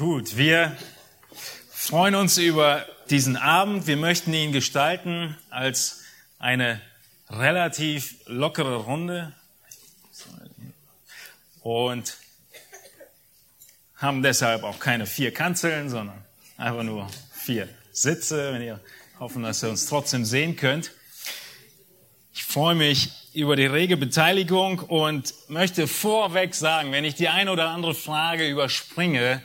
Gut, wir freuen uns über diesen Abend. Wir möchten ihn gestalten als eine relativ lockere Runde und haben deshalb auch keine vier Kanzeln, sondern einfach nur vier Sitze, wenn ihr hoffen, dass ihr uns trotzdem sehen könnt. Ich freue mich über die rege Beteiligung und möchte vorweg sagen, wenn ich die eine oder andere Frage überspringe,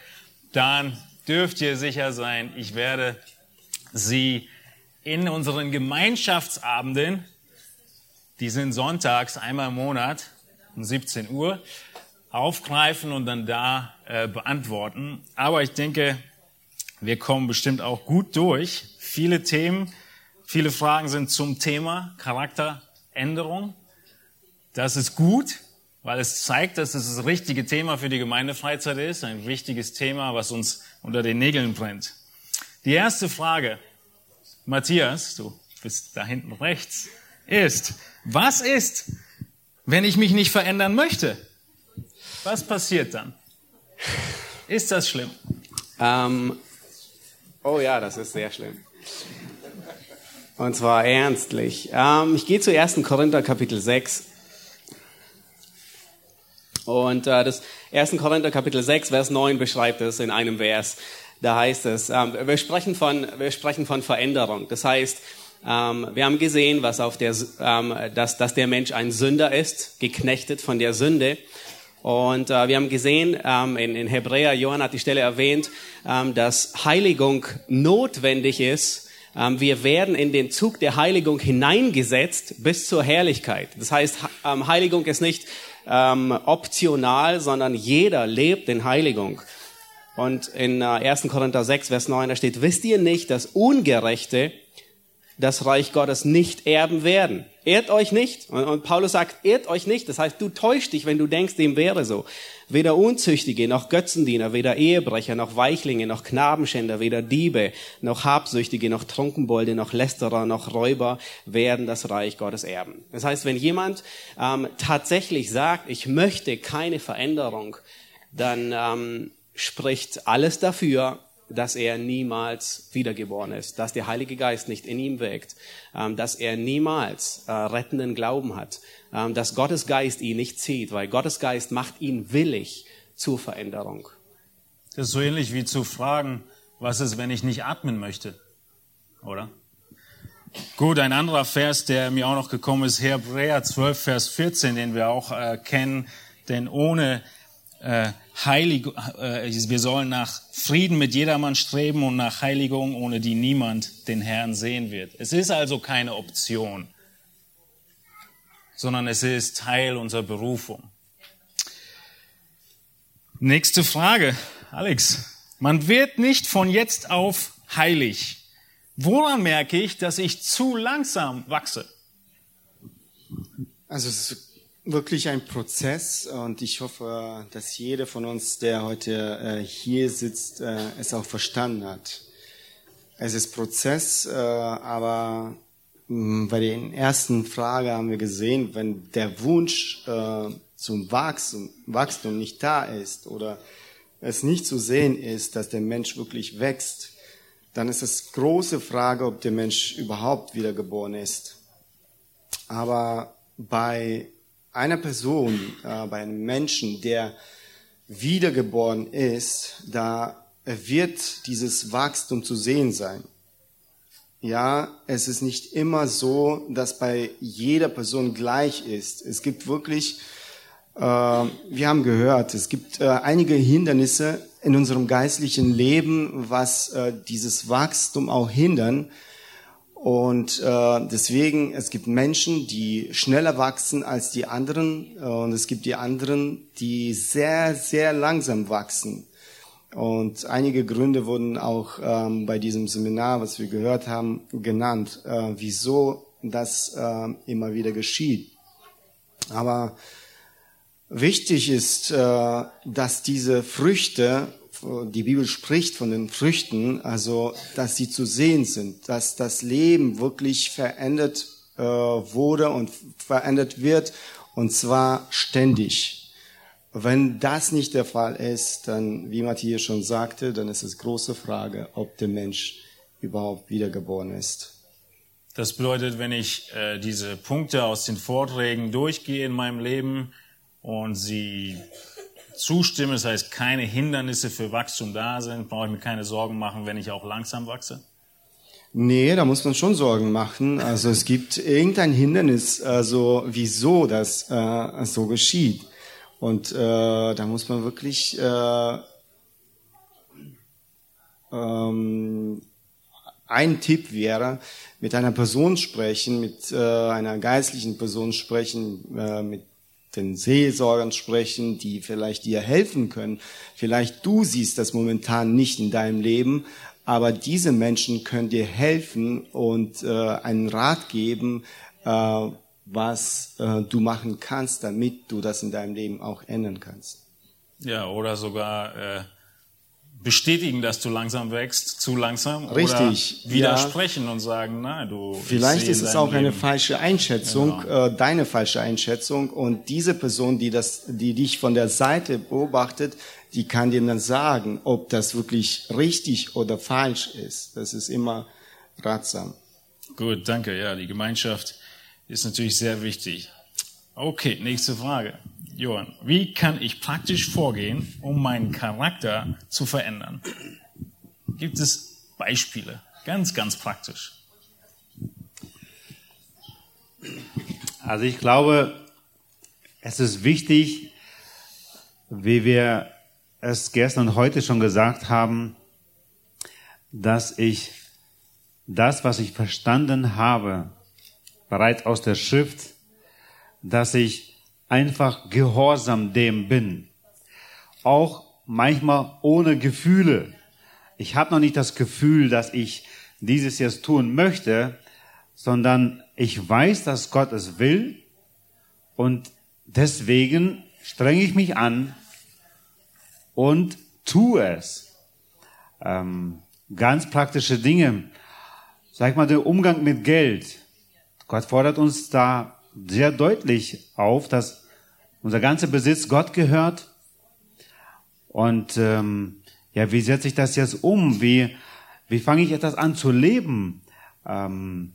dann dürft ihr sicher sein, ich werde sie in unseren Gemeinschaftsabenden, die sind sonntags einmal im Monat um 17 Uhr, aufgreifen und dann da äh, beantworten. Aber ich denke, wir kommen bestimmt auch gut durch. Viele Themen, viele Fragen sind zum Thema Charakteränderung. Das ist gut weil es zeigt, dass es das richtige Thema für die Gemeindefreizeit ist, ein wichtiges Thema, was uns unter den Nägeln brennt. Die erste Frage, Matthias, du bist da hinten rechts, ist, was ist, wenn ich mich nicht verändern möchte? Was passiert dann? Ist das schlimm? Ähm, oh ja, das ist sehr schlimm. Und zwar ernstlich. Ähm, ich gehe zu 1. Korinther Kapitel 6. Und äh, das 1. Korinther Kapitel 6, Vers 9 beschreibt es in einem Vers. Da heißt es, ähm, wir, sprechen von, wir sprechen von Veränderung. Das heißt, ähm, wir haben gesehen, was auf der, ähm, dass, dass der Mensch ein Sünder ist, geknechtet von der Sünde. Und äh, wir haben gesehen, ähm, in, in Hebräer, Johann hat die Stelle erwähnt, ähm, dass Heiligung notwendig ist. Ähm, wir werden in den Zug der Heiligung hineingesetzt bis zur Herrlichkeit. Das heißt, ähm, Heiligung ist nicht ähm, optional, sondern jeder lebt in Heiligung. Und in äh, 1. Korinther 6, Vers 9, da steht, wisst ihr nicht, dass Ungerechte das Reich Gottes nicht erben werden. Ehrt euch nicht. Und Paulus sagt, ehrt euch nicht. Das heißt, du täuschst dich, wenn du denkst, dem wäre so. Weder Unzüchtige, noch Götzendiener, weder Ehebrecher, noch Weichlinge, noch Knabenschänder, weder Diebe, noch Habsüchtige, noch Trunkenbolde, noch Lästerer, noch Räuber werden das Reich Gottes erben. Das heißt, wenn jemand ähm, tatsächlich sagt, ich möchte keine Veränderung, dann ähm, spricht alles dafür, dass er niemals wiedergeboren ist, dass der Heilige Geist nicht in ihm wirkt, ähm, dass er niemals äh, rettenden Glauben hat, ähm, dass Gottes Geist ihn nicht zieht, weil Gottes Geist macht ihn willig zur Veränderung. Das ist so ähnlich wie zu fragen, was ist, wenn ich nicht atmen möchte, oder? Gut, ein anderer Vers, der mir auch noch gekommen ist, Hebräer 12, Vers 14, den wir auch äh, kennen, denn ohne äh, Heilig, äh, wir sollen nach Frieden mit jedermann streben und nach Heiligung, ohne die niemand den Herrn sehen wird. Es ist also keine Option, sondern es ist Teil unserer Berufung. Nächste Frage, Alex. Man wird nicht von jetzt auf heilig. Woran merke ich, dass ich zu langsam wachse? Also es wirklich ein Prozess und ich hoffe, dass jeder von uns, der heute äh, hier sitzt, äh, es auch verstanden hat. Es ist Prozess, äh, aber mh, bei der ersten Frage haben wir gesehen, wenn der Wunsch äh, zum Wachstum, Wachstum nicht da ist oder es nicht zu sehen ist, dass der Mensch wirklich wächst, dann ist es große Frage, ob der Mensch überhaupt wiedergeboren ist. Aber bei einer Person, äh, bei einem Menschen, der wiedergeboren ist, da wird dieses Wachstum zu sehen sein. Ja, es ist nicht immer so, dass bei jeder Person gleich ist. Es gibt wirklich, äh, wir haben gehört, es gibt äh, einige Hindernisse in unserem geistlichen Leben, was äh, dieses Wachstum auch hindern. Und äh, deswegen, es gibt Menschen, die schneller wachsen als die anderen und es gibt die anderen, die sehr, sehr langsam wachsen. Und einige Gründe wurden auch ähm, bei diesem Seminar, was wir gehört haben, genannt, äh, wieso das äh, immer wieder geschieht. Aber wichtig ist, äh, dass diese Früchte die Bibel spricht von den Früchten, also dass sie zu sehen sind, dass das Leben wirklich verändert äh, wurde und verändert wird und zwar ständig. wenn das nicht der Fall ist, dann, wie Matthias schon sagte, dann ist es große Frage, ob der Mensch überhaupt wiedergeboren ist. Das bedeutet, wenn ich äh, diese Punkte aus den Vorträgen durchgehe in meinem Leben und sie zustimme, das heißt keine Hindernisse für Wachstum da sind, brauche ich mir keine Sorgen machen, wenn ich auch langsam wachse? Nee, da muss man schon Sorgen machen. Also es gibt irgendein Hindernis, also wieso das äh, so geschieht. Und äh, da muss man wirklich äh, ähm, ein Tipp wäre, mit einer Person sprechen, mit äh, einer geistlichen Person sprechen, äh, mit den Seelsorgern sprechen, die vielleicht dir helfen können. Vielleicht du siehst das momentan nicht in deinem Leben, aber diese Menschen können dir helfen und äh, einen Rat geben, äh, was äh, du machen kannst, damit du das in deinem Leben auch ändern kannst. Ja, oder sogar äh, bestätigen, dass du langsam wächst, zu langsam. Richtig. Oder widersprechen ja. und sagen, nein, du. Vielleicht ist es auch Leben. eine falsche Einschätzung, genau. äh, deine falsche Einschätzung. Und diese Person, die das, die dich von der Seite beobachtet, die kann dir dann sagen, ob das wirklich richtig oder falsch ist. Das ist immer ratsam. Gut, danke. Ja, die Gemeinschaft ist natürlich sehr wichtig. Okay, nächste Frage. Johann, wie kann ich praktisch vorgehen, um meinen Charakter zu verändern? Gibt es Beispiele? Ganz, ganz praktisch. Also ich glaube, es ist wichtig, wie wir es gestern und heute schon gesagt haben, dass ich das, was ich verstanden habe, bereits aus der Schrift, dass ich einfach gehorsam dem bin. Auch manchmal ohne Gefühle. Ich habe noch nicht das Gefühl, dass ich dieses jetzt tun möchte, sondern ich weiß, dass Gott es will und deswegen strenge ich mich an und tue es. Ähm, ganz praktische Dinge. Sag mal, der Umgang mit Geld. Gott fordert uns da sehr deutlich auf, dass unser ganzer Besitz Gott gehört. Und ähm, ja, wie setze ich das jetzt um? Wie, wie fange ich etwas an zu leben? Ähm,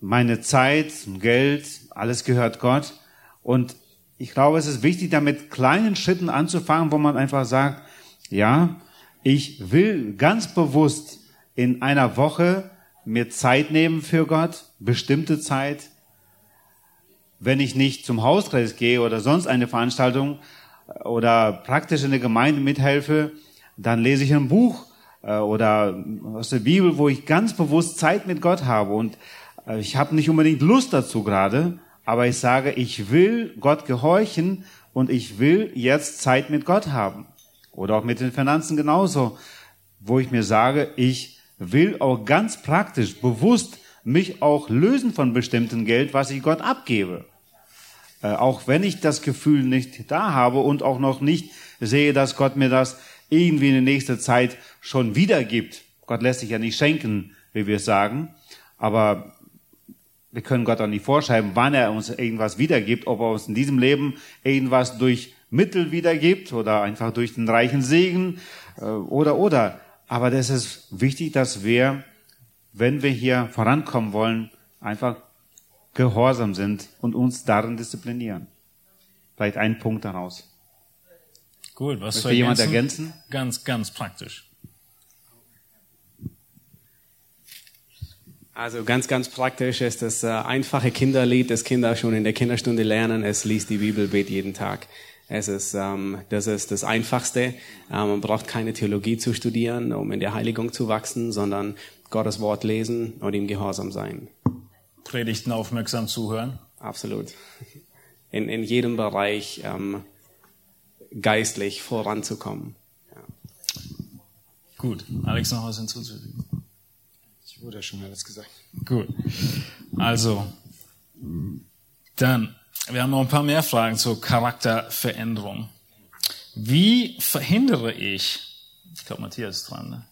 meine Zeit, Geld, alles gehört Gott. Und ich glaube, es ist wichtig, da mit kleinen Schritten anzufangen, wo man einfach sagt, ja, ich will ganz bewusst in einer Woche mir Zeit nehmen für Gott, bestimmte Zeit. Wenn ich nicht zum Hauskreis gehe oder sonst eine Veranstaltung oder praktisch in der Gemeinde mithelfe, dann lese ich ein Buch äh, oder aus der Bibel, wo ich ganz bewusst Zeit mit Gott habe. Und äh, ich habe nicht unbedingt Lust dazu gerade, aber ich sage, ich will Gott gehorchen und ich will jetzt Zeit mit Gott haben. Oder auch mit den Finanzen genauso, wo ich mir sage, ich will auch ganz praktisch, bewusst mich auch lösen von bestimmten Geld, was ich Gott abgebe. Äh, auch wenn ich das Gefühl nicht da habe und auch noch nicht sehe, dass Gott mir das irgendwie in der nächsten Zeit schon wiedergibt. Gott lässt sich ja nicht schenken, wie wir sagen. Aber wir können Gott auch nicht vorschreiben, wann er uns irgendwas wiedergibt, ob er uns in diesem Leben irgendwas durch Mittel wiedergibt oder einfach durch den reichen Segen äh, oder oder. Aber das ist wichtig, dass wir, wenn wir hier vorankommen wollen, einfach gehorsam sind und uns darin disziplinieren. Vielleicht ein Punkt daraus. Gut, was Möchte jemand ergänzen? Ganz, ganz praktisch. Also ganz, ganz praktisch ist das äh, einfache Kinderlied, das Kinder schon in der Kinderstunde lernen. Es liest die Bibel, bet jeden Tag. Es ist, ähm, das ist das Einfachste. Ähm, man braucht keine Theologie zu studieren, um in der Heiligung zu wachsen, sondern Gottes Wort lesen und ihm gehorsam sein. Predigten aufmerksam zuhören. Absolut. In, in jedem Bereich ähm, geistlich voranzukommen. Ja. Gut. Alex, noch was hinzuzufügen? Ich wurde ja schon alles gesagt. Gut. Also, dann wir haben noch ein paar mehr Fragen zur Charakterveränderung. Wie verhindere ich, ich glaube Matthias ist dran, ne?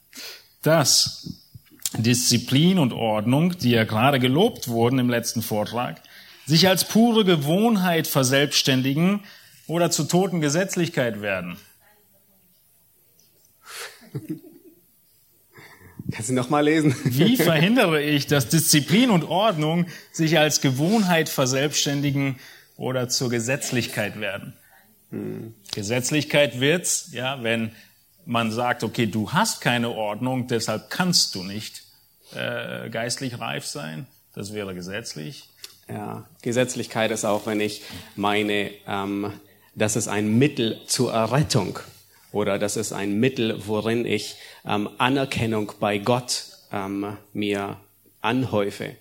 dass Disziplin und Ordnung, die ja gerade gelobt wurden im letzten Vortrag, sich als pure Gewohnheit verselbstständigen, oder zur toten Gesetzlichkeit werden? Kannst du noch mal lesen? Wie verhindere ich, dass Disziplin und Ordnung sich als Gewohnheit verselbstständigen oder zur Gesetzlichkeit werden? Hm. Gesetzlichkeit wird's, ja, wenn man sagt, okay, du hast keine Ordnung, deshalb kannst du nicht äh, geistlich reif sein. Das wäre gesetzlich. Ja, Gesetzlichkeit ist auch, wenn ich meine, ähm, das ist ein Mittel zur Errettung oder das ist ein Mittel, worin ich ähm, Anerkennung bei Gott ähm, mir anhäufe.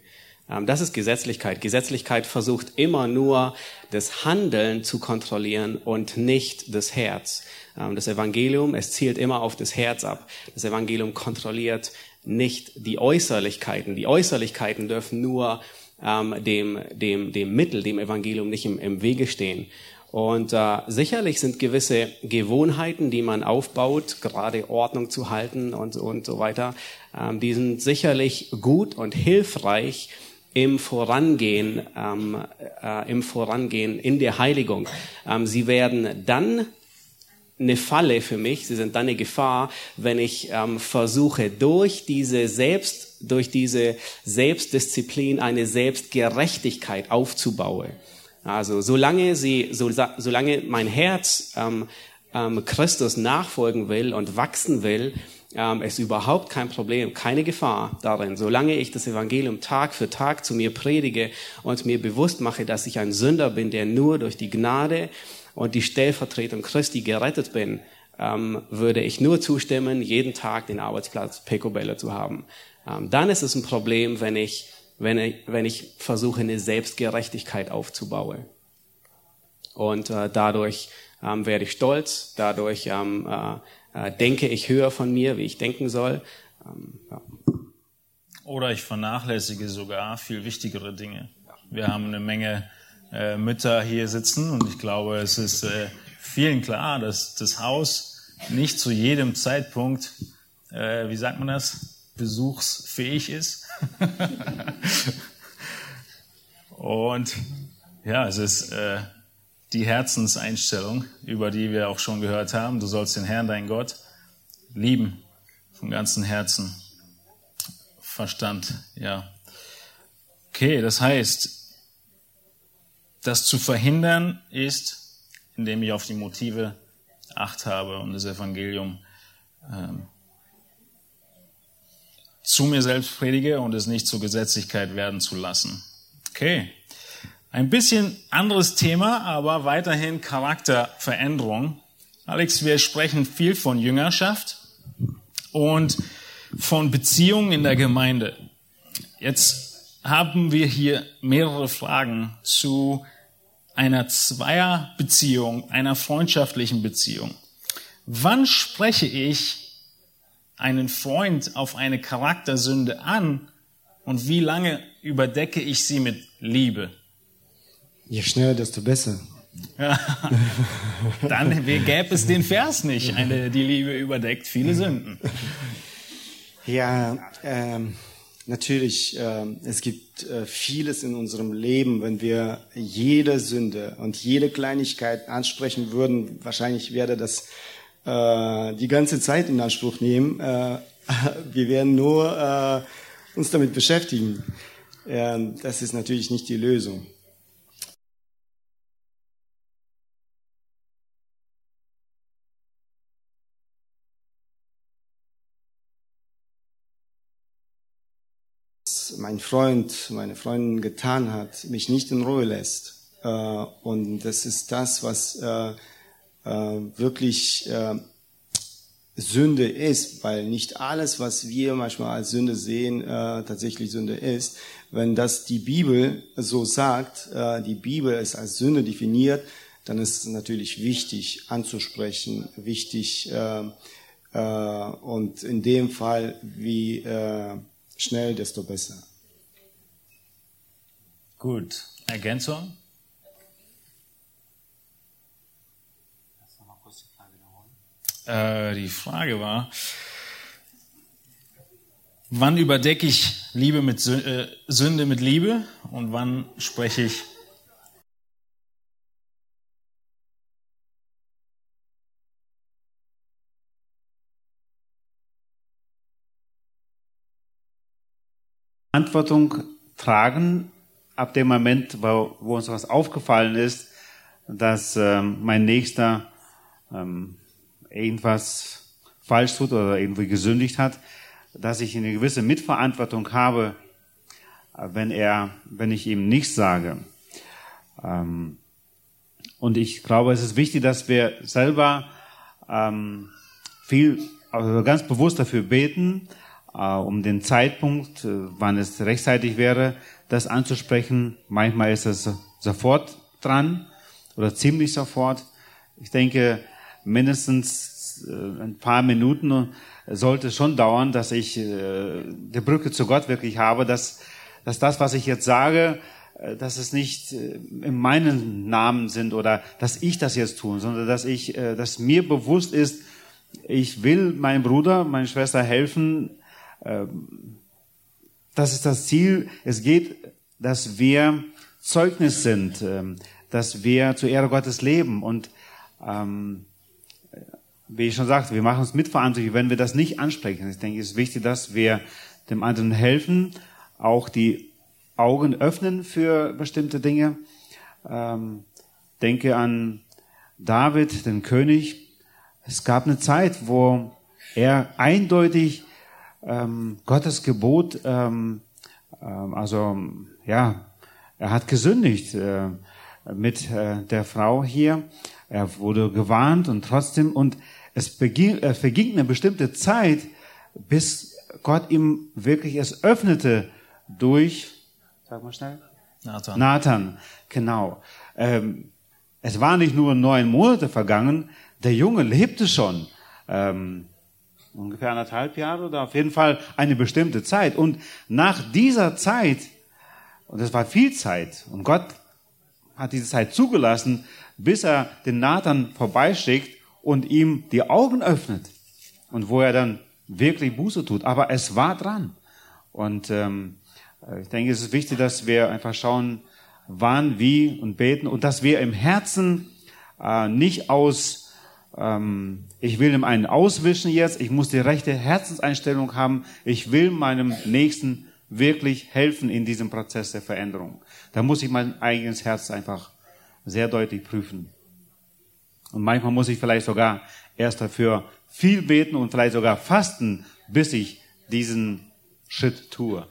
Ähm, das ist Gesetzlichkeit. Gesetzlichkeit versucht immer nur das Handeln zu kontrollieren und nicht das Herz. Ähm, das Evangelium, es zielt immer auf das Herz ab. Das Evangelium kontrolliert nicht die Äußerlichkeiten. Die Äußerlichkeiten dürfen nur ähm, dem, dem, dem Mittel, dem Evangelium nicht im, im Wege stehen. Und äh, sicherlich sind gewisse Gewohnheiten, die man aufbaut, gerade Ordnung zu halten und, und so weiter, ähm, die sind sicherlich gut und hilfreich im Vorangehen, ähm, äh, im Vorangehen in der Heiligung. Ähm, sie werden dann eine Falle für mich, sie sind dann eine Gefahr, wenn ich ähm, versuche, durch diese Selbst, durch diese Selbstdisziplin eine Selbstgerechtigkeit aufzubauen. Also solange sie, so, solange mein Herz ähm, ähm, Christus nachfolgen will und wachsen will, ähm, ist überhaupt kein Problem, keine Gefahr darin. Solange ich das Evangelium Tag für Tag zu mir predige und mir bewusst mache, dass ich ein Sünder bin, der nur durch die Gnade und die Stellvertretung Christi gerettet bin, ähm, würde ich nur zustimmen, jeden Tag den Arbeitsplatz Pecobello zu haben. Ähm, dann ist es ein Problem, wenn ich, wenn ich, wenn ich versuche, eine Selbstgerechtigkeit aufzubauen. Und äh, dadurch ähm, werde ich stolz, dadurch ähm, äh, denke ich höher von mir, wie ich denken soll. Ähm, ja. Oder ich vernachlässige sogar viel wichtigere Dinge. Wir haben eine Menge äh, Mütter hier sitzen und ich glaube, es ist äh, vielen klar, dass das Haus nicht zu jedem Zeitpunkt, äh, wie sagt man das, besuchsfähig ist. und ja, es ist äh, die Herzenseinstellung, über die wir auch schon gehört haben. Du sollst den Herrn, dein Gott, lieben von ganzem Herzen. Verstand, ja. Okay, das heißt, das zu verhindern ist, indem ich auf die Motive Acht habe und das Evangelium ähm, zu mir selbst predige und es nicht zur Gesetzlichkeit werden zu lassen. Okay. Ein bisschen anderes Thema, aber weiterhin Charakterveränderung. Alex, wir sprechen viel von Jüngerschaft und von Beziehungen in der Gemeinde. Jetzt haben wir hier mehrere Fragen zu einer Zweierbeziehung, einer freundschaftlichen Beziehung. Wann spreche ich einen Freund auf eine Charaktersünde an und wie lange überdecke ich sie mit Liebe? Je schneller, desto besser. Dann gäbe es den Vers nicht. Eine, die Liebe überdeckt viele Sünden. Ja, ähm, Natürlich, äh, es gibt äh, vieles in unserem Leben, wenn wir jede Sünde und jede Kleinigkeit ansprechen würden, wahrscheinlich werde das äh, die ganze Zeit in Anspruch nehmen. Äh, wir werden nur äh, uns damit beschäftigen. Äh, das ist natürlich nicht die Lösung. Mein Freund, meine Freundin getan hat, mich nicht in Ruhe lässt. Äh, und das ist das, was äh, äh, wirklich Sünde ist, weil nicht alles, was wir manchmal als Sünde sehen, tatsächlich Sünde ist. Wenn das die Bibel so sagt, die Bibel ist als Sünde definiert, dann ist es natürlich wichtig anzusprechen, wichtig und in dem Fall, wie schnell, desto besser. Gut. Ergänzung? Äh, die Frage war, wann überdecke ich Liebe mit Sünde, äh, Sünde mit Liebe und wann spreche ich Verantwortung tragen ab dem Moment, wo, wo uns was aufgefallen ist, dass ähm, mein Nächster ähm, irgendwas falsch tut oder irgendwie gesündigt hat, dass ich eine gewisse Mitverantwortung habe, äh, wenn er, wenn ich ihm nichts sage. Ähm, und ich glaube, es ist wichtig, dass wir selber ähm, viel, also ganz bewusst dafür beten, äh, um den Zeitpunkt, äh, wann es rechtzeitig wäre, das anzusprechen. Manchmal ist es sofort dran oder ziemlich sofort. Ich denke, mindestens äh, ein paar Minuten sollte schon dauern, dass ich äh, die Brücke zu Gott wirklich habe, dass, dass das, was ich jetzt sage, äh, dass es nicht in meinen Namen sind oder dass ich das jetzt tue, sondern dass ich, dass mir bewusst ist, ich will meinem Bruder, meiner Schwester helfen. Das ist das Ziel. Es geht, dass wir Zeugnis sind, ähm, dass wir zur Ehre Gottes leben und ähm, wie ich schon sagte, wir machen uns mitverantwortlich, wenn wir das nicht ansprechen. Ich denke, es ist wichtig, dass wir dem anderen helfen, auch die Augen öffnen für bestimmte Dinge. Ähm, denke an David, den König. Es gab eine Zeit, wo er eindeutig ähm, Gottes Gebot, ähm, ähm, also ja, er hat gesündigt äh, mit äh, der Frau hier. Er wurde gewarnt und trotzdem, und es beging, äh, verging eine bestimmte Zeit, bis Gott ihm wirklich es öffnete durch, sag mal schnell, Nathan. Nathan, genau. Ähm, es waren nicht nur neun Monate vergangen, der Junge lebte schon. Ähm, ungefähr anderthalb Jahre oder auf jeden Fall eine bestimmte Zeit. Und nach dieser Zeit, und das war viel Zeit, und Gott hat diese Zeit zugelassen, bis er den Nathan vorbeischickt und ihm die Augen öffnet. Und wo er dann wirklich Buße tut. Aber es war dran. Und ähm, ich denke, es ist wichtig, dass wir einfach schauen, wann, wie und beten und dass wir im Herzen äh, nicht aus, ähm, ich will ihm einen auswischen jetzt, ich muss die rechte Herzenseinstellung haben, ich will meinem Nächsten wirklich helfen in diesem Prozess der Veränderung. Da muss ich mein eigenes Herz einfach sehr deutlich prüfen. Und manchmal muss ich vielleicht sogar erst dafür viel beten und vielleicht sogar fasten, bis ich diesen Schritt tue.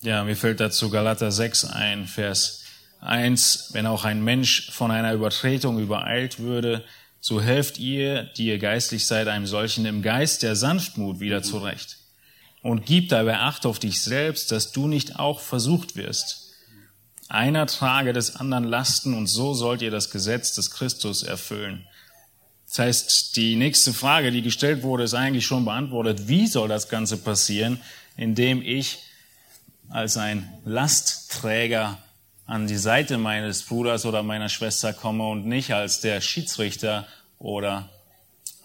Ja, mir fällt dazu Galater 6 ein, Vers 1. Wenn auch ein Mensch von einer Übertretung übereilt würde, so helft ihr, die ihr geistlich seid, einem solchen im Geist der Sanftmut wieder zurecht. Und gib dabei Acht auf dich selbst, dass du nicht auch versucht wirst. Einer trage des anderen Lasten und so sollt ihr das Gesetz des Christus erfüllen. Das heißt, die nächste Frage, die gestellt wurde, ist eigentlich schon beantwortet. Wie soll das Ganze passieren, indem ich als ein Lastträger an die Seite meines Bruders oder meiner Schwester komme und nicht als der Schiedsrichter oder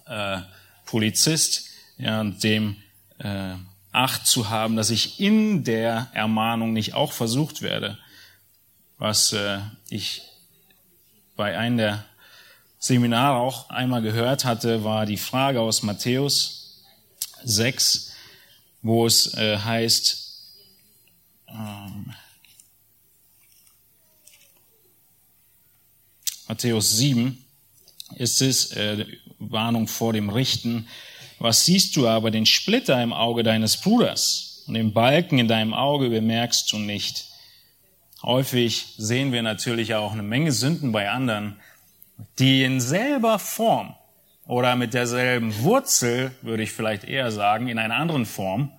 äh, Polizist, ja, und dem äh, Acht zu haben, dass ich in der Ermahnung nicht auch versucht werde. Was äh, ich bei einem der Seminare auch einmal gehört hatte, war die Frage aus Matthäus 6, wo es äh, heißt, ähm, Matthäus 7 ist es, äh, Warnung vor dem Richten. Was siehst du aber, den Splitter im Auge deines Bruders und den Balken in deinem Auge bemerkst du nicht? Häufig sehen wir natürlich auch eine Menge Sünden bei anderen, die in selber Form oder mit derselben Wurzel, würde ich vielleicht eher sagen, in einer anderen Form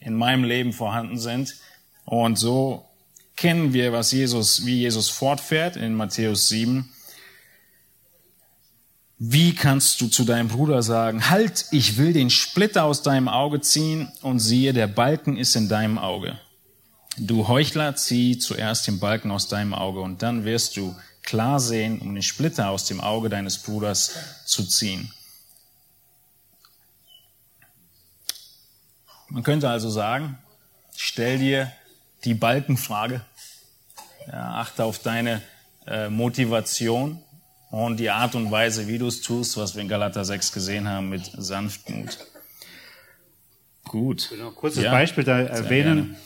in meinem Leben vorhanden sind. Und so kennen wir, was Jesus, wie Jesus fortfährt in Matthäus 7. Wie kannst du zu deinem Bruder sagen, halt, ich will den Splitter aus deinem Auge ziehen und siehe, der Balken ist in deinem Auge. Du Heuchler, zieh zuerst den Balken aus deinem Auge und dann wirst du klar sehen, um den Splitter aus dem Auge deines Bruders zu ziehen. Man könnte also sagen, stell dir die Balkenfrage, ja, achte auf deine äh, Motivation und die Art und Weise, wie du es tust, was wir in Galater 6 gesehen haben mit Sanftmut. Gut. Ich will noch ein kurzes Ja, Beispiel da erwähnen.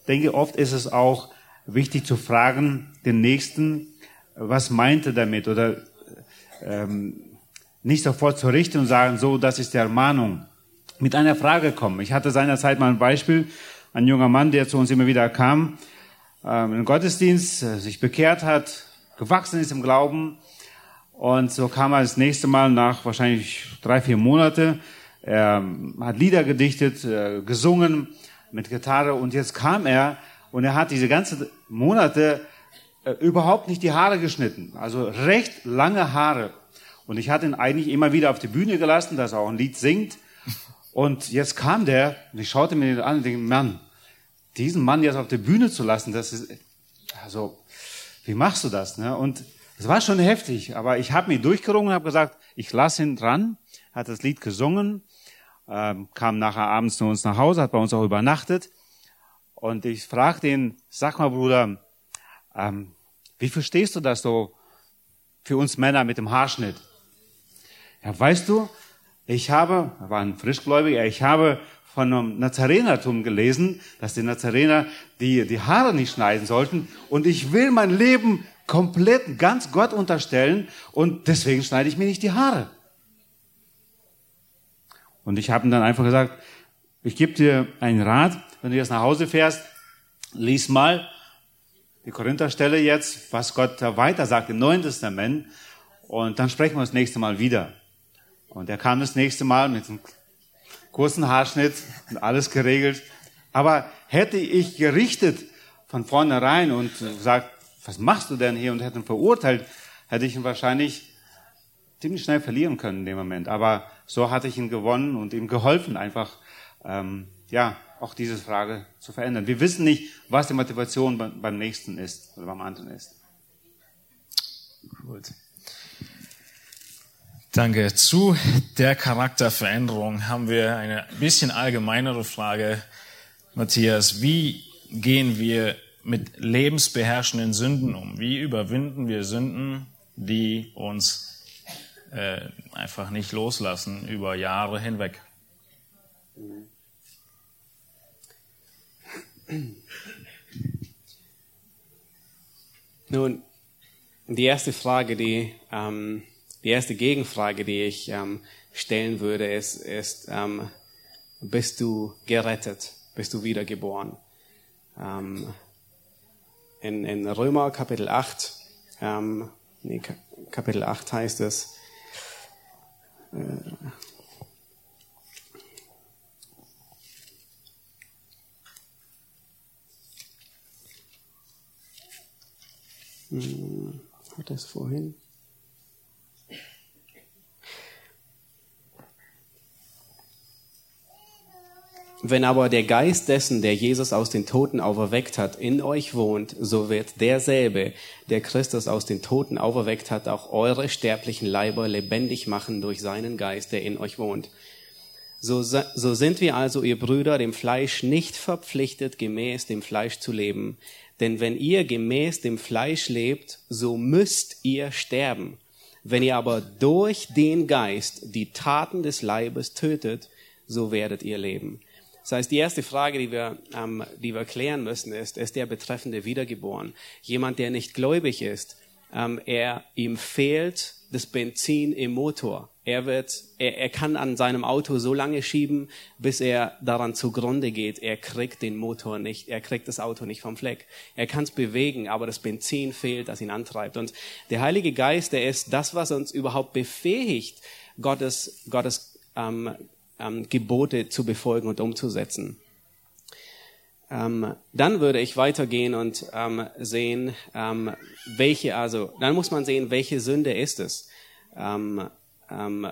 Ich denke, oft ist es auch wichtig zu fragen, den Nächsten, was meint er damit? Oder ähm, nicht sofort zu richten und sagen, so, das ist die Ermahnung. Mit einer Frage kommen. Ich hatte seinerzeit mal ein Beispiel, ein junger Mann, der zu uns immer wieder kam, ähm, im Gottesdienst, äh, sich bekehrt hat, gewachsen ist im Glauben. Und so kam er das nächste Mal nach wahrscheinlich drei, vier Monate. Er hat Lieder gedichtet, äh, gesungen mit Gitarre und jetzt kam er und er hat diese ganzen Monate äh, überhaupt nicht die Haare geschnitten. Also recht lange Haare. Und ich hatte ihn eigentlich immer wieder auf die Bühne gelassen, dass er auch ein Lied singt. Und jetzt kam der und ich schaute mir den an und denke, Mann, diesen Mann jetzt auf die Bühne zu lassen, das ist, also, wie machst du das? Ne? Und es war schon heftig, aber ich habe mich durchgerungen und habe gesagt, ich lasse ihn dran, hat das Lied gesungen, ähm, kam nachher abends zu uns nach Hause, hat bei uns auch übernachtet. Und ich fragte ihn, sag mal Bruder, ähm, wie verstehst du das so für uns Männer mit dem Haarschnitt? Ja, weißt du, ich habe, war ein Frischgläubiger, ich habe von einem Nazarenertum gelesen, dass die Nazarener die, die Haare nicht schneiden sollten. Und ich will mein Leben komplett ganz Gott unterstellen und deswegen schneide ich mir nicht die Haare. Und ich habe ihm dann einfach gesagt, ich gebe dir einen Rat, wenn du jetzt nach Hause fährst, lies mal die Korintherstelle jetzt, was Gott weiter sagt im Neuen Testament und dann sprechen wir das nächste Mal wieder. Und er kam das nächste Mal mit einem kurzen Haarschnitt und alles geregelt. Aber hätte ich gerichtet von vornherein und gesagt, was machst du denn hier und hätte ihn verurteilt, hätte ich ihn wahrscheinlich ziemlich schnell verlieren können in dem Moment. Aber so hatte ich ihn gewonnen und ihm geholfen, einfach ähm, ja auch diese Frage zu verändern. Wir wissen nicht, was die Motivation beim, nächsten ist oder beim anderen ist. Gut. Danke. Zu der Charakterveränderung haben wir eine bisschen allgemeinere Frage, Matthias. Wie gehen wir mit lebensbeherrschenden Sünden um? Wie überwinden wir Sünden, die uns äh, einfach nicht loslassen über Jahre hinweg? Nun, die erste Frage, die, ähm, die erste Gegenfrage, die ich ähm, stellen würde, ist, ist ähm, bist du gerettet? Bist du wiedergeboren? Ähm, in, in Römer Kapitel 8, ähm, nee, Kapitel 8 heißt es, äh, Hm, hat das vorhin? Wenn aber der Geist dessen, der Jesus aus den Toten auferweckt hat, in euch wohnt, so wird derselbe, der Christus aus den Toten auferweckt hat, auch eure sterblichen Leiber lebendig machen durch seinen Geist, der in euch wohnt. So, so sind wir also, ihr Brüder, dem Fleisch nicht verpflichtet, gemäß dem Fleisch zu leben. Denn wenn ihr gemäß dem Fleisch lebt, so müsst ihr sterben. Wenn ihr aber durch den Geist die Taten des Leibes tötet, so werdet ihr leben. Das heißt, die erste Frage, die wir, ähm, die wir klären müssen, ist, ist der Betreffende wiedergeboren? Jemand, der nicht gläubig ist, ähm, er, ihm fehlt das Benzin im Motor. Er wird, er, er kann an seinem Auto so lange schieben, bis er daran zugrunde geht. Er kriegt den Motor nicht, er kriegt das Auto nicht vom Fleck. Er kann es bewegen, aber das Benzin fehlt, das ihn antreibt. Und der Heilige Geist, der ist das, was uns überhaupt befähigt, Gottes, Gottes ähm, ähm, Gebote zu befolgen und umzusetzen. Ähm, dann würde ich weitergehen und ähm, sehen, ähm, welche, also, dann muss man sehen, welche Sünde ist es. Ähm, ähm,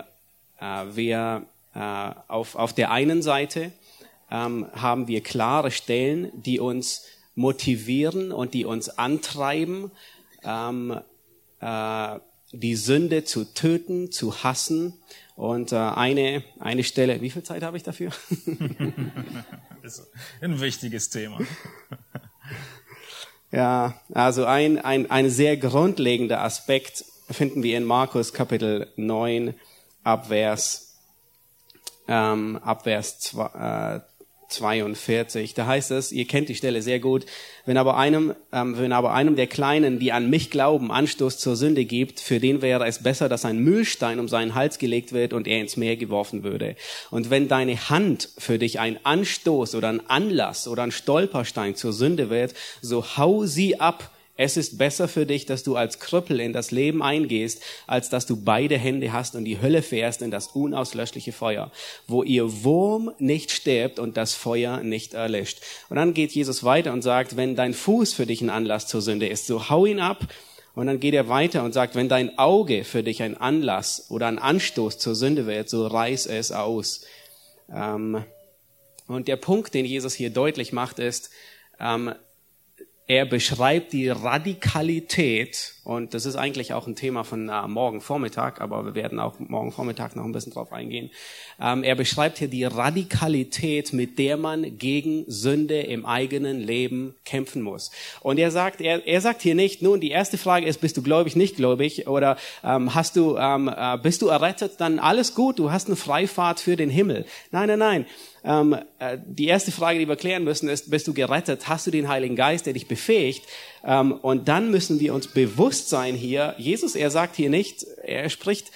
äh, wir äh, auf, auf der einen Seite haben wir klare Stellen, die uns motivieren und die uns antreiben, äh, die Sünde zu töten, zu hassen. Und äh, eine, eine Stelle, wie viel Zeit habe ich dafür? Ist ein wichtiges Thema. Ja, also ein, ein, ein sehr grundlegender Aspekt finden wir in Markus Kapitel 9 ab Vers, ähm, ab Vers 42. Da heißt es, ihr kennt die Stelle sehr gut, wenn aber einem, ähm, wenn aber einem der Kleinen, die an mich glauben, Anstoß zur Sünde gibt, für den wäre es besser, dass ein Mühlstein um seinen Hals gelegt wird und er ins Meer geworfen würde. Und wenn deine Hand für dich ein Anstoß oder ein Anlass oder ein Stolperstein zur Sünde wird, so hau sie ab es ist besser für dich, dass du als Krüppel in das Leben eingehst, als dass du beide Hände hast und die Hölle fährst in das unauslöschliche Feuer, wo ihr Wurm nicht stirbt und das Feuer nicht erlischt. Und dann geht Jesus weiter und sagt, wenn dein Fuß für dich ein Anlass zur Sünde ist, so hau ihn ab. Und dann geht er weiter und sagt, wenn dein Auge für dich ein Anlass oder ein Anstoß zur Sünde wird, so reiß es aus. Ähm, und der Punkt, den Jesus hier deutlich macht, ist, ähm, er beschreibt die Radikalität, und das ist eigentlich auch ein Thema von äh, morgen Vormittag, aber wir werden auch morgen Vormittag noch ein bisschen drauf eingehen. Ähm, er beschreibt hier die Radikalität, mit der man gegen Sünde im eigenen Leben kämpfen muss. Und er sagt, er, er sagt hier nicht, nun, die erste Frage ist, bist du gläubig, nicht gläubig, oder ähm, hast du, ähm, äh, bist du errettet, dann alles gut, du hast eine Freifahrt für den Himmel. Nein, nein, nein. Ähm, äh, die erste Frage, die wir klären müssen, ist, bist du gerettet? Hast du den Heiligen Geist, der dich befähigt? Ähm, und dann müssen wir uns bewusst sein hier, Jesus, er sagt hier nicht, er spricht,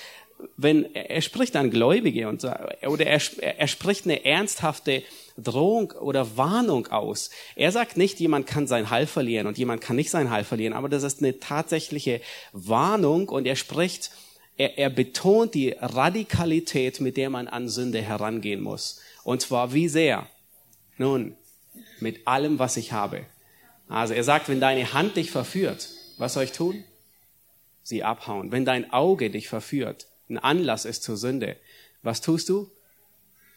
wenn, er spricht an Gläubige und, oder er, er spricht eine ernsthafte Drohung oder Warnung aus. Er sagt nicht, jemand kann sein Heil verlieren und jemand kann nicht sein Heil verlieren, aber das ist eine tatsächliche Warnung und er spricht, er, er betont die Radikalität, mit der man an Sünde herangehen muss. Und zwar wie sehr? Nun, mit allem, was ich habe. Also er sagt, wenn deine Hand dich verführt, was soll ich tun? Sie abhauen. Wenn dein Auge dich verführt, ein Anlass ist zur Sünde, was tust du?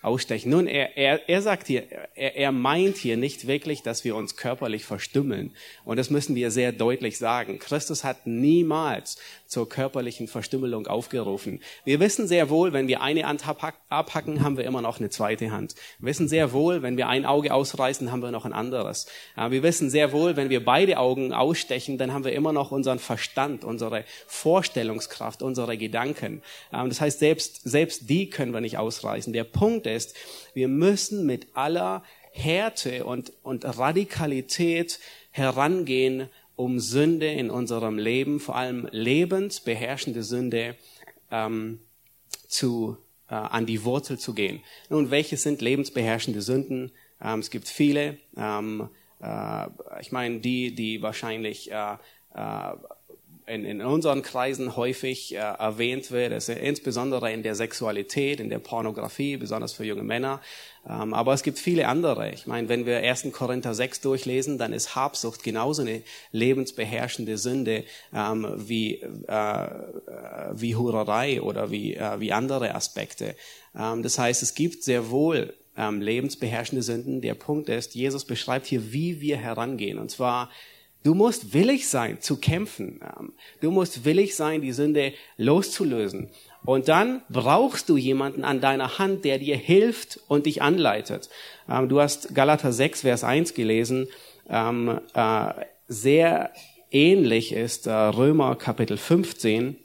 ausstechen. Nun, er, er, er sagt hier, er, er meint hier nicht wirklich, dass wir uns körperlich verstümmeln. Und das müssen wir sehr deutlich sagen. Christus hat niemals zur körperlichen Verstümmelung aufgerufen. Wir wissen sehr wohl, wenn wir eine Hand abhacken, haben wir immer noch eine zweite Hand. Wir wissen sehr wohl, wenn wir ein Auge ausreißen, haben wir noch ein anderes. Wir wissen sehr wohl, wenn wir beide Augen ausstechen, dann haben wir immer noch unseren Verstand, unsere Vorstellungskraft, unsere Gedanken. Das heißt, selbst, selbst die können wir nicht ausreißen. Der Punkt ist, ist, wir müssen mit aller Härte und, und Radikalität herangehen, um Sünde in unserem Leben, vor allem lebensbeherrschende Sünde, ähm, zu, äh, an die Wurzel zu gehen. Nun, welche sind lebensbeherrschende Sünden? Ähm, es gibt viele. Ähm, äh, ich meine, die, die wahrscheinlich äh, äh, in, in unseren Kreisen häufig äh, erwähnt wird, ist insbesondere in der Sexualität, in der Pornografie, besonders für junge Männer. Ähm, aber es gibt viele andere. Ich meine, wenn wir 1. Korinther 6 durchlesen, dann ist Habsucht genauso eine lebensbeherrschende Sünde ähm, wie, äh, wie Hurerei oder wie, äh, wie andere Aspekte. Ähm, das heißt, es gibt sehr wohl ähm, lebensbeherrschende Sünden. Der Punkt ist, Jesus beschreibt hier, wie wir herangehen. Und zwar Du musst willig sein zu kämpfen. Du musst willig sein, die Sünde loszulösen. Und dann brauchst du jemanden an deiner Hand, der dir hilft und dich anleitet. Ähm, du hast Galater 6, Vers 1 gelesen. Ähm, äh, sehr ähnlich ist äh, Römer Kapitel 15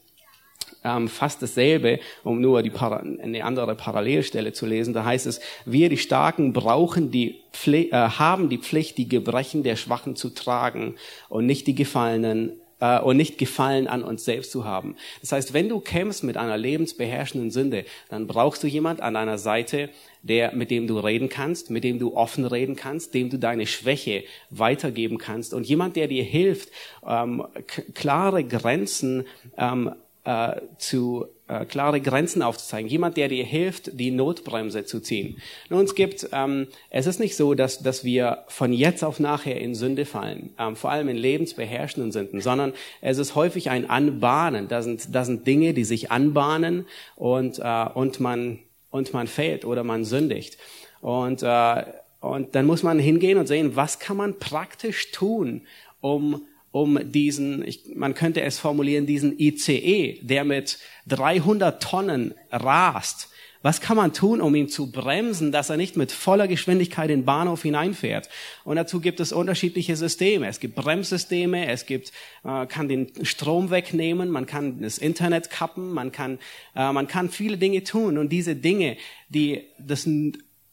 ähm, fast dasselbe, um nur die eine andere Parallelstelle zu lesen. Da heißt es, wir die Starken brauchen die Pflicht, äh, haben die Pflicht, die Gebrechen der Schwachen zu tragen und nicht die Gefallenen äh, und nicht Gefallen an uns selbst zu haben. Das heißt, wenn du kämpfst mit einer lebensbeherrschenden Sünde, dann brauchst du jemand an deiner Seite, der, mit dem du reden kannst, mit dem du offen reden kannst, dem du deine Schwäche weitergeben kannst und jemand, der dir hilft, ähm, klare Grenzen ähm, äh, zu äh, klare Grenzen aufzuzeigen. Jemand, der dir hilft, die Notbremse zu ziehen. Nun, es gibt, ähm, es ist nicht so, dass, dass wir von jetzt auf nachher in Sünde fallen, ähm, vor allem in lebensbeherrschenden Sünden, sondern es ist häufig ein Anbahnen. Da sind, da sind Dinge, die sich anbahnen und, äh, und, man, und man fällt oder man sündigt. Und, äh, und dann muss man hingehen und sehen, was kann man praktisch tun, um um diesen, ich, man könnte es formulieren, diesen ICE, der mit 300 Tonnen rast. Was kann man tun, um ihn zu bremsen, dass er nicht mit voller Geschwindigkeit in den Bahnhof hineinfährt? Und dazu gibt es unterschiedliche Systeme. Es gibt Bremssysteme, es gibt, äh, kann den Strom wegnehmen, man kann das Internet kappen, man kann, äh, man kann viele Dinge tun. Und diese Dinge, die, das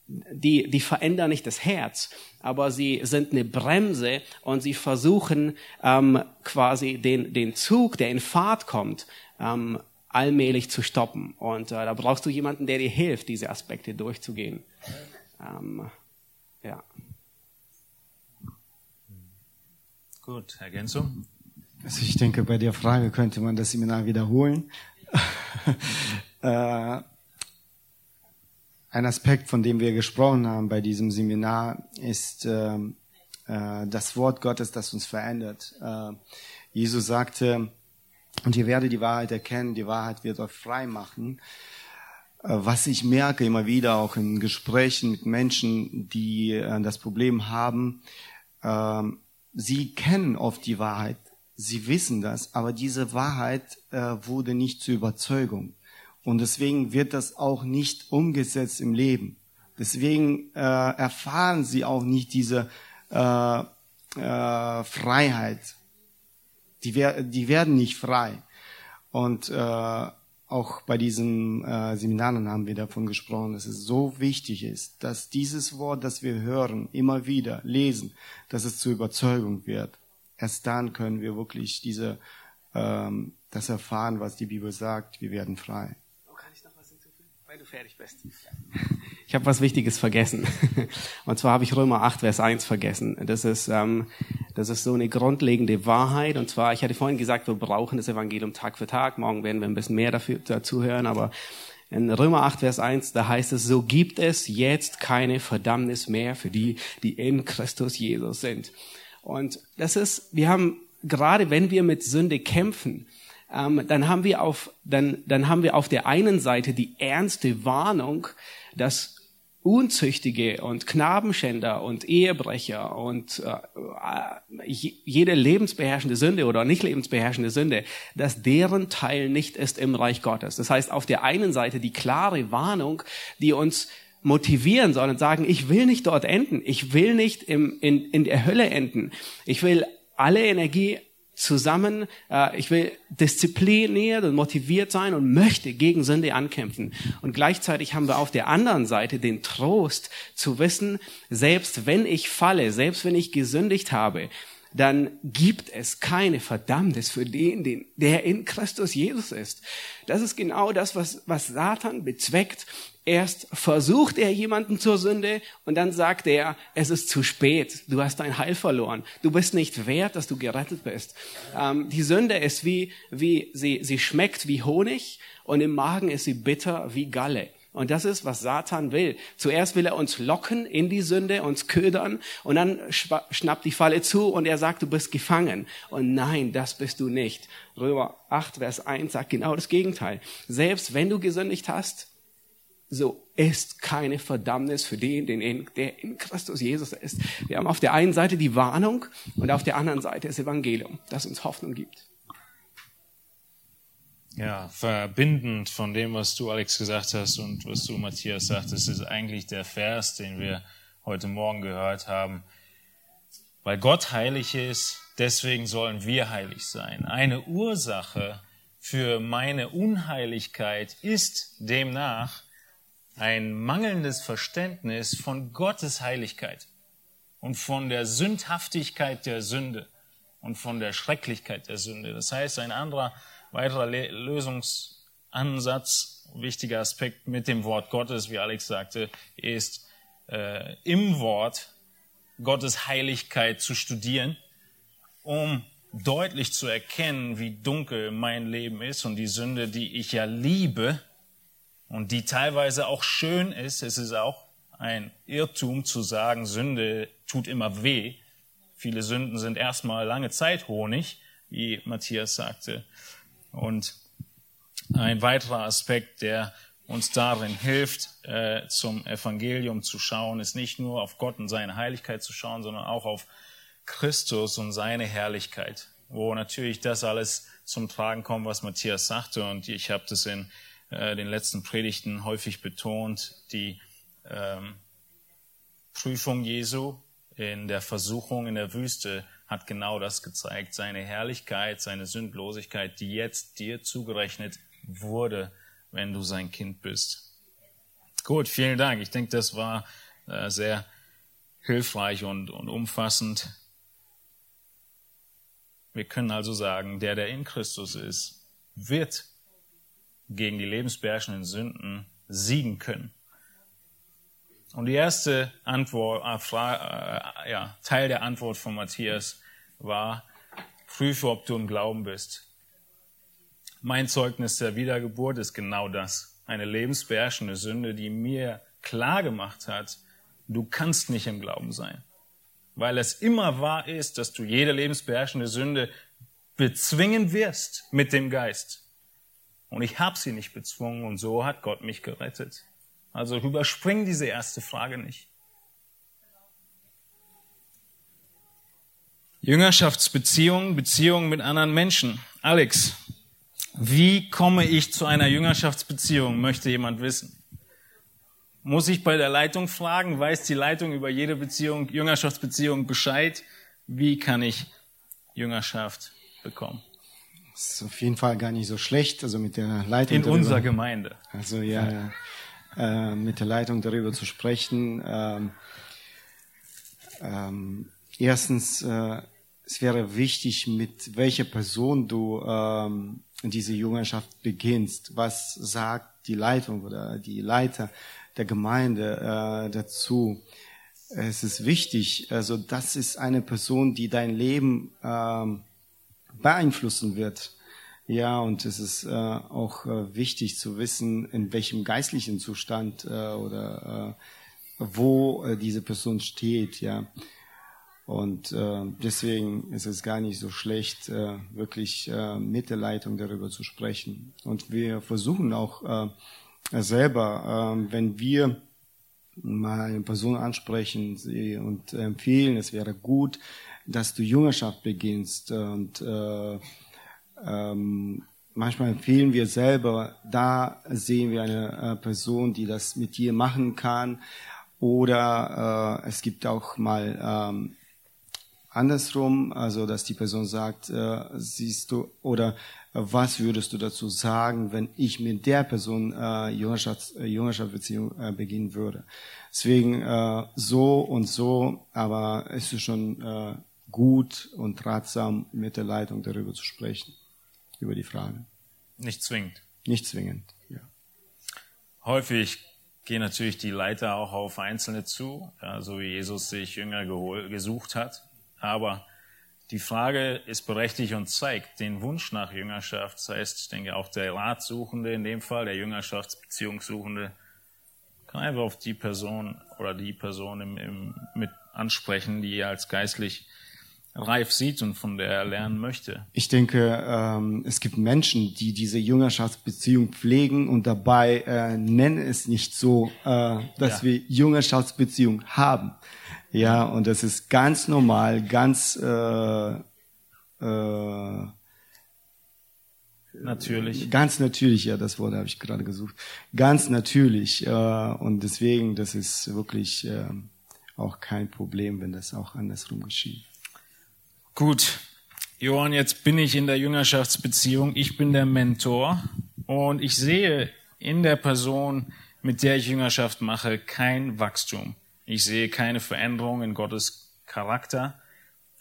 die, die verändern nicht das Herz, aber sie sind eine Bremse und sie versuchen ähm, quasi den, den Zug, der in Fahrt kommt, ähm, allmählich zu stoppen. Und äh, da brauchst du jemanden, der dir hilft, diese Aspekte durchzugehen. Ähm, ja. Gut, Ergänzung? Also ich denke, bei der Frage könnte man das Seminar wiederholen. äh, ein Aspekt, von dem wir gesprochen haben bei diesem Seminar, ist äh, äh, das Wort Gottes, das uns verändert. Äh, Jesus sagte, und ihr werdet die Wahrheit erkennen, die Wahrheit wird euch frei machen. Äh, was ich merke immer wieder, auch in Gesprächen mit Menschen, die äh, das Problem haben, äh, sie kennen oft die Wahrheit, sie wissen das, aber diese Wahrheit äh, wurde nicht zur Überzeugung. Und deswegen wird das auch nicht umgesetzt im Leben. Deswegen äh, erfahren sie auch nicht diese äh, äh, Freiheit. Die, wer die werden nicht frei. Und äh, auch bei diesen äh, Seminaren haben wir davon gesprochen, dass es so wichtig ist, dass dieses Wort, das wir hören, immer wieder lesen, dass es zur Überzeugung wird. Erst dann können wir wirklich diese, ähm, das erfahren, was die Bibel sagt. Wir werden frei weil du fertig bist. Ich habe was Wichtiges vergessen. Und zwar habe ich Römer 8, Vers 1 vergessen. Das ist, ähm, das ist so eine grundlegende Wahrheit. Und zwar, ich hatte vorhin gesagt, wir brauchen das Evangelium Tag für Tag. Morgen werden wir ein bisschen mehr dafür, dazu hören. Aber in Römer 8, Vers 1, da heißt es, so gibt es jetzt keine Verdammnis mehr für die, die in Christus Jesus sind. Und das ist, wir haben, gerade wenn wir mit Sünde kämpfen, ähm, dann haben wir auf, dann, dann haben wir auf der einen Seite die ernste Warnung, dass Unzüchtige und Knabenschänder und Ehebrecher und äh, jede lebensbeherrschende Sünde oder nicht lebensbeherrschende Sünde, dass deren Teil nicht ist im Reich Gottes. Das heißt, auf der einen Seite die klare Warnung, die uns motivieren soll und sagen, ich will nicht dort enden, ich will nicht im, in, in der Hölle enden, ich will alle Energie zusammen, äh, ich will diszipliniert und motiviert sein und möchte gegen Sünde ankämpfen. Und gleichzeitig haben wir auf der anderen Seite den Trost zu wissen, selbst wenn ich falle, selbst wenn ich gesündigt habe, dann gibt es keine Verdammnis für den, den, der in Christus Jesus ist. Das ist genau das, was, was Satan bezweckt. Erst versucht er jemanden zur Sünde und dann sagt er, es ist zu spät, du hast dein Heil verloren, du bist nicht wert, dass du gerettet bist. Ähm, die Sünde ist wie, wie sie, sie schmeckt wie Honig und im Magen ist sie bitter wie Galle. Und das ist, was Satan will. Zuerst will er uns locken in die Sünde, uns ködern und dann schnappt die Falle zu und er sagt, du bist gefangen. Und nein, das bist du nicht. Römer 8, Vers 1 sagt genau das Gegenteil. Selbst wenn du gesündigt hast, so ist keine Verdammnis für den, den der in Christus Jesus ist. Wir haben auf der einen Seite die Warnung und auf der anderen Seite das Evangelium, das uns Hoffnung gibt ja, verbindend von dem, was du, Alex, gesagt hast und was du, Matthias, sagtest, ist eigentlich der Vers, den wir heute Morgen gehört haben. Weil Gott heilig ist, deswegen sollen wir heilig sein. Eine Ursache für meine Unheiligkeit ist demnach ein mangelndes Verständnis von Gottes Heiligkeit und von der Sündhaftigkeit der Sünde und von der Schrecklichkeit der Sünde. Das heißt, ein anderer weiterer Lösungsansatz, wichtiger Aspekt mit dem Wort Gottes, wie Alex sagte, ist äh, im Wort Gottes Heiligkeit zu studieren, um deutlich zu erkennen, wie dunkel mein Leben ist und die Sünde, die ich ja liebe und die teilweise auch schön ist. Es ist auch ein Irrtum zu sagen, Sünde tut immer weh. Viele Sünden sind erstmal lange Zeit Honig, wie Matthias sagte. Und ein weiterer Aspekt, der uns darin hilft, äh, zum Evangelium zu schauen, ist nicht nur auf Gott und seine Heiligkeit zu schauen, sondern auch auf Christus und seine Herrlichkeit, wo natürlich das alles zum Tragen kommt, was Matthias sagte. Und ich habe das in äh, den letzten Predigten häufig betont, die ähm, Prüfung Jesu in der Versuchung in der Wüste hat genau das gezeigt. Seine Herrlichkeit, seine Sündlosigkeit, die jetzt dir zugerechnet wurde, wenn du sein Kind bist. Gut, vielen Dank. Ich denke, das war äh, sehr hilfreich und, und umfassend. Wir können also sagen, der, der in Christus ist, wird gegen die lebensbeherrschenden Sünden siegen können. Und die erste Antwort, äh, äh, ja, Teil der Antwort von Matthias war, prüfe, ob du im Glauben bist. Mein Zeugnis der Wiedergeburt ist genau das. Eine lebensbeherrschende Sünde, die mir klar gemacht hat, du kannst nicht im Glauben sein. Weil es immer wahr ist, dass du jede lebensbeherrschende Sünde bezwingen wirst mit dem Geist. Und ich habe sie nicht bezwungen und so hat Gott mich gerettet. Also überspring diese erste Frage nicht. Jüngerschaftsbeziehungen, Beziehungen mit anderen Menschen. Alex, wie komme ich zu einer Jüngerschaftsbeziehung, möchte jemand wissen. Muss ich bei der Leitung fragen, weiß die Leitung über jede Beziehung, Jüngerschaftsbeziehung Bescheid? Wie kann ich Jüngerschaft bekommen? Das ist auf jeden Fall gar nicht so schlecht, also mit der Leitung. In darüber, unserer Gemeinde. Also ja, äh, mit der Leitung darüber zu sprechen. Ähm, ähm, erstens, äh, es wäre wichtig, mit welcher Person du ähm, diese Jüngerschaft beginnst. Was sagt die Leitung oder die Leiter der Gemeinde äh, dazu? Es ist wichtig, also das ist eine Person, die dein Leben ähm, beeinflussen wird. Ja, und es ist äh, auch äh, wichtig zu wissen, in welchem geistlichen Zustand äh, oder äh, wo äh, diese Person steht. Ja, und äh, deswegen ist es gar nicht so schlecht, wirklich mit der Leitung darüber zu sprechen. Und wir versuchen auch selber, äh, wenn wir mal eine Person ansprechen und empfehlen, es wäre gut, dass du Jüngerschaft beginnst. Und äh, ähm, manchmal empfehlen wir selber, da sehen wir eine äh, Person, die das mit dir machen kann. Oder äh, es gibt auch mal ähm, andersrum, also dass die Person sagt, äh, siehst du, oder äh, was würdest du dazu sagen, wenn ich mit der Person äh, Jüngerschaft, äh, Jüngerschaftsbeziehung äh, beginnen würde. Deswegen äh, so und so, aber es ist schon äh, gut und ratsam, mit der Leitung darüber zu sprechen, über die Frage. Nicht zwingend. Nicht zwingend, ja. Häufig gehen natürlich die Leiter auch auf Einzelne zu, ja, so wie Jesus sich Jünger gesucht hat. Aber die Frage ist berechtigt und zeigt den Wunsch nach Jüngerschaft. Das heißt, ich denke auch der Ratsuchende in dem Fall, der Jüngerschaftsbeziehungssuchende, kann einfach auf die Person oder die Person im, im, mit ansprechen, die er als geistlich reif sieht und von der er lernen möchte. Ich denke, ähm, es gibt Menschen, die diese Jüngerschaftsbeziehung pflegen und dabei äh, nennen es nicht so, äh, dass ja. wir Jüngerschaftsbeziehung haben. Ja, und das ist ganz normal, ganz äh, äh, natürlich. Ganz natürlich, ja, das Wort habe ich gerade gesucht. Ganz natürlich. Äh, und deswegen, das ist wirklich äh, auch kein Problem, wenn das auch andersrum geschieht. Gut, Johann, jetzt bin ich in der Jüngerschaftsbeziehung. Ich bin der Mentor und ich sehe in der Person, mit der ich Jüngerschaft mache, kein Wachstum. Ich sehe keine Veränderung in Gottes Charakter.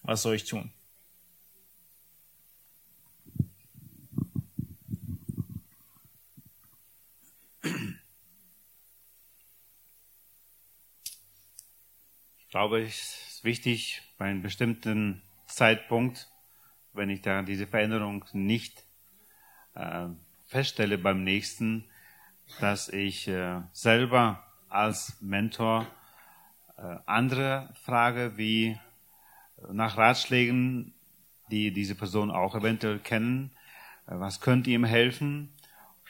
Was soll ich tun? Ich glaube, es ist wichtig, bei einem bestimmten Zeitpunkt, wenn ich da diese Veränderung nicht äh, feststelle beim nächsten, dass ich äh, selber als Mentor äh, andere frage, wie äh, nach Ratschlägen, die diese Person auch eventuell kennen, äh, was könnte ihm helfen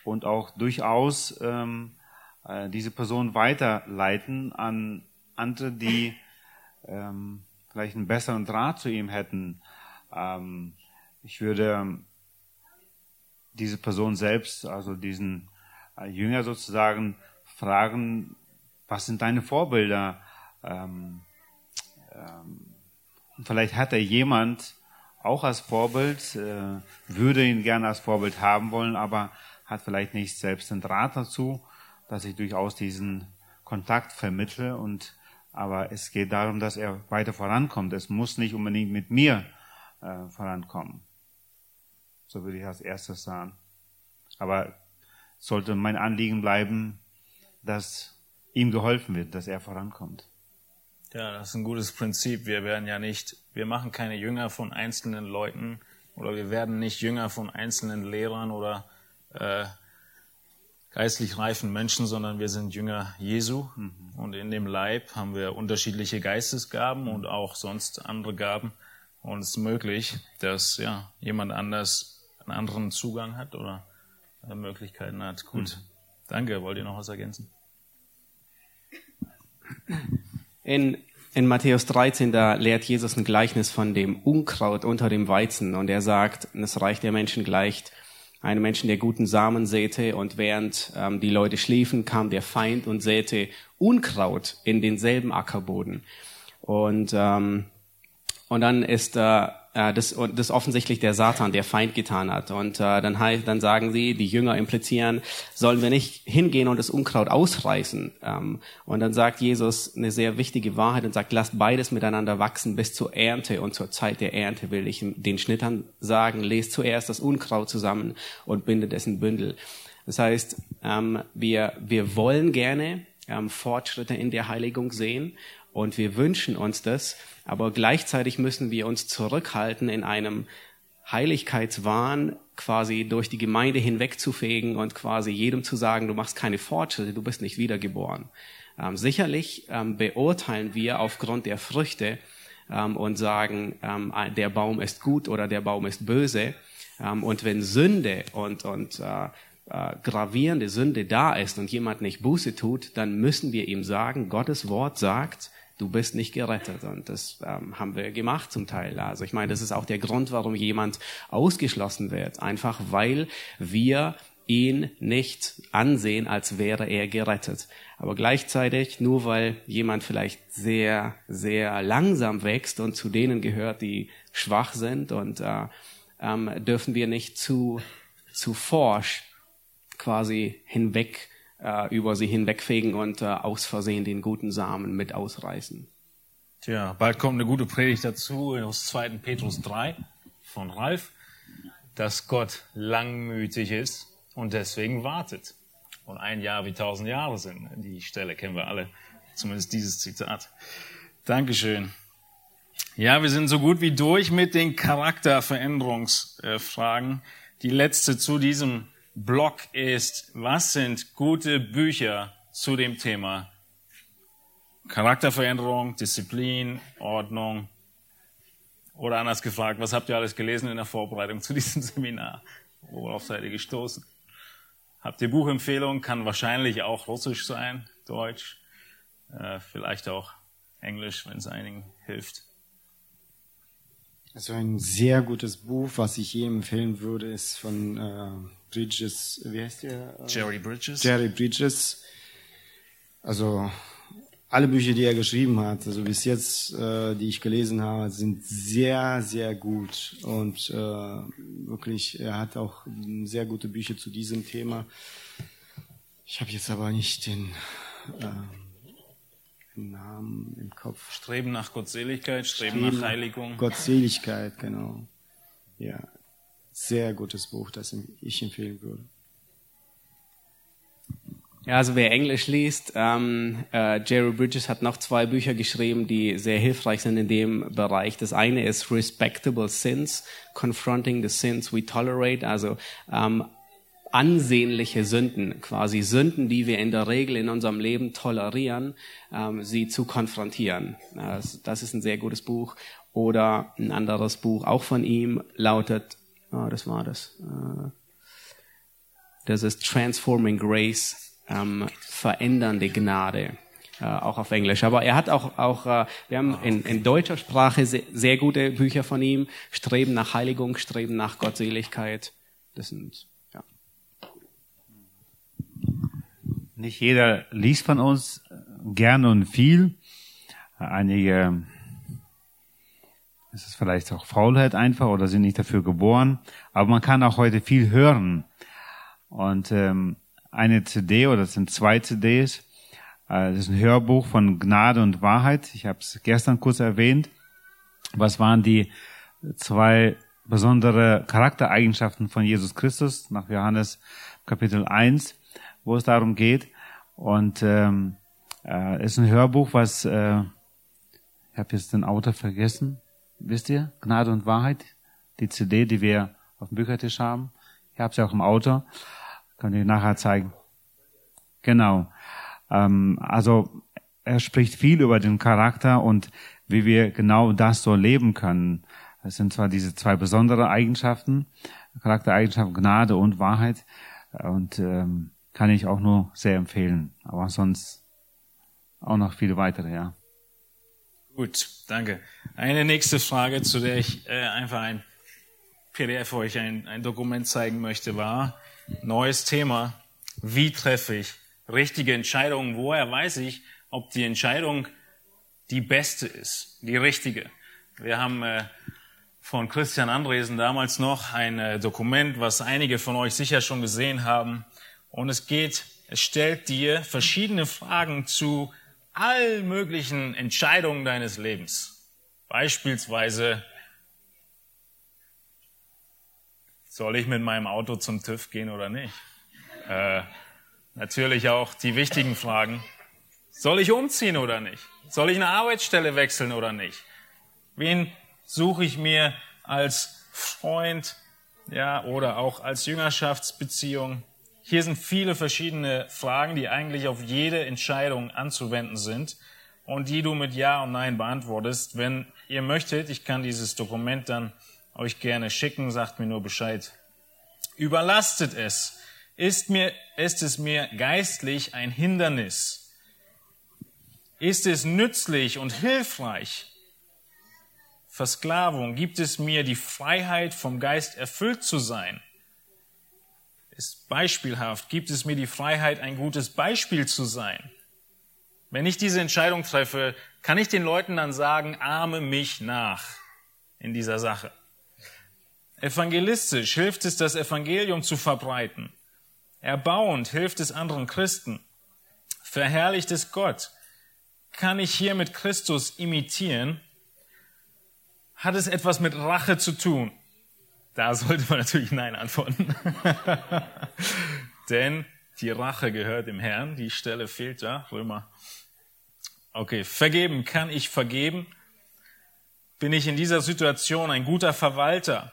und auch durchaus ähm, äh, diese Person weiterleiten an andere, die ähm, vielleicht einen besseren Draht zu ihm hätten. Ähm, ich würde diese Person selbst, also diesen äh, Jünger sozusagen, fragen, was sind deine Vorbilder? Ähm, ähm, vielleicht hat er jemand auch als Vorbild, äh, würde ihn gerne als Vorbild haben wollen, aber hat vielleicht nicht selbst den Draht dazu. dass ich durchaus diesen Kontakt vermittle und aber es geht darum, dass er weiter vorankommt. Es muss nicht unbedingt mit mir äh, vorankommen. So würde ich als erstes sagen. Aber sollte mein Anliegen bleiben, dass ihm geholfen wird, dass er vorankommt. Ja, das ist ein gutes Prinzip. Wir werden ja nicht, wir machen keine Jünger von einzelnen Leuten oder wir werden nicht Jünger von einzelnen Lehrern oder äh, geistlich reifen Menschen, sondern wir sind Jünger Jesu. Mhm. Und in dem Leib haben wir unterschiedliche Geistesgaben und auch sonst andere Gaben. Und es ist möglich, dass ja, jemand anders einen anderen Zugang hat oder Möglichkeiten hat. Gut. Mhm. Danke. Wollt ihr noch was ergänzen? In, in Matthäus 13, da lehrt Jesus ein Gleichnis von dem Unkraut unter dem Weizen. Und er sagt, das Reich der Menschen gleicht einem Menschen, der guten Samen säte. Und während ähm, die Leute schliefen, kam der Feind und säte Unkraut in denselben Ackerboden. Und, ähm, und dann ist äh, äh, das, das offensichtlich der Satan, der Feind getan hat. Und äh, dann, dann sagen sie, die Jünger implizieren, sollen wir nicht hingehen und das Unkraut ausreißen. Ähm, und dann sagt Jesus eine sehr wichtige Wahrheit und sagt, lasst beides miteinander wachsen bis zur Ernte. Und zur Zeit der Ernte will ich den Schnittern sagen, lest zuerst das Unkraut zusammen und bindet es in Bündel. Das heißt, ähm, wir, wir wollen gerne ähm, Fortschritte in der Heiligung sehen und wir wünschen uns das, aber gleichzeitig müssen wir uns zurückhalten in einem Heiligkeitswahn quasi durch die Gemeinde hinwegzufegen und quasi jedem zu sagen, du machst keine Fortschritte, du bist nicht wiedergeboren. Ähm, sicherlich ähm, beurteilen wir aufgrund der Früchte ähm, und sagen, ähm, der Baum ist gut oder der Baum ist böse. Ähm, und wenn Sünde und, und äh, äh, gravierende Sünde da ist und jemand nicht Buße tut, dann müssen wir ihm sagen, Gottes Wort sagt, du bist nicht gerettet. Und das ähm, haben wir gemacht zum Teil. Also ich meine, das ist auch der Grund, warum jemand ausgeschlossen wird. Einfach weil wir ihn nicht ansehen, als wäre er gerettet. Aber gleichzeitig, nur weil jemand vielleicht sehr, sehr langsam wächst und zu denen gehört, die schwach sind, und äh, ähm, dürfen wir nicht zu, zu forsch quasi hinweg äh, über sie hinwegfegen und äh, aus Versehen den guten Samen mit ausreißen. Tja, bald kommt eine gute Predigt dazu aus 2. Petrus 3 von Ralf, dass Gott langmütig ist und deswegen wartet. Und ein Jahr wie tausend Jahre sind. Die Stelle kennen wir alle. Zumindest dieses Zitat. Dankeschön. Ja, wir sind so gut wie durch mit den Charakterveränderungsfragen. Die letzte zu diesem Blog ist, was sind gute Bücher zu dem Thema Charakterveränderung, Disziplin, Ordnung? Oder anders gefragt, was habt ihr alles gelesen in der Vorbereitung zu diesem Seminar? Worauf seid ihr gestoßen? Habt ihr Buchempfehlungen? Kann wahrscheinlich auch Russisch sein, Deutsch, äh, vielleicht auch Englisch, wenn es einigen hilft. Also ein sehr gutes Buch, was ich jedem empfehlen würde, ist von äh, Bridges, wie heißt der? Jerry Bridges. Jerry Bridges. Also alle Bücher, die er geschrieben hat, also bis jetzt, äh, die ich gelesen habe, sind sehr, sehr gut. Und äh, wirklich, er hat auch sehr gute Bücher zu diesem Thema. Ich habe jetzt aber nicht den, äh, den Namen im Kopf. Streben nach Gottseligkeit, Streben, Streben nach Heiligung. Gottseligkeit, genau. Ja, sehr gutes Buch, das ich empfehlen würde. Ja, also wer Englisch liest, ähm, äh, Jerry Bridges hat noch zwei Bücher geschrieben, die sehr hilfreich sind in dem Bereich. Das eine ist Respectable Sins, Confronting the Sins We Tolerate, also ähm, ansehnliche Sünden, quasi Sünden, die wir in der Regel in unserem Leben tolerieren, ähm, sie zu konfrontieren. Das, das ist ein sehr gutes Buch. Oder ein anderes Buch, auch von ihm, lautet Oh, das war das. Äh, das ist Transforming Grace, ähm, verändernde Gnade. Äh, auch auf Englisch. Aber er hat auch, auch äh, wir haben in, in deutscher Sprache sehr, sehr gute Bücher von ihm. Streben nach Heiligung, Streben nach Gottseligkeit. Das sind, ja. Nicht jeder liest von uns gerne und viel. Einige es ist vielleicht auch Faulheit einfach oder sind nicht dafür geboren. Aber man kann auch heute viel hören. Und ähm, eine CD oder es sind zwei CDs. Äh, das ist ein Hörbuch von Gnade und Wahrheit. Ich habe es gestern kurz erwähnt. Was waren die zwei besondere Charaktereigenschaften von Jesus Christus nach Johannes Kapitel 1, wo es darum geht. Und ähm, äh, ist ein Hörbuch, was äh, ich habe jetzt den Autor vergessen. Wisst ihr? Gnade und Wahrheit, die CD, die wir auf dem Büchertisch haben. Ich habe sie auch im Auto. Kann ich nachher zeigen. Genau. Ähm, also er spricht viel über den Charakter und wie wir genau das so leben können. Es sind zwar diese zwei besondere Eigenschaften, Charaktereigenschaften Gnade und Wahrheit, und ähm, kann ich auch nur sehr empfehlen. Aber sonst auch noch viele weitere, ja. Gut, danke. Eine nächste Frage, zu der ich äh, einfach ein PDF euch ein, ein Dokument zeigen möchte, war neues Thema. Wie treffe ich richtige Entscheidungen? Woher weiß ich, ob die Entscheidung die beste ist, die richtige? Wir haben äh, von Christian Andresen damals noch ein äh, Dokument, was einige von euch sicher schon gesehen haben. Und es geht, es stellt dir verschiedene Fragen zu allen möglichen Entscheidungen deines Lebens. Beispielsweise, soll ich mit meinem Auto zum TÜV gehen oder nicht? Äh, natürlich auch die wichtigen Fragen. Soll ich umziehen oder nicht? Soll ich eine Arbeitsstelle wechseln oder nicht? Wen suche ich mir als Freund, ja, oder auch als Jüngerschaftsbeziehung. Hier sind viele verschiedene Fragen, die eigentlich auf jede Entscheidung anzuwenden sind und die du mit Ja und Nein beantwortest. Wenn ihr möchtet, ich kann dieses Dokument dann euch gerne schicken, sagt mir nur Bescheid. Überlastet es. Ist mir, ist es mir geistlich ein Hindernis? Ist es nützlich und hilfreich? Versklavung? Gibt es mir die Freiheit, vom Geist erfüllt zu sein? Ist beispielhaft? Gibt es mir die Freiheit, ein gutes Beispiel zu sein? Wenn ich diese Entscheidung treffe, kann ich den Leuten dann sagen, ahme mich nach in dieser Sache. Evangelistisch hilft es, das Evangelium zu verbreiten. Erbauend hilft es anderen Christen. Verherrlicht es Gott. Kann ich hier mit Christus imitieren hat es etwas mit Rache zu tun? Da sollte man natürlich Nein antworten. Denn die Rache gehört dem Herrn. Die Stelle fehlt da, Römer. Okay, vergeben. Kann ich vergeben? Bin ich in dieser Situation ein guter Verwalter?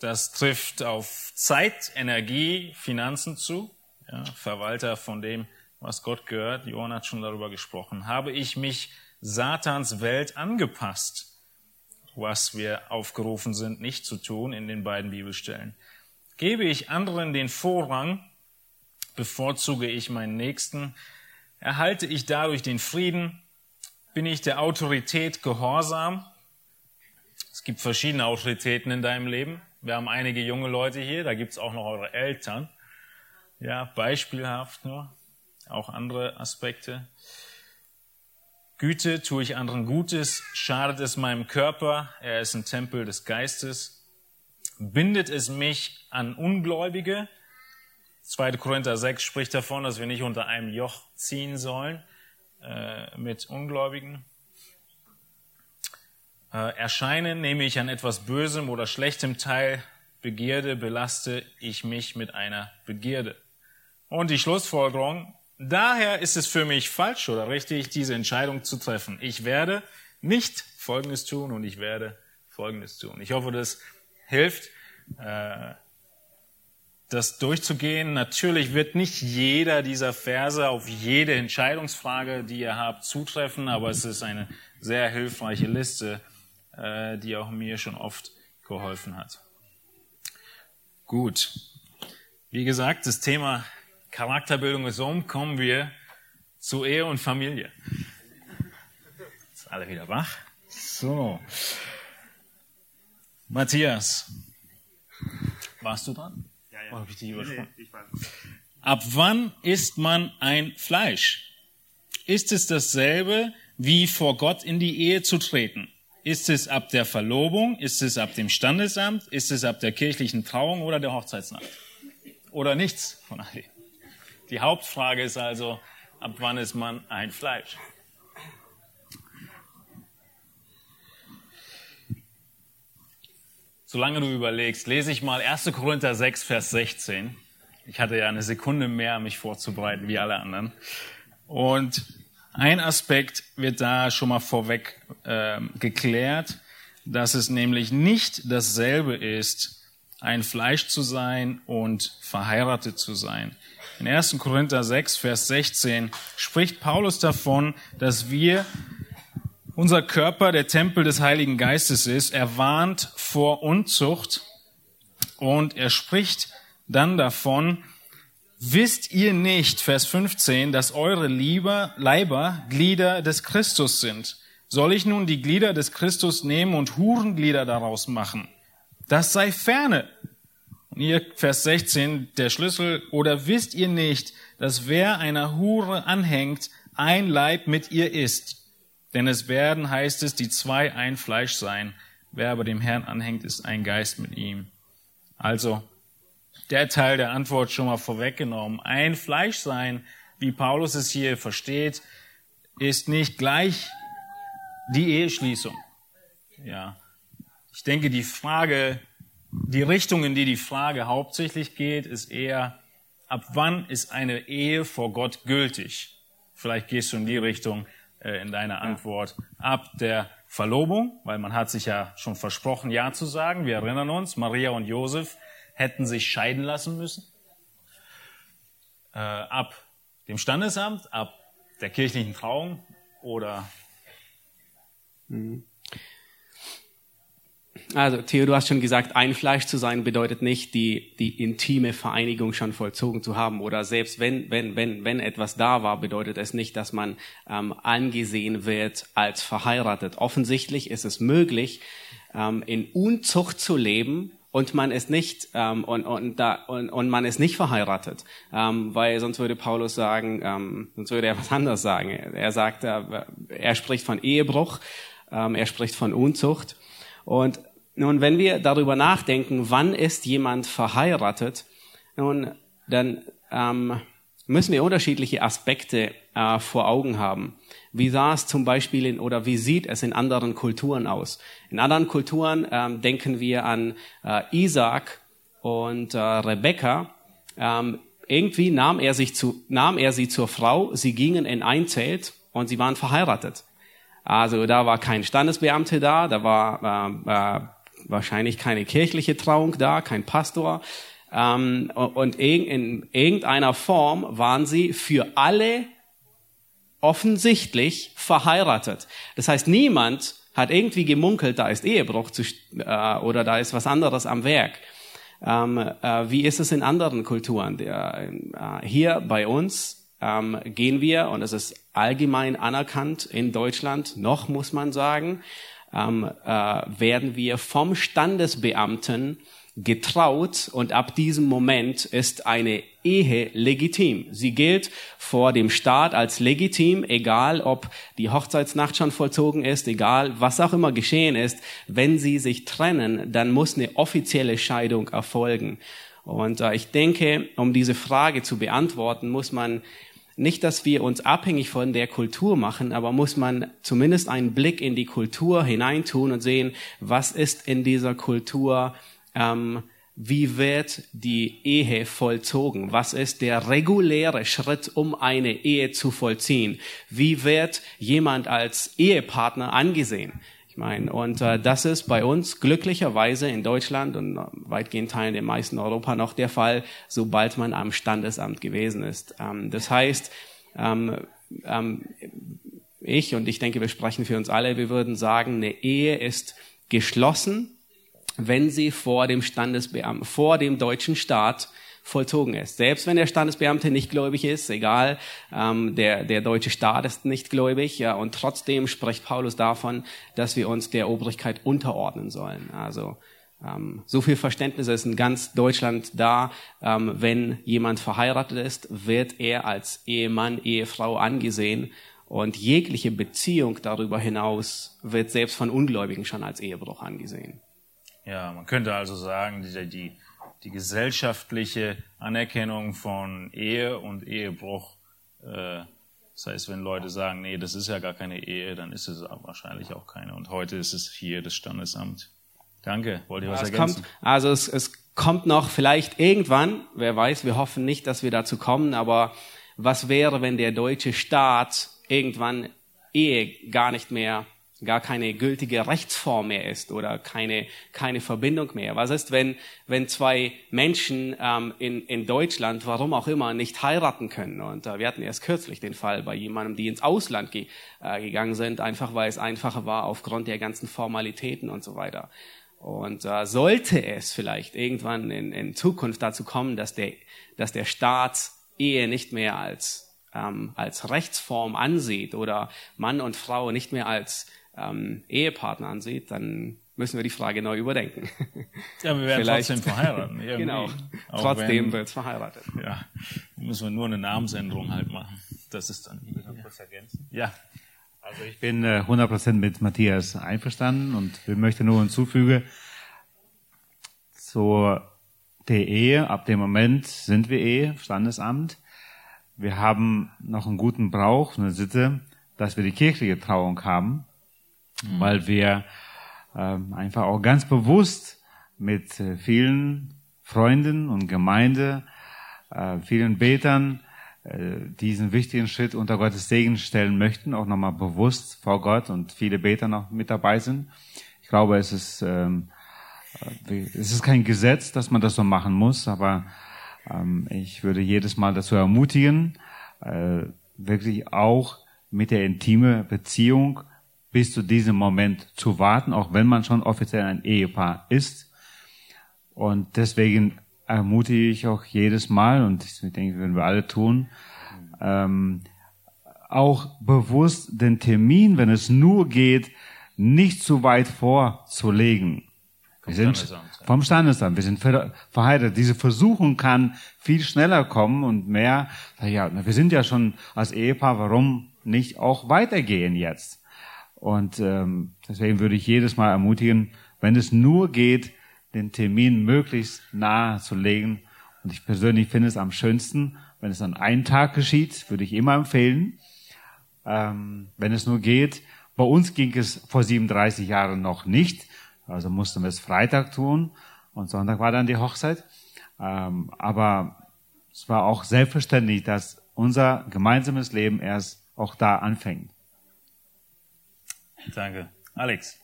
Das trifft auf Zeit, Energie, Finanzen zu. Ja, Verwalter von dem, was Gott gehört. Johann hat schon darüber gesprochen. Habe ich mich Satans Welt angepasst? Was wir aufgerufen sind, nicht zu tun in den beiden Bibelstellen. Gebe ich anderen den Vorrang, bevorzuge ich meinen Nächsten, erhalte ich dadurch den Frieden, bin ich der Autorität gehorsam. Es gibt verschiedene Autoritäten in deinem Leben. Wir haben einige junge Leute hier, da gibt es auch noch eure Eltern. Ja, beispielhaft nur, auch andere Aspekte. Güte, tue ich anderen Gutes, schadet es meinem Körper, er ist ein Tempel des Geistes, bindet es mich an Ungläubige. 2. Korinther 6 spricht davon, dass wir nicht unter einem Joch ziehen sollen äh, mit Ungläubigen. Äh, erscheinen nehme ich an etwas Bösem oder Schlechtem teil, Begierde belaste ich mich mit einer Begierde. Und die Schlussfolgerung, Daher ist es für mich falsch oder richtig, diese Entscheidung zu treffen. Ich werde nicht Folgendes tun und ich werde Folgendes tun. Ich hoffe, das hilft, äh, das durchzugehen. Natürlich wird nicht jeder dieser Verse auf jede Entscheidungsfrage, die ihr habt, zutreffen, aber es ist eine sehr hilfreiche Liste, äh, die auch mir schon oft geholfen hat. Gut. Wie gesagt, das Thema Charakterbildung ist um, kommen wir zu Ehe und Familie. Jetzt alle wieder wach. So. Matthias, warst du dran? Ja, ja. ich dich übersprungen? Nee, Ab wann isst man ein Fleisch? Ist es dasselbe, wie vor Gott in die Ehe zu treten? Ist es ab der Verlobung? Ist es ab dem Standesamt? Ist es ab der kirchlichen Trauung oder der Hochzeitsnacht? Oder nichts von all dem? Die Hauptfrage ist also, ab wann ist man ein Fleisch? Solange du überlegst, lese ich mal 1. Korinther 6, Vers 16. Ich hatte ja eine Sekunde mehr, mich vorzubereiten wie alle anderen. Und ein Aspekt wird da schon mal vorweg äh, geklärt, dass es nämlich nicht dasselbe ist, ein Fleisch zu sein und verheiratet zu sein. In 1. Korinther 6, Vers 16 spricht Paulus davon, dass wir unser Körper der Tempel des Heiligen Geistes ist. Er warnt vor Unzucht und er spricht dann davon, wisst ihr nicht, Vers 15, dass eure Lieber, Leiber Glieder des Christus sind? Soll ich nun die Glieder des Christus nehmen und Hurenglieder daraus machen? Das sei ferne. Und hier, Vers 16, der Schlüssel, oder wisst ihr nicht, dass wer einer Hure anhängt, ein Leib mit ihr ist? Denn es werden, heißt es, die zwei ein Fleisch sein. Wer aber dem Herrn anhängt, ist ein Geist mit ihm. Also, der Teil der Antwort schon mal vorweggenommen. Ein Fleisch sein, wie Paulus es hier versteht, ist nicht gleich die Eheschließung. Ja. Ich denke, die Frage, die Richtung, in die die Frage hauptsächlich geht, ist eher, ab wann ist eine Ehe vor Gott gültig? Vielleicht gehst du in die Richtung, äh, in deiner Antwort ab der Verlobung, weil man hat sich ja schon versprochen, Ja zu sagen. Wir erinnern uns, Maria und Josef hätten sich scheiden lassen müssen. Äh, ab dem Standesamt, ab der kirchlichen Trauung oder mhm. Also, Theo, du hast schon gesagt, ein Fleisch zu sein bedeutet nicht, die, die intime Vereinigung schon vollzogen zu haben. Oder selbst wenn, wenn, wenn, wenn etwas da war, bedeutet es nicht, dass man ähm, angesehen wird als verheiratet. Offensichtlich ist es möglich, ähm, in Unzucht zu leben, und man ist nicht ähm, und, und, da, und, und man ist nicht verheiratet, ähm, weil sonst würde Paulus sagen, ähm, sonst würde er was anderes sagen. Er sagt, äh, er spricht von Ehebruch, ähm, er spricht von Unzucht und nun, wenn wir darüber nachdenken, wann ist jemand verheiratet, nun, dann ähm, müssen wir unterschiedliche Aspekte äh, vor Augen haben. Wie sah es zum Beispiel in, oder wie sieht es in anderen Kulturen aus? In anderen Kulturen ähm, denken wir an äh, Isaac und äh, Rebekka. Ähm, irgendwie nahm er, sich zu, nahm er sie zur Frau, sie gingen in ein Zelt und sie waren verheiratet. Also da war kein Standesbeamte da, da war äh, äh, wahrscheinlich keine kirchliche Trauung da, kein Pastor. Ähm, und in irgendeiner Form waren sie für alle offensichtlich verheiratet. Das heißt, niemand hat irgendwie gemunkelt, da ist Ehebruch zu, äh, oder da ist was anderes am Werk. Ähm, äh, wie ist es in anderen Kulturen? Der, äh, hier bei uns ähm, gehen wir, und es ist allgemein anerkannt in Deutschland, noch muss man sagen, ähm, äh, werden wir vom Standesbeamten getraut und ab diesem Moment ist eine Ehe legitim. Sie gilt vor dem Staat als legitim, egal ob die Hochzeitsnacht schon vollzogen ist, egal was auch immer geschehen ist. Wenn sie sich trennen, dann muss eine offizielle Scheidung erfolgen. Und äh, ich denke, um diese Frage zu beantworten, muss man nicht, dass wir uns abhängig von der Kultur machen, aber muss man zumindest einen Blick in die Kultur hineintun und sehen, was ist in dieser Kultur, ähm, wie wird die Ehe vollzogen? Was ist der reguläre Schritt, um eine Ehe zu vollziehen? Wie wird jemand als Ehepartner angesehen? Meine, und äh, das ist bei uns glücklicherweise in Deutschland und weitgehend Teilen der meisten Europa noch der Fall, sobald man am Standesamt gewesen ist. Ähm, das heißt, ähm, ähm, ich und ich denke, wir sprechen für uns alle, wir würden sagen, eine Ehe ist geschlossen, wenn sie vor dem Standesbeamten, vor dem deutschen Staat vollzogen ist. Selbst wenn der Standesbeamte nicht gläubig ist, egal, ähm, der, der deutsche Staat ist nicht gläubig, ja, und trotzdem spricht Paulus davon, dass wir uns der Obrigkeit unterordnen sollen. Also ähm, so viel Verständnis ist in ganz Deutschland da. Ähm, wenn jemand verheiratet ist, wird er als Ehemann, Ehefrau angesehen und jegliche Beziehung darüber hinaus wird selbst von Ungläubigen schon als Ehebruch angesehen. Ja, man könnte also sagen, die, die die gesellschaftliche Anerkennung von Ehe und Ehebruch. Äh, das heißt, wenn Leute sagen, nee, das ist ja gar keine Ehe, dann ist es wahrscheinlich auch keine. Und heute ist es hier das Standesamt. Danke. Wollt ihr was es ergänzen? Kommt, also es, es kommt noch vielleicht irgendwann, wer weiß, wir hoffen nicht, dass wir dazu kommen, aber was wäre, wenn der deutsche Staat irgendwann Ehe gar nicht mehr gar keine gültige Rechtsform mehr ist oder keine, keine Verbindung mehr. Was ist, wenn, wenn zwei Menschen ähm, in, in Deutschland, warum auch immer, nicht heiraten können? Und äh, wir hatten erst kürzlich den Fall bei jemandem, die ins Ausland ge, äh, gegangen sind, einfach weil es einfacher war aufgrund der ganzen Formalitäten und so weiter. Und äh, sollte es vielleicht irgendwann in, in Zukunft dazu kommen, dass der, dass der Staat Ehe nicht mehr als, ähm, als Rechtsform ansieht oder Mann und Frau nicht mehr als ähm, Ehepartner ansieht, dann müssen wir die Frage neu überdenken. Ja, wir werden Vielleicht- trotzdem verheiraten. irgendwie. genau. Auch Trotzdem wenn- wird's verheiratet. Ja, müssen wir nur eine Namensänderung halt machen. Das ist dann. Ja, Also ich bin äh, 100% mit Matthias einverstanden und ich möchte nur hinzufügen, zur der Ehe, ab dem Moment sind wir Ehe, Standesamt. Wir haben noch einen guten Brauch, eine Sitte, dass wir die kirchliche Trauung haben, weil wir ähm, einfach auch ganz bewusst mit äh, vielen Freunden und Gemeinde, äh, vielen Betern äh, diesen wichtigen Schritt unter Gottes Segen stellen möchten, auch nochmal bewusst vor Gott und viele Beter noch mit dabei sind. Ich glaube, es ist, ähm, äh, es ist kein Gesetz, dass man das so machen muss, aber ähm, ich würde jedes Mal dazu ermutigen, äh, wirklich auch mit der intime Beziehung bis zu diesem Moment zu warten, auch wenn man schon offiziell ein Ehepaar ist. Und deswegen ermutige ich auch jedes Mal, und ich denke, würden wir alle tun, ähm, auch bewusst den Termin, wenn es nur geht, nicht zu weit vorzulegen. Wir sind vom Standesamt, wir sind ver- verheiratet. Diese Versuchung kann viel schneller kommen und mehr, ja, wir sind ja schon als Ehepaar, warum nicht auch weitergehen jetzt? Und ähm, deswegen würde ich jedes Mal ermutigen, wenn es nur geht, den Termin möglichst nahe zu legen. Und ich persönlich finde es am schönsten, wenn es an einem Tag geschieht, würde ich immer empfehlen. Ähm, wenn es nur geht. Bei uns ging es vor 37 Jahren noch nicht. Also mussten wir es Freitag tun und Sonntag war dann die Hochzeit. Ähm, aber es war auch selbstverständlich, dass unser gemeinsames Leben erst auch da anfängt. Danke. Alex.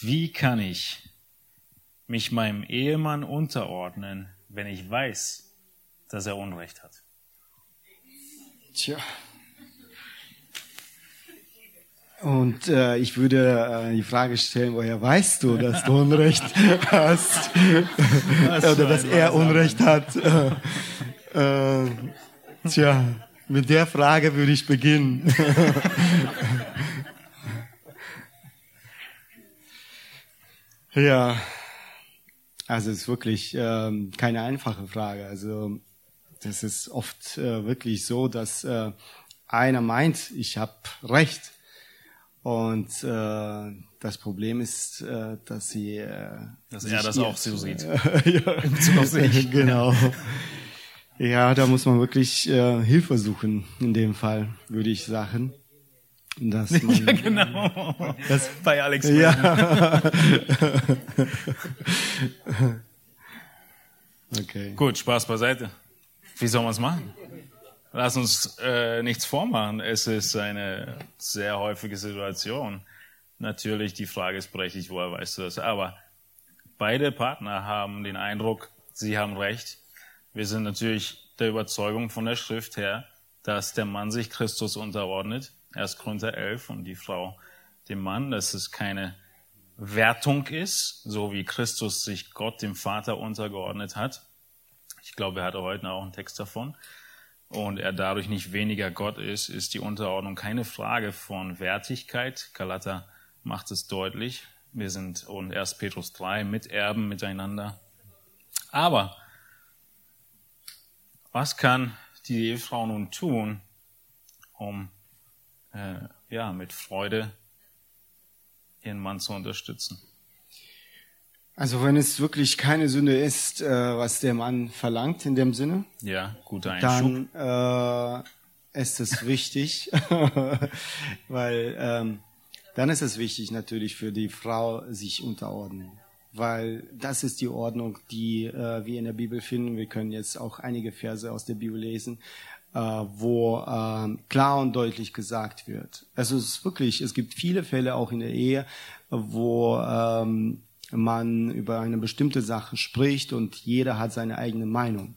Wie kann ich mich meinem Ehemann unterordnen, wenn ich weiß, dass er Unrecht hat? Tja. Und äh, ich würde äh, die Frage stellen, woher weißt du, dass du Unrecht hast? Oder dass er Unrecht hat? Äh, äh, tja, mit der Frage würde ich beginnen. ja, also es ist wirklich ähm, keine einfache Frage. Also das ist oft äh, wirklich so, dass äh, einer meint, ich habe recht. Und äh, das Problem ist, äh, dass sie äh, Dass er das auch so sieht. ja, genau. Ja, da muss man wirklich äh, Hilfe suchen, in dem Fall, würde ich sagen. Dass man, genau. Das- Bei Alex. ja. okay. Gut, Spaß beiseite. Wie soll man es machen? Lass uns äh, nichts vormachen. Es ist eine sehr häufige Situation. Natürlich, die Frage ist berechtigt, woher weißt du das? Aber beide Partner haben den Eindruck, sie haben recht. Wir sind natürlich der Überzeugung von der Schrift her, dass der Mann sich Christus unterordnet. 1. Korinther 11 und die Frau dem Mann, dass es keine Wertung ist, so wie Christus sich Gott, dem Vater, untergeordnet hat. Ich glaube, er hatte heute auch einen Text davon. Und er dadurch nicht weniger Gott ist, ist die Unterordnung keine Frage von Wertigkeit. Galater macht es deutlich. Wir sind und 1. Petrus 3 Miterben miteinander. Aber was kann die Ehefrau nun tun, um äh, ja mit Freude ihren Mann zu unterstützen? Also wenn es wirklich keine Sünde ist, äh, was der Mann verlangt in dem Sinne, Ja, guter Einschub. dann äh, ist es wichtig, weil ähm, dann ist es wichtig natürlich für die Frau sich unterordnen, weil das ist die Ordnung, die äh, wir in der Bibel finden. Wir können jetzt auch einige Verse aus der Bibel lesen, äh, wo äh, klar und deutlich gesagt wird. Also es ist wirklich, es gibt viele Fälle auch in der Ehe, wo ähm, man über eine bestimmte Sache spricht und jeder hat seine eigene Meinung.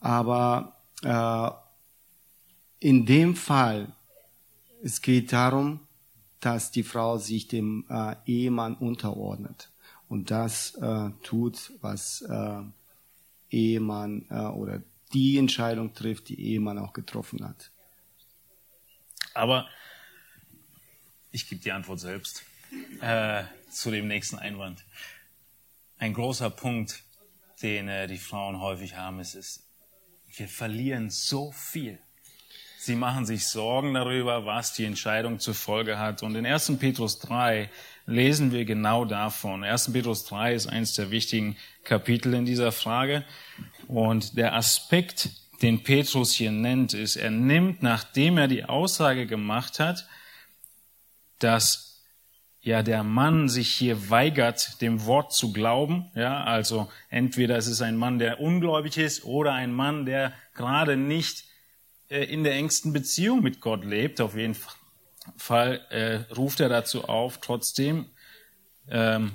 Aber äh, in dem Fall, es geht darum, dass die Frau sich dem äh, Ehemann unterordnet und das äh, tut, was äh, Ehemann äh, oder die Entscheidung trifft, die Ehemann auch getroffen hat. Aber ich gebe die Antwort selbst äh, zu dem nächsten Einwand. Ein großer Punkt, den äh, die Frauen häufig haben, ist, ist, wir verlieren so viel. Sie machen sich Sorgen darüber, was die Entscheidung zur Folge hat. Und in 1. Petrus 3 lesen wir genau davon. 1. Petrus 3 ist eines der wichtigen Kapitel in dieser Frage. Und der Aspekt, den Petrus hier nennt, ist, er nimmt, nachdem er die Aussage gemacht hat, dass ja der Mann sich hier weigert, dem Wort zu glauben. Ja, also entweder es ist ein Mann, der ungläubig ist oder ein Mann, der gerade nicht äh, in der engsten Beziehung mit Gott lebt. Auf jeden Fall äh, ruft er dazu auf, trotzdem ähm,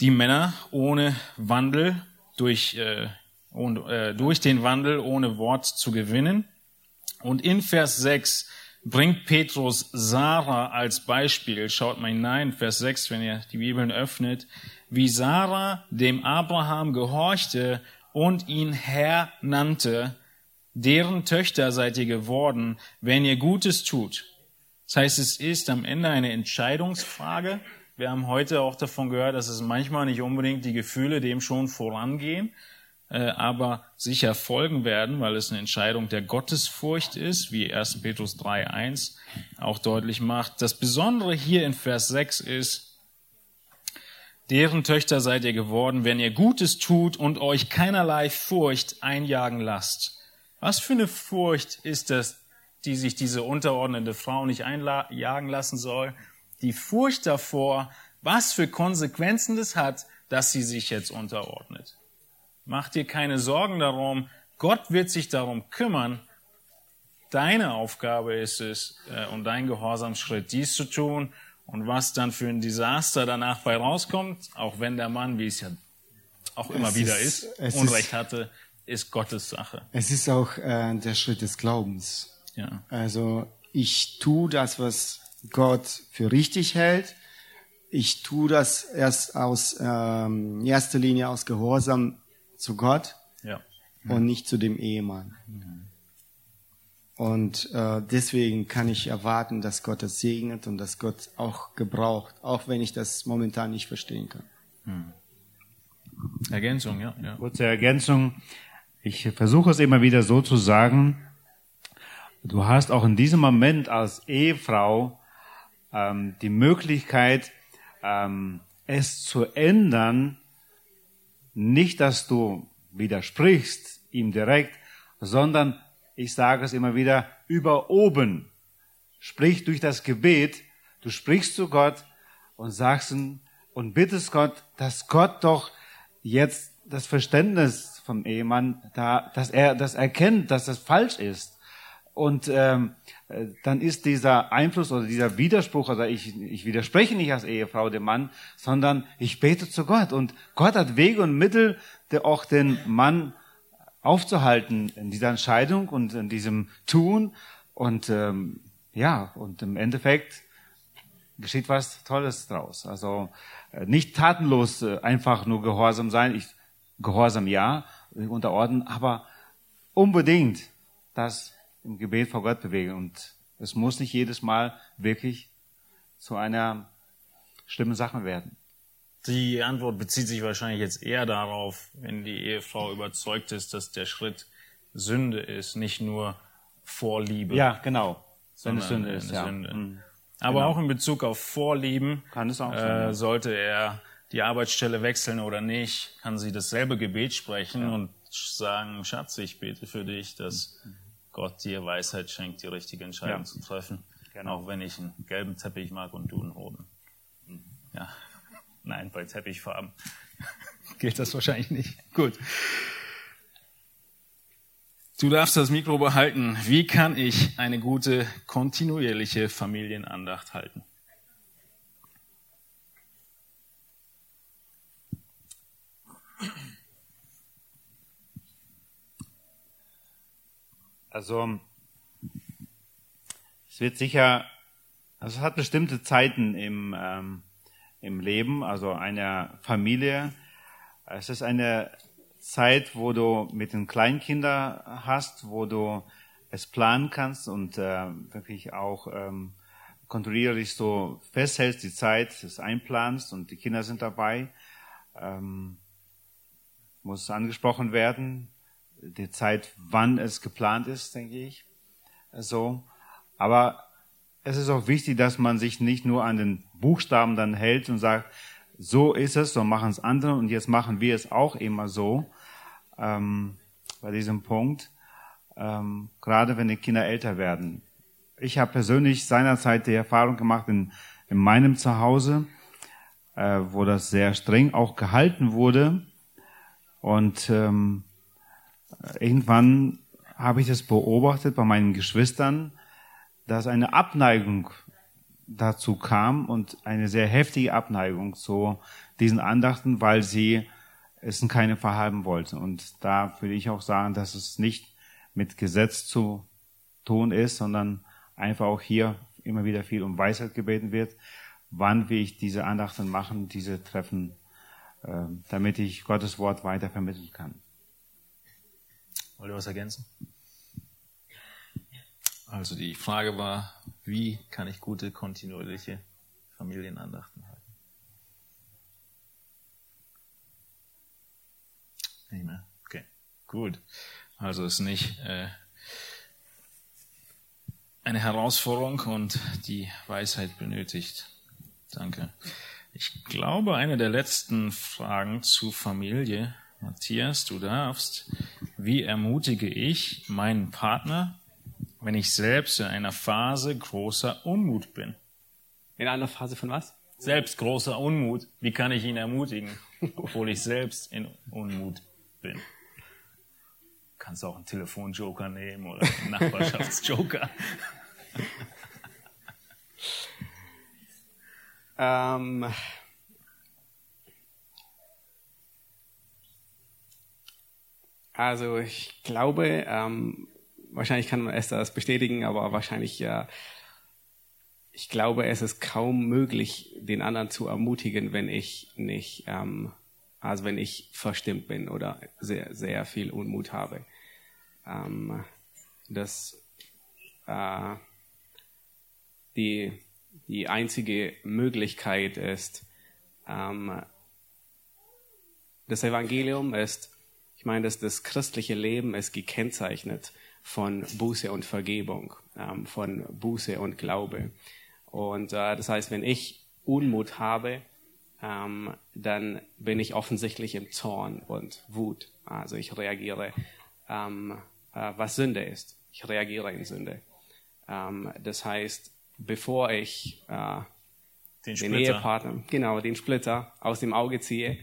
die Männer ohne Wandel durch, äh, und, äh, durch den Wandel ohne Wort zu gewinnen. Und in Vers 6 bringt Petrus Sarah als Beispiel. Schaut mal hinein, Vers 6, wenn ihr die Bibeln öffnet, wie Sarah dem Abraham gehorchte und ihn Herr nannte. Deren Töchter seid ihr geworden, wenn ihr Gutes tut. Das heißt, es ist am Ende eine Entscheidungsfrage. Wir haben heute auch davon gehört, dass es manchmal nicht unbedingt die Gefühle dem schon vorangehen, äh, aber sicher folgen werden, weil es eine Entscheidung der Gottesfurcht ist, wie 1. Petrus 3.1 auch deutlich macht. Das Besondere hier in Vers 6 ist, deren Töchter seid ihr geworden, wenn ihr Gutes tut und euch keinerlei Furcht einjagen lasst. Was für eine Furcht ist das, die sich diese unterordnende Frau nicht einjagen lassen soll? Die Furcht davor, was für Konsequenzen das hat, dass sie sich jetzt unterordnet. Mach dir keine Sorgen darum. Gott wird sich darum kümmern. Deine Aufgabe ist es äh, und dein Gehorsamschritt, dies zu tun. Und was dann für ein Desaster danach bei rauskommt, auch wenn der Mann, wie es ja auch immer Es wieder ist- ist, Unrecht ist- hatte, ist Gottes Sache. Es ist auch äh, der Schritt des Glaubens. Ja. Also ich tue das, was Gott für richtig hält. Ich tue das erst aus ähm, erster Linie aus Gehorsam zu Gott Ja. und nicht zu dem Ehemann. Und äh, deswegen kann ich erwarten, dass Gott das segnet und dass Gott auch gebraucht, auch wenn ich das momentan nicht verstehen kann. Ergänzung, ja. ja. Kurze Ergänzung. Ich versuche es immer wieder so zu sagen. Du hast auch in diesem Moment als Ehefrau ähm, die Möglichkeit, ähm, es zu ändern. Nicht, dass du widersprichst ihm direkt, sondern ich sage es immer wieder, über oben. Sprich durch das Gebet. Du sprichst zu Gott und sagst ihm und bittest Gott, dass Gott doch jetzt das Verständnis vom Ehemann da, dass er das erkennt, dass das falsch ist. Und ähm, äh, dann ist dieser Einfluss oder dieser Widerspruch, also ich, ich widerspreche nicht als Ehefrau dem Mann, sondern ich bete zu Gott. Und Gott hat Wege und Mittel, der auch den Mann aufzuhalten in dieser Entscheidung und in diesem Tun. Und ähm, ja, und im Endeffekt geschieht was Tolles draus. Also äh, nicht tatenlos äh, einfach nur gehorsam sein. Ich, gehorsam ja, unterordnen, aber unbedingt das im Gebet vor Gott bewegen. Und es muss nicht jedes Mal wirklich zu einer schlimmen Sache werden. Die Antwort bezieht sich wahrscheinlich jetzt eher darauf, wenn die Ehefrau überzeugt ist, dass der Schritt Sünde ist, nicht nur Vorliebe. Ja, genau. Wenn es Sünde ist, ja. Sünde. Mhm. Aber Genau. auch in Bezug auf Vorlieben Kann es auch äh, sein, ja. sollte er die Arbeitsstelle wechseln oder nicht, kann sie dasselbe Gebet sprechen und sagen, Schatz, ich bete für dich, dass Gott dir Weisheit schenkt, die richtige Entscheidung Ja. zu treffen. Genau. Auch wenn ich einen gelben Teppich mag und du einen roten. Ja, nein, bei Teppichfarben gilt das wahrscheinlich nicht. Gut. Du darfst das Mikro behalten. Wie kann ich eine gute, kontinuierliche Familienandacht halten? Also es wird sicher, also es hat bestimmte Zeiten im, ähm, im Leben, also einer Familie. Es ist eine Zeit, wo du mit den Kleinkindern hast, wo du es planen kannst und äh, wirklich auch ähm, kontrollierlich so festhältst, die Zeit, es einplanst und die Kinder sind dabei. Ähm, muss angesprochen werden, die Zeit, wann es geplant ist, denke ich. So. Aber es ist auch wichtig, dass man sich nicht nur an den Buchstaben dann hält und sagt, so ist es, so machen es andere und jetzt machen wir es auch immer so. Ähm, bei diesem Punkt, ähm, gerade wenn die Kinder älter werden. Ich habe persönlich seinerzeit die Erfahrung gemacht in, in meinem Zuhause, äh, wo das sehr streng auch gehalten wurde. Und ähm, irgendwann habe ich das beobachtet bei meinen Geschwistern, dass eine Abneigung dazu kam und eine sehr heftige Abneigung zu diesen Andachten, weil sie es in keine verhalten wollten. Und da würde ich auch sagen, dass es nicht mit Gesetz zu tun ist, sondern einfach auch hier immer wieder viel um Weisheit gebeten wird, wann will ich diese Andachten machen, diese Treffen, äh, damit ich Gottes Wort weiter vermitteln kann. Wollt ihr was ergänzen? Also die Frage war, wie kann ich gute, kontinuierliche Familienandachten halten? Nicht mehr? Okay, gut. Also ist nicht äh, eine Herausforderung und die Weisheit benötigt. Danke. Ich glaube, eine der letzten Fragen zu Familie, Matthias, du darfst. Wie ermutige ich meinen Partner, wenn ich selbst in einer Phase großer Unmut bin? In einer Phase von was? Selbst großer Unmut. Wie kann ich ihn ermutigen, obwohl ich selbst in Unmut bin? Kannst auch einen Telefonjoker nehmen oder einen Nachbarschaftsjoker. Ähm, also ich glaube, ähm, wahrscheinlich kann Esther das bestätigen, aber wahrscheinlich ja, ich glaube, es ist kaum möglich, den anderen zu ermutigen, wenn ich nicht, ähm, also wenn ich verstimmt bin oder sehr, sehr viel Unmut habe. Ähm, das äh, die, die einzige Möglichkeit ist, ähm, das Evangelium ist, ich meine, dass das christliche Leben ist gekennzeichnet von Buße und Vergebung, ähm, von Buße und Glaube. Und äh, das heißt, wenn ich Unmut habe, ähm, dann bin ich offensichtlich im Zorn und Wut. Also ich reagiere, ähm, äh, was Sünde ist. Ich reagiere in Sünde. Ähm, das heißt, bevor ich äh, Den den. Ehepartner, genau, den Splitter aus dem Auge ziehe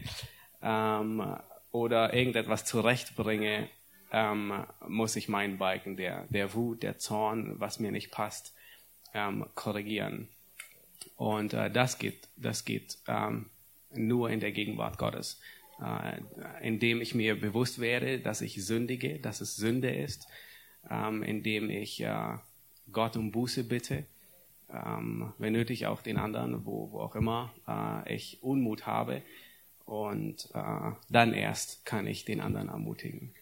ähm, oder irgendetwas zurechtbringe, ähm, muss ich meinen Balken der, der Wut, der Zorn, was mir nicht passt, ähm, korrigieren. Und äh, das geht, das geht ähm, nur in der Gegenwart Gottes, äh, indem ich mir bewusst werde, dass ich sündige, dass es Sünde ist, ähm, indem ich äh, Gott um Buße bitte, ähm, wenn nötig auch den anderen, wo, wo auch immer äh, ich Unmut habe. Und äh, dann erst kann ich den anderen ermutigen.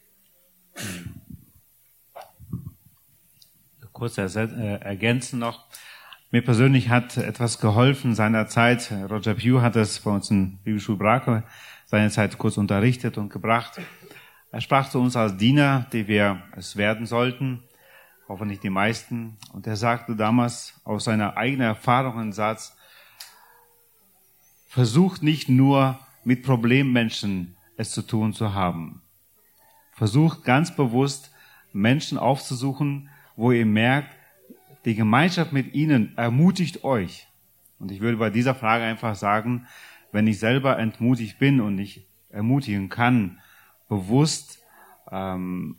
kurz äh, ergänzen noch. Mir persönlich hat etwas geholfen seinerzeit. Roger Pugh hat es bei uns in Bibelschule Brake seinerzeit kurz unterrichtet und gebracht. Er sprach zu uns als Diener, die wir es werden sollten. hoffentlich die meisten. Und er sagte damals aus seiner eigenen Erfahrung einen Satz, versucht nicht nur mit Problemmenschen es zu tun zu haben. Versucht ganz bewusst Menschen aufzusuchen, wo ihr merkt, die Gemeinschaft mit ihnen ermutigt euch. Und ich würde bei dieser Frage einfach sagen, wenn ich selber entmutigt bin und ich ermutigen kann, bewusst ähm,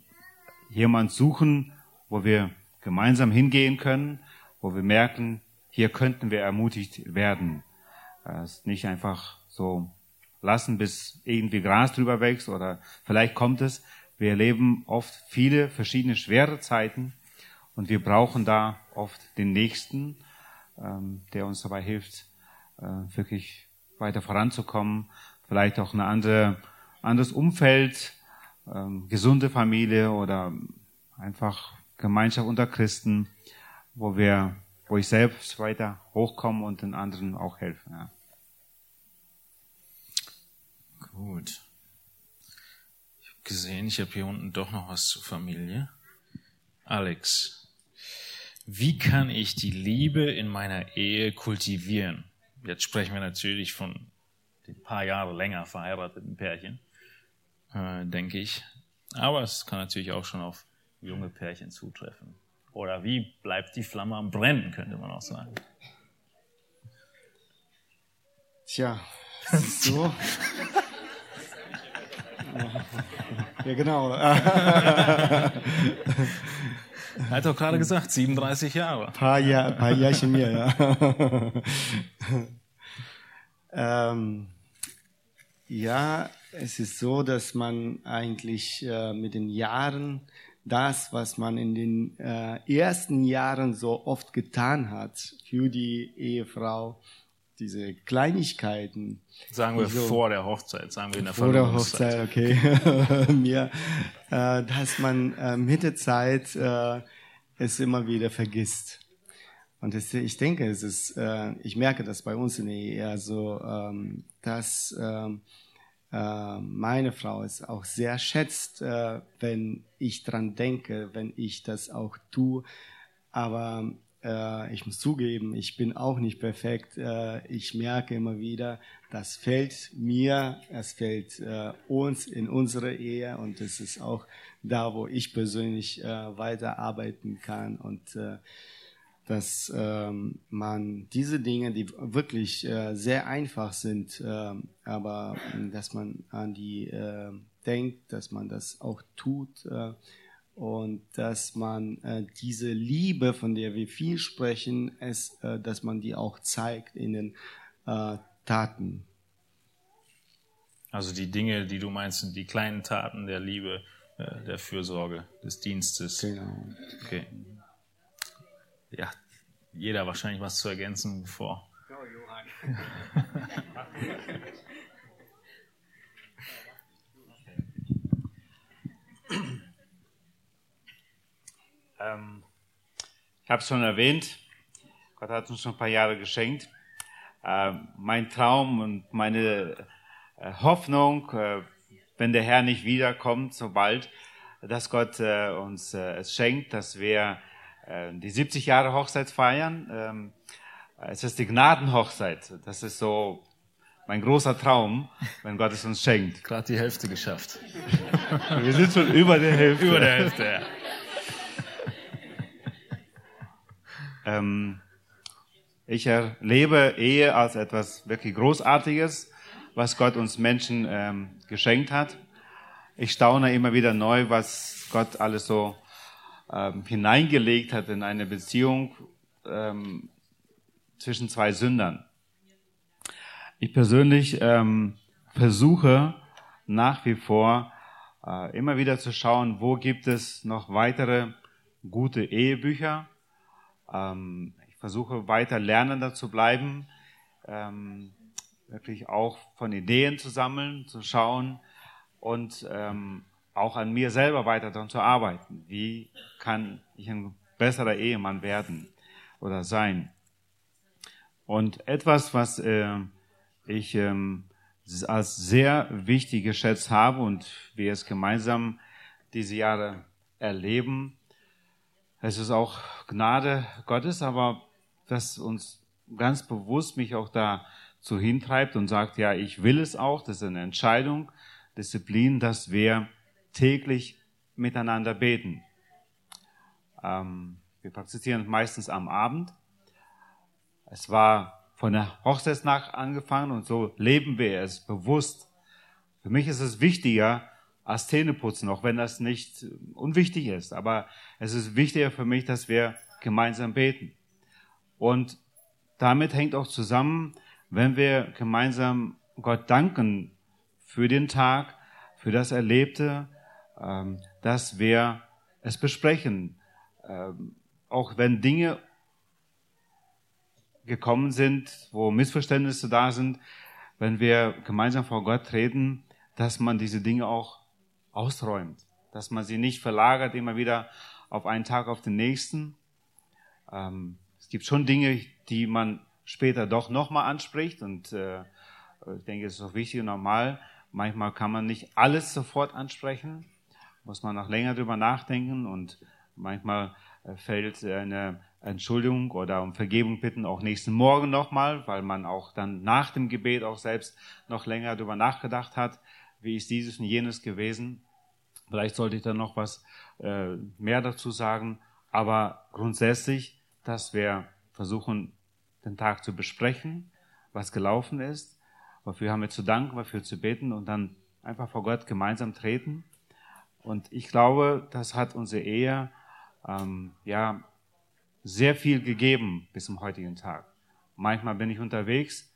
jemand suchen, wo wir gemeinsam hingehen können, wo wir merken, hier könnten wir ermutigt werden. Es ist nicht einfach so lassen, bis irgendwie Gras drüber wächst oder vielleicht kommt es. Wir erleben oft viele verschiedene schwere Zeiten und wir brauchen da oft den Nächsten, ähm, der uns dabei hilft, äh, wirklich weiter voranzukommen. Vielleicht auch ein andere, anderes Umfeld, ähm, gesunde Familie oder einfach Gemeinschaft unter Christen, wo wir, wo ich selbst weiter hochkomme und den anderen auch helfe. Ja. Gut. Ich habe gesehen, ich habe hier unten doch noch was zur Familie. Alex, wie kann ich die Liebe in meiner Ehe kultivieren? Jetzt sprechen wir natürlich von den paar Jahre länger verheirateten Pärchen, äh, denke ich. Aber es kann natürlich auch schon auf junge Pärchen zutreffen. Oder wie bleibt die Flamme am Brennen, könnte man auch sagen. Tja, so. Ja, genau. er hat doch gerade gesagt, 37 Jahre. Ein paar, Jahr, paar Jährchen mehr, ja. ähm, ja, es ist so, dass man eigentlich äh, mit den Jahren das, was man in den äh, ersten Jahren so oft getan hat für die Ehefrau, diese Kleinigkeiten. Sagen wir so, vor der Hochzeit, sagen wir in der Vor der Hochzeit, okay. Mir, äh, dass man äh, mit der Zeit äh, es immer wieder vergisst. Und es, ich denke, es ist, äh, ich merke das bei uns in der Ehe so, ähm, dass ähm, äh, meine Frau es auch sehr schätzt, äh, wenn ich dran denke, wenn ich das auch tue. Aber äh, ich muss zugeben, ich bin auch nicht perfekt. Äh, ich merke immer wieder, das fällt mir, es fällt äh, uns in unsere Ehe und es ist auch da, wo ich persönlich äh, weiterarbeiten kann und äh, dass ähm, man diese Dinge, die wirklich äh, sehr einfach sind, äh, aber dass man an die äh, denkt, dass man das auch tut äh, und dass man äh, diese Liebe, von der wir viel sprechen, es, äh, dass man die auch zeigt in den äh, Taten. Also die Dinge, die du meinst, sind die kleinen Taten der Liebe, äh, der Fürsorge, des Dienstes. Genau. Okay. Ja, jeder wahrscheinlich was zu ergänzen vor. Ja, Johann. Ähm, ich habe es schon erwähnt, Gott hat uns schon ein paar Jahre geschenkt. Äh, mein Traum und meine äh, Hoffnung, äh, wenn der Herr nicht wiederkommt, so bald, dass Gott äh, uns äh, es schenkt, dass wir äh, die 70 Jahre Hochzeit feiern. Ähm, es ist die Gnadenhochzeit. Das ist so mein großer Traum, wenn Gott es uns schenkt. Gerade die Hälfte geschafft. Wir sind schon über der Hälfte. Über der Hälfte, ja. Ähm, ich erlebe Ehe als etwas wirklich Großartiges, was Gott uns Menschen ähm, geschenkt hat. Ich staune immer wieder neu, was Gott alles so ähm, hineingelegt hat in eine Beziehung ähm, zwischen zwei Sündern. Ich persönlich ähm, versuche nach wie vor äh, immer wieder zu schauen, wo gibt es noch weitere gute Ehebücher, ähm, ich versuche weiter lernender zu bleiben, ähm, wirklich auch von Ideen zu sammeln, zu schauen und ähm, auch an mir selber weiter daran zu arbeiten. Wie kann ich ein besserer Ehemann werden oder sein? Und etwas, was äh, ich ähm, als sehr wichtig geschätzt habe und wir es gemeinsam diese Jahre erleben, es ist auch Gnade Gottes, aber dass uns ganz bewusst mich auch dazu hintreibt und sagt, ja, ich will es auch, das ist eine Entscheidung, Disziplin, dass wir täglich miteinander beten. Ähm, wir praktizieren meistens am Abend. Es war von der Hochzeitsnacht angefangen und so leben wir es bewusst. Für mich ist es wichtiger als Zähneputzen, auch wenn das nicht unwichtig ist. Aber es ist wichtiger für mich, dass wir gemeinsam beten. Und damit hängt auch zusammen, wenn wir gemeinsam Gott danken für den Tag, für das Erlebte, ähm, dass wir es besprechen. Ähm, auch wenn Dinge gekommen sind, wo Missverständnisse da sind, wenn wir gemeinsam vor Gott treten, dass man diese Dinge auch ausräumt, dass man sie nicht verlagert immer wieder auf einen Tag auf den nächsten. Ähm, es gibt schon Dinge, die man später doch nochmal anspricht und äh, ich denke, es ist auch wichtig und normal. Manchmal kann man nicht alles sofort ansprechen, muss man noch länger drüber nachdenken und manchmal äh, fällt eine Entschuldigung oder um Vergebung bitten auch nächsten Morgen nochmal, weil man auch dann nach dem Gebet auch selbst noch länger drüber nachgedacht hat, wie ist dieses und jenes gewesen. Vielleicht sollte ich dann noch was äh, mehr dazu sagen, aber grundsätzlich, dass wir versuchen, den Tag zu besprechen, was gelaufen ist, wofür haben wir zu danken, wofür zu beten und dann einfach vor Gott gemeinsam treten. Und ich glaube, das hat unsere Ehe ähm, ja sehr viel gegeben bis zum heutigen Tag. Manchmal bin ich unterwegs,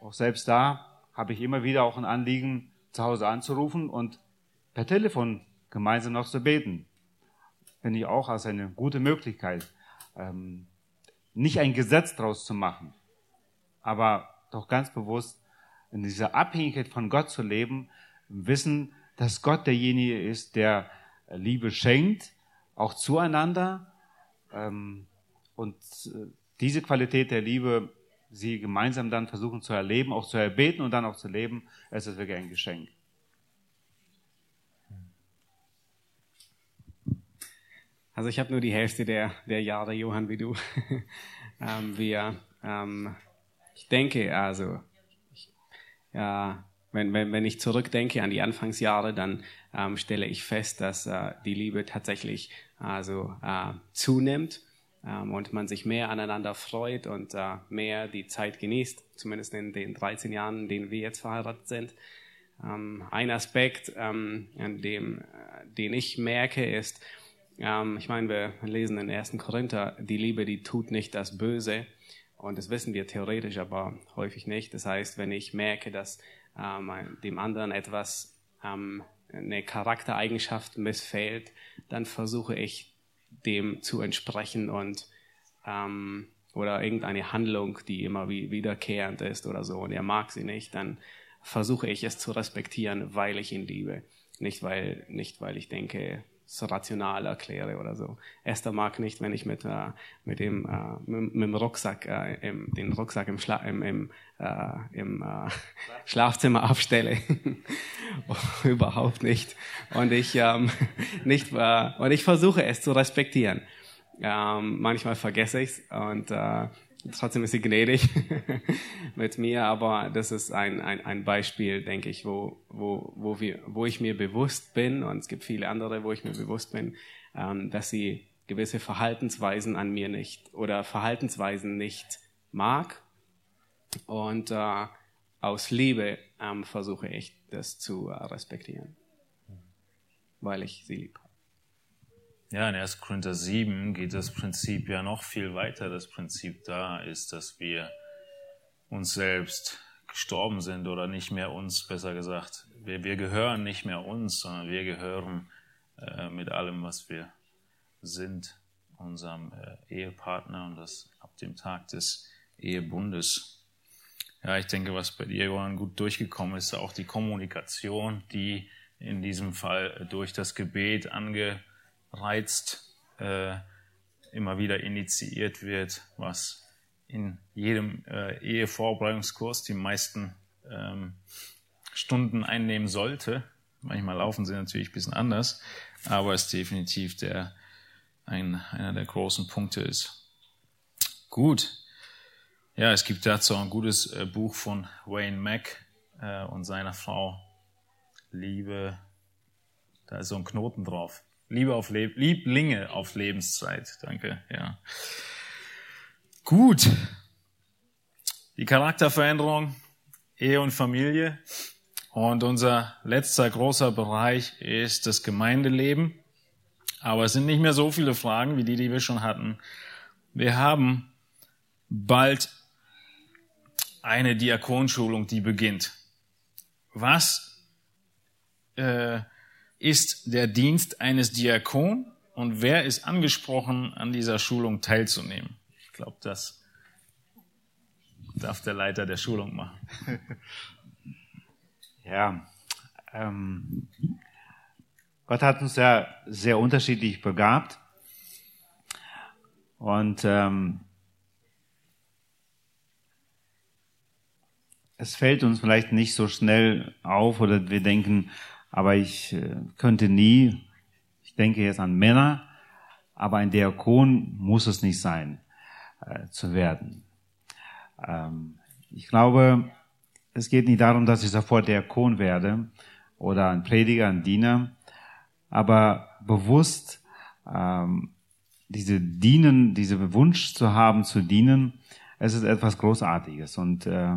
auch selbst da habe ich immer wieder auch ein Anliegen, zu Hause anzurufen und per Telefon gemeinsam noch zu beten. Finde ich auch als eine gute Möglichkeit, ähm, nicht ein Gesetz draus zu machen, aber doch ganz bewusst in dieser Abhängigkeit von Gott zu leben, Wissen, dass Gott derjenige ist, der Liebe schenkt, auch zueinander. Ähm, und äh, diese Qualität der Liebe, sie gemeinsam dann versuchen zu erleben, auch zu erbeten und dann auch zu leben, es ist wirklich ein Geschenk. Also ich habe nur die Hälfte der, der Jahre, Johann, wie du. ähm, wir, ähm, ich denke, also, ich, ja, wenn, wenn, wenn ich zurückdenke an die Anfangsjahre, dann ähm, stelle ich fest, dass äh, die Liebe tatsächlich also äh, zunimmt ähm, und man sich mehr aneinander freut und äh, mehr die Zeit genießt, zumindest in den 13 Jahren, in denen wir jetzt verheiratet sind. Ähm, ein Aspekt, ähm, an dem, äh, den ich merke, ist, ähm, ich meine, wir lesen in 1. Korinther, die Liebe, die tut nicht das Böse. Und das wissen wir theoretisch, aber häufig nicht. Das heißt, wenn ich merke, dass ähm, dem anderen etwas, ähm, eine Charaktereigenschaft missfällt, dann versuche ich dem zu entsprechen und ähm, oder irgendeine Handlung, die immer wie, wiederkehrend ist oder so und er mag sie nicht, dann versuche ich es zu respektieren, weil ich ihn liebe. Nicht weil, nicht weil ich denke, so rational erkläre oder so. Esther mag nicht, wenn ich mit, äh, mit, dem, äh, mit, mit dem Rucksack, äh, im, den Rucksack im, Schla im, im, äh, im äh, Schlafzimmer abstelle. Überhaupt nicht. Und ich, ähm, nicht, äh, und ich versuche es zu respektieren. Ähm, manchmal vergesse ich's und äh, trotzdem ist sie gnädig mit mir, aber das ist ein, ein, ein Beispiel, denke ich, wo, wo, wo, wir, wo ich mir bewusst bin, und es gibt viele andere, wo ich mir bewusst bin, ähm, dass sie gewisse Verhaltensweisen an mir nicht oder Verhaltensweisen nicht mag. Und äh, aus Liebe ähm, versuche ich das zu äh, respektieren, weil ich sie liebe. Ja, in 1. Korinther 7 geht das Prinzip ja noch viel weiter. Das Prinzip da ist, dass wir uns selbst gestorben sind oder nicht mehr uns, besser gesagt. Wir, wir gehören nicht mehr uns, sondern wir gehören äh, mit allem, was wir sind, unserem äh, Ehepartner und das ab dem Tag des Ehebundes. Ja, ich denke, was bei dir, Johann, gut durchgekommen ist, auch die Kommunikation, die in diesem Fall durch das Gebet ange reizt, äh, immer wieder initiiert wird, was in jedem äh, Ehevorbereitungskurs die meisten ähm, Stunden einnehmen sollte. Manchmal laufen sie natürlich ein bisschen anders, aber ist definitiv der ein, einer der großen Punkte ist. Gut. Ja, es gibt dazu ein gutes äh, Buch von Wayne Mack äh, und seiner Frau. Liebe, da ist so ein Knoten drauf. Liebe auf Leb Lieblinge auf Lebenszeit. Danke, ja. Gut. Die Charakterveränderung, Ehe und Familie. Und unser letzter großer Bereich ist das Gemeindeleben. Aber es sind nicht mehr so viele Fragen wie die, die wir schon hatten. Wir haben bald eine Diakonschulung, die beginnt. Was äh, ist der Dienst eines Diakon und wer ist angesprochen, an dieser Schulung teilzunehmen? Ich glaube, das darf der Leiter der Schulung machen. Ja, ähm, Gott hat uns ja sehr unterschiedlich begabt und ähm, es fällt uns vielleicht nicht so schnell auf oder wir denken, aber ich äh, könnte nie, ich denke jetzt an Männer, aber ein Diakon muss es nicht sein, äh, zu werden. Ähm, ich glaube, es geht nicht darum, dass ich sofort Diakon werde oder ein Prediger, ein Diener, aber bewusst ähm, diese Dienen, diese Wunsch zu haben, zu dienen, es ist etwas Großartiges und äh,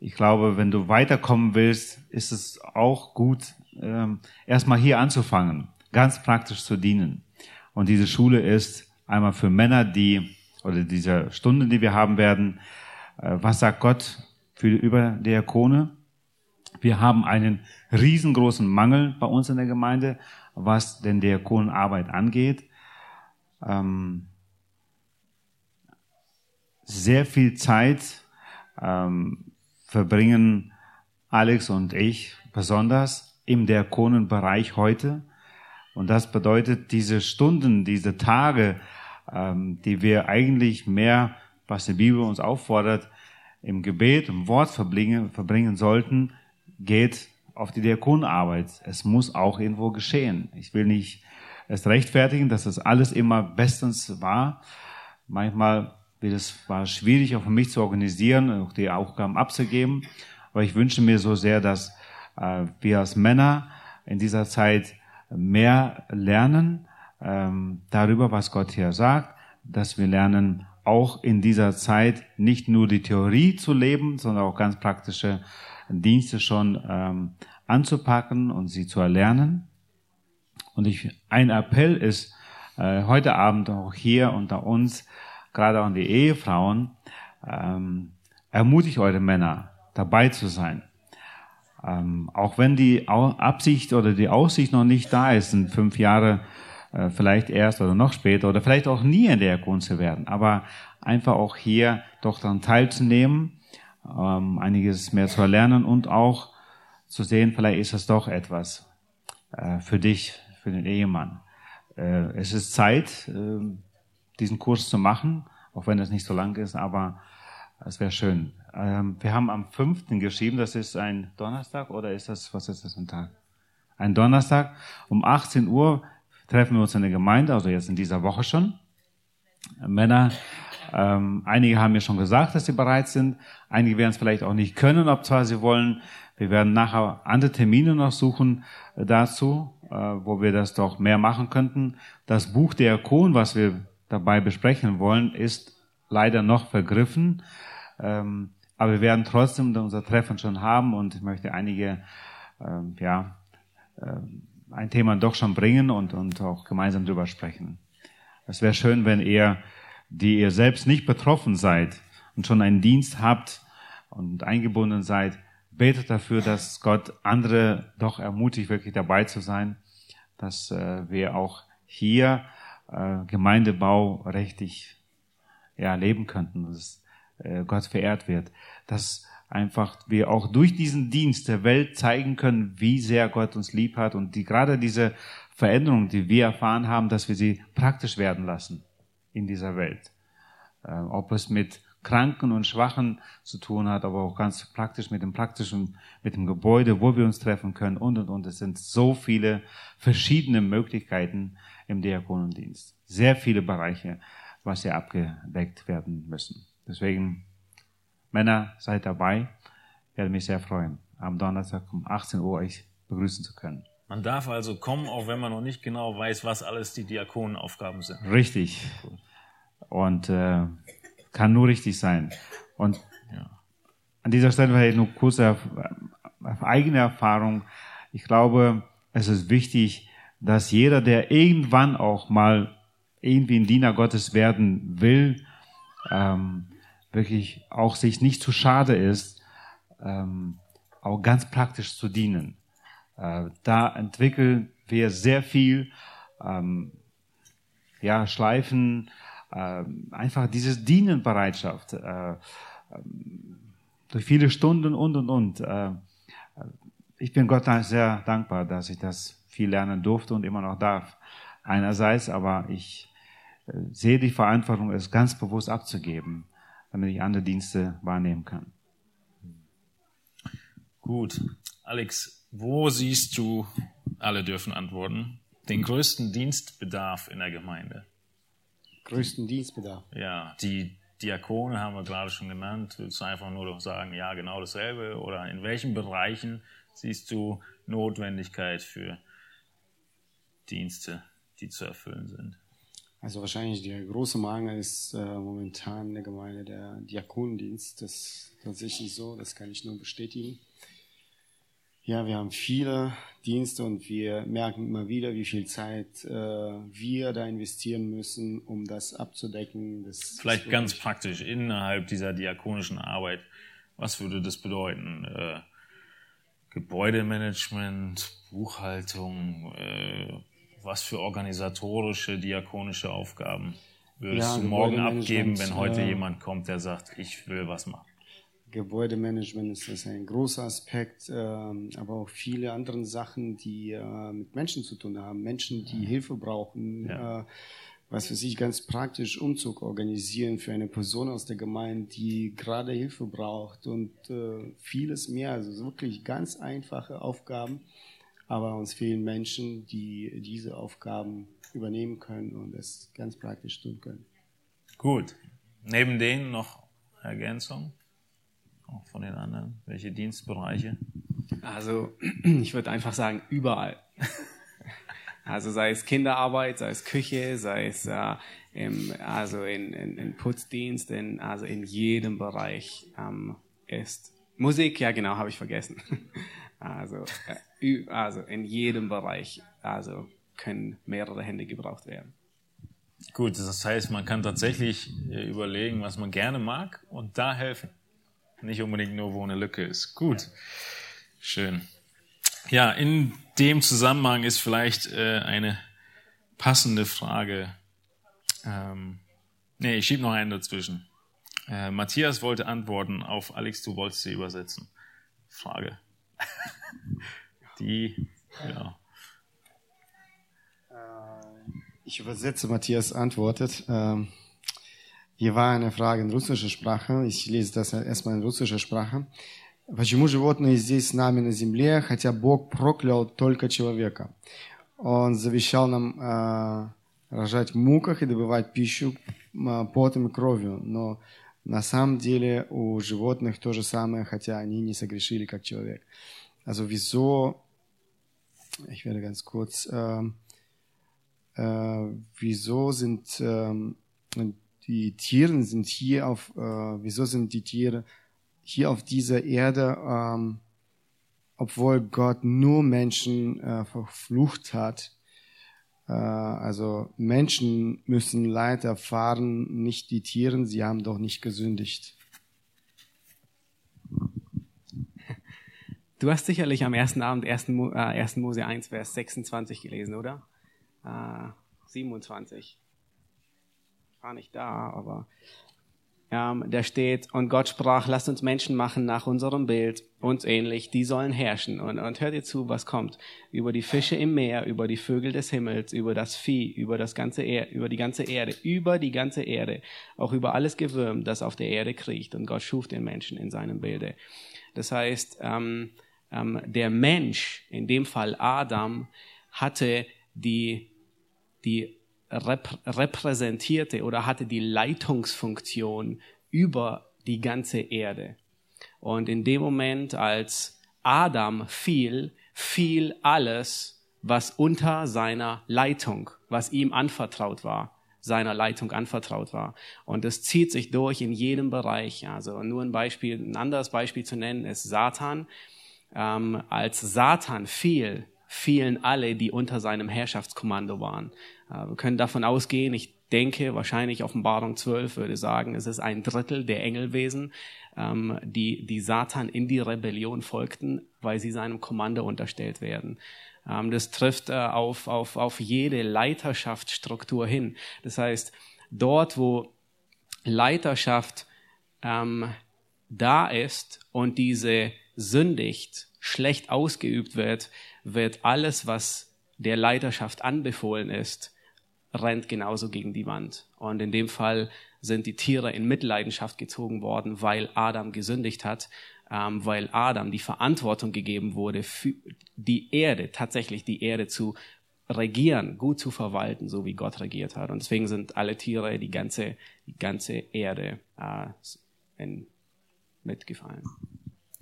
ich glaube, wenn du weiterkommen willst, ist es auch gut, ähm, erstmal hier anzufangen, ganz praktisch zu dienen. Und diese Schule ist einmal für Männer, die, oder diese Stunde, die wir haben werden, äh, was sagt Gott für, über Diakone? Wir haben einen riesengroßen Mangel bei uns in der Gemeinde, was den Diakonenarbeit angeht. Ähm, sehr viel Zeit ähm, verbringen Alex und ich besonders im Diakonenbereich heute. Und das bedeutet, diese Stunden, diese Tage, ähm, die wir eigentlich mehr, was die Bibel uns auffordert, im Gebet, im Wort verbringen, verbringen sollten, geht auf die Diakonenarbeit. Es muss auch irgendwo geschehen. Ich will nicht es rechtfertigen, dass das alles immer bestens war. Manchmal es war schwierig auch für mich zu organisieren, auch die Aufgaben abzugeben. Aber ich wünsche mir so sehr, dass äh, wir als Männer in dieser Zeit mehr lernen ähm, darüber, was Gott hier sagt, dass wir lernen, auch in dieser Zeit nicht nur die Theorie zu leben, sondern auch ganz praktische Dienste schon ähm, anzupacken und sie zu erlernen. Und ich, ein Appell ist äh, heute Abend auch hier unter uns, gerade an die Ehefrauen, ähm, ermutigt eure Männer, dabei zu sein. Ähm, auch wenn die Absicht oder die Aussicht noch nicht da ist, sind fünf Jahre äh, vielleicht erst oder noch später oder vielleicht auch nie in der Grund zu werden, aber einfach auch hier doch daran teilzunehmen, ähm, einiges mehr zu erlernen und auch zu sehen, vielleicht ist das doch etwas äh, für dich, für den Ehemann. Äh, es ist Zeit, äh, diesen Kurs zu machen, auch wenn es nicht so lang ist, aber es wäre schön. Ähm, wir haben am 5. geschrieben, das ist ein Donnerstag oder ist das, was ist das ein Tag? Ein Donnerstag. Um 18 Uhr treffen wir uns in der Gemeinde, also jetzt in dieser Woche schon. Männer, ähm, einige haben mir schon gesagt, dass sie bereit sind. Einige werden es vielleicht auch nicht können, ob zwar sie wollen. Wir werden nachher andere Termine noch suchen äh, dazu, äh, wo wir das doch mehr machen könnten. Das Buch der Ikon, was wir dabei besprechen wollen, ist leider noch vergriffen. Ähm, aber wir werden trotzdem unser Treffen schon haben und ich möchte einige, ähm, ja, äh, ein Thema doch schon bringen und, und auch gemeinsam drüber sprechen. Es wäre schön, wenn ihr, die ihr selbst nicht betroffen seid und schon einen Dienst habt und eingebunden seid, betet dafür, dass Gott andere doch ermutigt, wirklich dabei zu sein, dass äh, wir auch hier äh, Gemeindebau richtig ja, leben könnten, dass äh, Gott verehrt wird, dass einfach wir auch durch diesen Dienst der Welt zeigen können, wie sehr Gott uns lieb hat und die gerade diese Veränderung, die wir erfahren haben, dass wir sie praktisch werden lassen in dieser Welt. Äh, ob es mit Kranken und Schwachen zu tun hat, aber auch ganz praktisch mit dem praktischen, mit dem Gebäude, wo wir uns treffen können und und und. Es sind so viele verschiedene Möglichkeiten, im Diakonendienst. sehr viele Bereiche, was hier abgedeckt werden müssen. Deswegen, Männer, seid dabei. Ich werde mich sehr freuen, am Donnerstag um 18 Uhr euch begrüßen zu können. Man darf also kommen, auch wenn man noch nicht genau weiß, was alles die Diakonenaufgaben sind. Richtig. Und äh, kann nur richtig sein. Und ja. an dieser Stelle vielleicht nur kurze eigene Erfahrung. Ich glaube, es ist wichtig, dass jeder, der irgendwann auch mal irgendwie ein Diener Gottes werden will, ähm, wirklich auch sich nicht zu schade ist, ähm, auch ganz praktisch zu dienen. Äh, da entwickeln wir sehr viel, ähm, ja, Schleifen, äh, einfach dieses Dienenbereitschaft, äh, durch viele Stunden und und und. Äh, ich bin Gott sehr dankbar, dass ich das viel lernen durfte und immer noch darf. Einerseits, aber ich äh, sehe die Verantwortung, es ganz bewusst abzugeben, damit ich andere Dienste wahrnehmen kann. Gut. Alex, wo siehst du, alle dürfen antworten, den größten Dienstbedarf in der Gemeinde? Größten Dienstbedarf? Ja, die Diakone haben wir gerade schon genannt. Willst du einfach nur sagen, ja, genau dasselbe? Oder in welchen Bereichen siehst du Notwendigkeit für Dienste, die zu erfüllen sind? Also wahrscheinlich der große Mangel ist äh, momentan in der Gemeinde der Diakonendienst. Das ist tatsächlich so, das kann ich nur bestätigen. Ja, wir haben viele Dienste und wir merken immer wieder, wie viel Zeit äh, wir da investieren müssen, um das abzudecken. Das Vielleicht ganz praktisch innerhalb dieser diakonischen Arbeit. Was würde das bedeuten? Äh, Gebäudemanagement, Buchhaltung, äh, was für organisatorische, diakonische Aufgaben würdest ja, du morgen abgeben, wenn heute äh, jemand kommt, der sagt, ich will was machen? Gebäudemanagement ist das ein großer Aspekt, ähm, aber auch viele andere Sachen, die äh, mit Menschen zu tun haben. Menschen, die Hilfe brauchen, ja. Äh, was für sich ganz praktisch Umzug organisieren für eine Person aus der Gemeinde, die gerade Hilfe braucht und äh, vieles mehr. Also wirklich ganz einfache Aufgaben, aber uns fehlen Menschen, die diese Aufgaben übernehmen können und es ganz praktisch tun können. Gut. Neben denen noch Ergänzung? auch von den anderen? Welche Dienstbereiche? Also ich würde einfach sagen, überall. Also sei es Kinderarbeit, sei es Küche, sei es äh, im, also in, in, in Putzdienst, in, also in jedem Bereich ähm, ist Musik, ja genau, habe ich vergessen. Also, äh, also in jedem Bereich also können mehrere Hände gebraucht werden. Gut, das heißt, man kann tatsächlich äh, überlegen, was man gerne mag und da helfen. Nicht unbedingt nur, wo eine Lücke ist. Gut. Schön. Ja, in dem Zusammenhang ist vielleicht äh, eine passende Frage. Ähm, nee, ich schiebe noch einen dazwischen. Äh, Matthias wollte antworten auf Alex, du wolltest sie übersetzen. Frage. Die, ja. Äh, ich übersetze, Matthias antwortet. Ähm hier war eine Frage in russischer Sprache. Ich lese das erstmal in russischer Sprache. Почему животные здесь с нами на земле, хотя Бог проклял только человека? Он завещал нам э, рожать в муках и добывать пищу э, потом и кровью. Но на самом деле у животных то же самое, хотя они не согрешили как человек. Also wieso, ich werde ganz kurz, äh, äh, wieso sind äh, die Tiere sind hier auf, äh, wieso sind die Tiere hier auf dieser Erde, ähm, obwohl Gott nur Menschen äh, verflucht hat. Äh, also Menschen müssen Leid erfahren, nicht die Tiere, sie haben doch nicht gesündigt. Du hast sicherlich am ersten Abend 1. Mo äh, 1. Mose 1, Vers 26 gelesen, oder? Äh, 27 war nicht da, aber ähm, da steht, und Gott sprach, lasst uns Menschen machen nach unserem Bild, uns ähnlich, die sollen herrschen. Und, und hört ihr zu, was kommt. Über die Fische im Meer, über die Vögel des Himmels, über das Vieh, über, das ganze er über die ganze Erde, über die ganze Erde, auch über alles Gewürm, das auf der Erde kriecht. Und Gott schuf den Menschen in seinem Bilde. Das heißt, ähm, ähm, der Mensch, in dem Fall Adam, hatte die, die rep repräsentierte oder hatte die Leitungsfunktion über die ganze Erde. Und in dem Moment, als Adam fiel, fiel alles, was unter seiner Leitung, was ihm anvertraut war, seiner Leitung anvertraut war. Und es zieht sich durch in jedem Bereich. Also nur ein Beispiel, ein anderes Beispiel zu nennen ist Satan. Ähm, als Satan fiel, fielen alle, die unter seinem Herrschaftskommando waren. Äh, wir können davon ausgehen, ich denke, wahrscheinlich Offenbarung 12 würde sagen, es ist ein Drittel der Engelwesen, ähm, die, die Satan in die Rebellion folgten, weil sie seinem Kommando unterstellt werden. Ähm, das trifft äh, auf, auf, auf jede Leiterschaftsstruktur hin. Das heißt, dort, wo Leiterschaft ähm, da ist und diese sündigt, schlecht ausgeübt wird, wird alles, was der Leiterschaft anbefohlen ist, rennt genauso gegen die Wand. Und in dem Fall sind die Tiere in Mitleidenschaft gezogen worden, weil Adam gesündigt hat, ähm, weil Adam die Verantwortung gegeben wurde, für die Erde, tatsächlich die Erde zu regieren, gut zu verwalten, so wie Gott regiert hat. Und deswegen sind alle Tiere, die ganze, die ganze Erde äh, in, mitgefallen.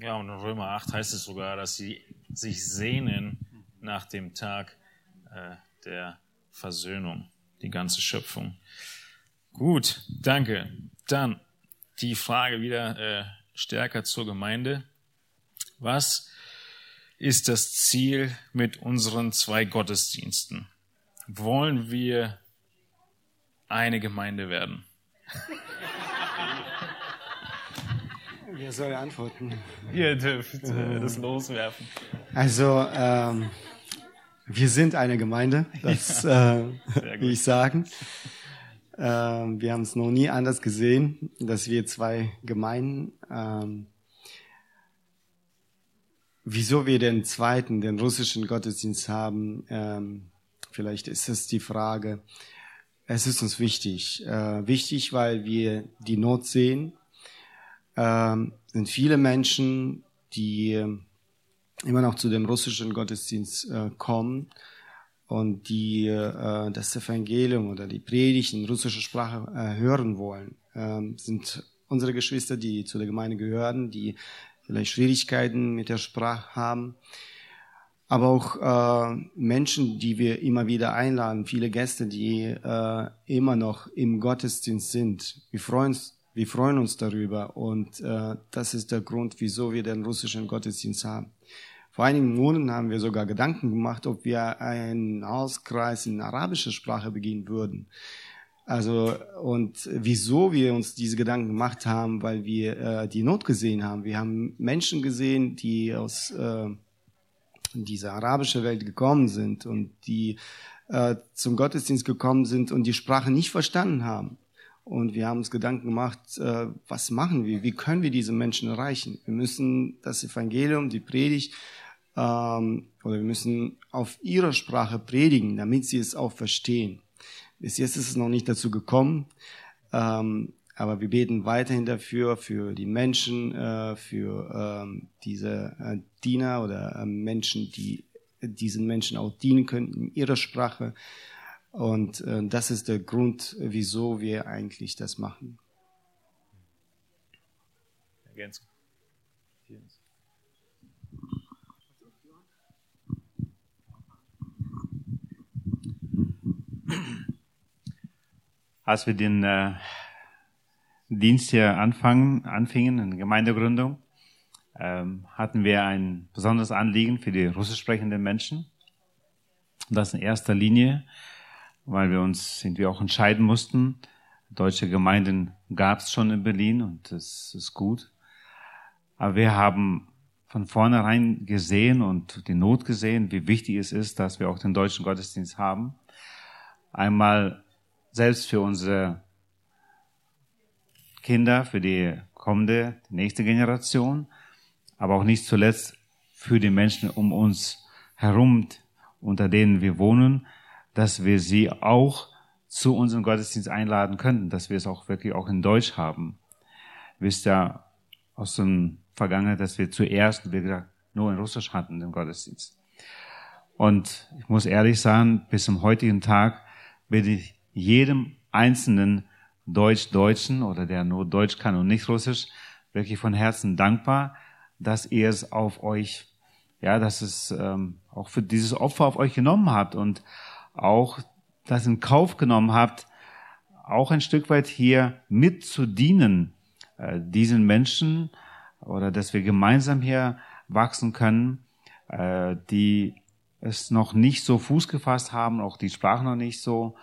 Ja, und in Römer 8 heißt es sogar, dass sie sich sehnen nach dem Tag äh, der Versöhnung, die ganze Schöpfung. Gut, danke. Dann die Frage wieder äh, stärker zur Gemeinde. Was ist das Ziel mit unseren zwei Gottesdiensten? Wollen wir eine Gemeinde werden? Wer soll antworten? Ihr dürft äh, das loswerfen. Also, ähm, wir sind eine Gemeinde, das ja, äh, will ich sagen. Ähm, wir haben es noch nie anders gesehen, dass wir zwei Gemeinden. Ähm, wieso wir den zweiten, den russischen Gottesdienst haben, ähm, vielleicht ist es die Frage. Es ist uns wichtig. Äh, wichtig, weil wir die Not sehen. Ähm, sind viele Menschen, die immer noch zu dem russischen Gottesdienst äh, kommen und die äh, das Evangelium oder die Predigt in russischer Sprache äh, hören wollen, ähm, sind unsere Geschwister, die zu der Gemeinde gehören, die vielleicht Schwierigkeiten mit der Sprache haben. Aber auch Menschen, die wir immer wieder einladen, viele Gäste, die immer noch im Gottesdienst sind. Wir freuen uns, wir freuen uns darüber und äh, das ist der Grund, wieso wir den russischen Gottesdienst haben. Vor einigen Monaten haben wir sogar Gedanken gemacht, ob wir einen Hauskreis in arabischer Sprache beginnen würden. Also und wieso wir uns diese Gedanken gemacht haben, weil wir äh, die Not gesehen haben. Wir haben Menschen gesehen, die aus äh, dieser arabischen Welt gekommen sind und die äh, zum Gottesdienst gekommen sind und die Sprache nicht verstanden haben. Und wir haben uns Gedanken gemacht, äh, was machen wir? Wie können wir diese Menschen erreichen? Wir müssen das Evangelium, die Predigt ähm, oder wir müssen auf ihrer Sprache predigen, damit sie es auch verstehen. Bis jetzt ist es noch nicht dazu gekommen, ähm, aber wir beten weiterhin dafür, für die Menschen, äh, für ähm, diese äh, Diener oder äh, Menschen, die diesen Menschen auch dienen können in ihrer Sprache. Und äh, das ist der Grund, wieso wir eigentlich das machen. Ergänzung. Als wir den äh, Dienst hier anfangen, anfingen, in Gemeindegründung, ähm, hatten wir ein besonderes Anliegen für die russisch sprechenden Menschen. Das in erster Linie, weil wir uns irgendwie auch entscheiden mussten. Deutsche Gemeinden gab es schon in Berlin und das ist gut. Aber wir haben von vornherein gesehen und die Not gesehen, wie wichtig es ist, dass wir auch den deutschen Gottesdienst haben. Einmal selbst für unsere Kinder, für die kommende, die nächste Generation, aber auch nicht zuletzt für die Menschen um uns herum, unter denen wir wohnen, dass wir sie auch zu unserem Gottesdienst einladen könnten, dass wir es auch wirklich auch in Deutsch haben. Wisst ja aus dem Vergangenheit, dass wir zuerst, wie gesagt, nur in Russisch hatten, den Gottesdienst. Und ich muss ehrlich sagen, bis zum heutigen Tag bin ich jedem einzelnen Deutsch-Deutschen oder der nur Deutsch kann und nicht Russisch wirklich von Herzen dankbar, dass ihr es auf euch, ja, dass es ähm, auch für dieses Opfer auf euch genommen habt und auch das in Kauf genommen habt, auch ein Stück weit hier mit zu dienen, äh, diesen Menschen oder dass wir gemeinsam hier wachsen können, äh, die es noch nicht so Fuß gefasst haben, auch die Sprache noch nicht so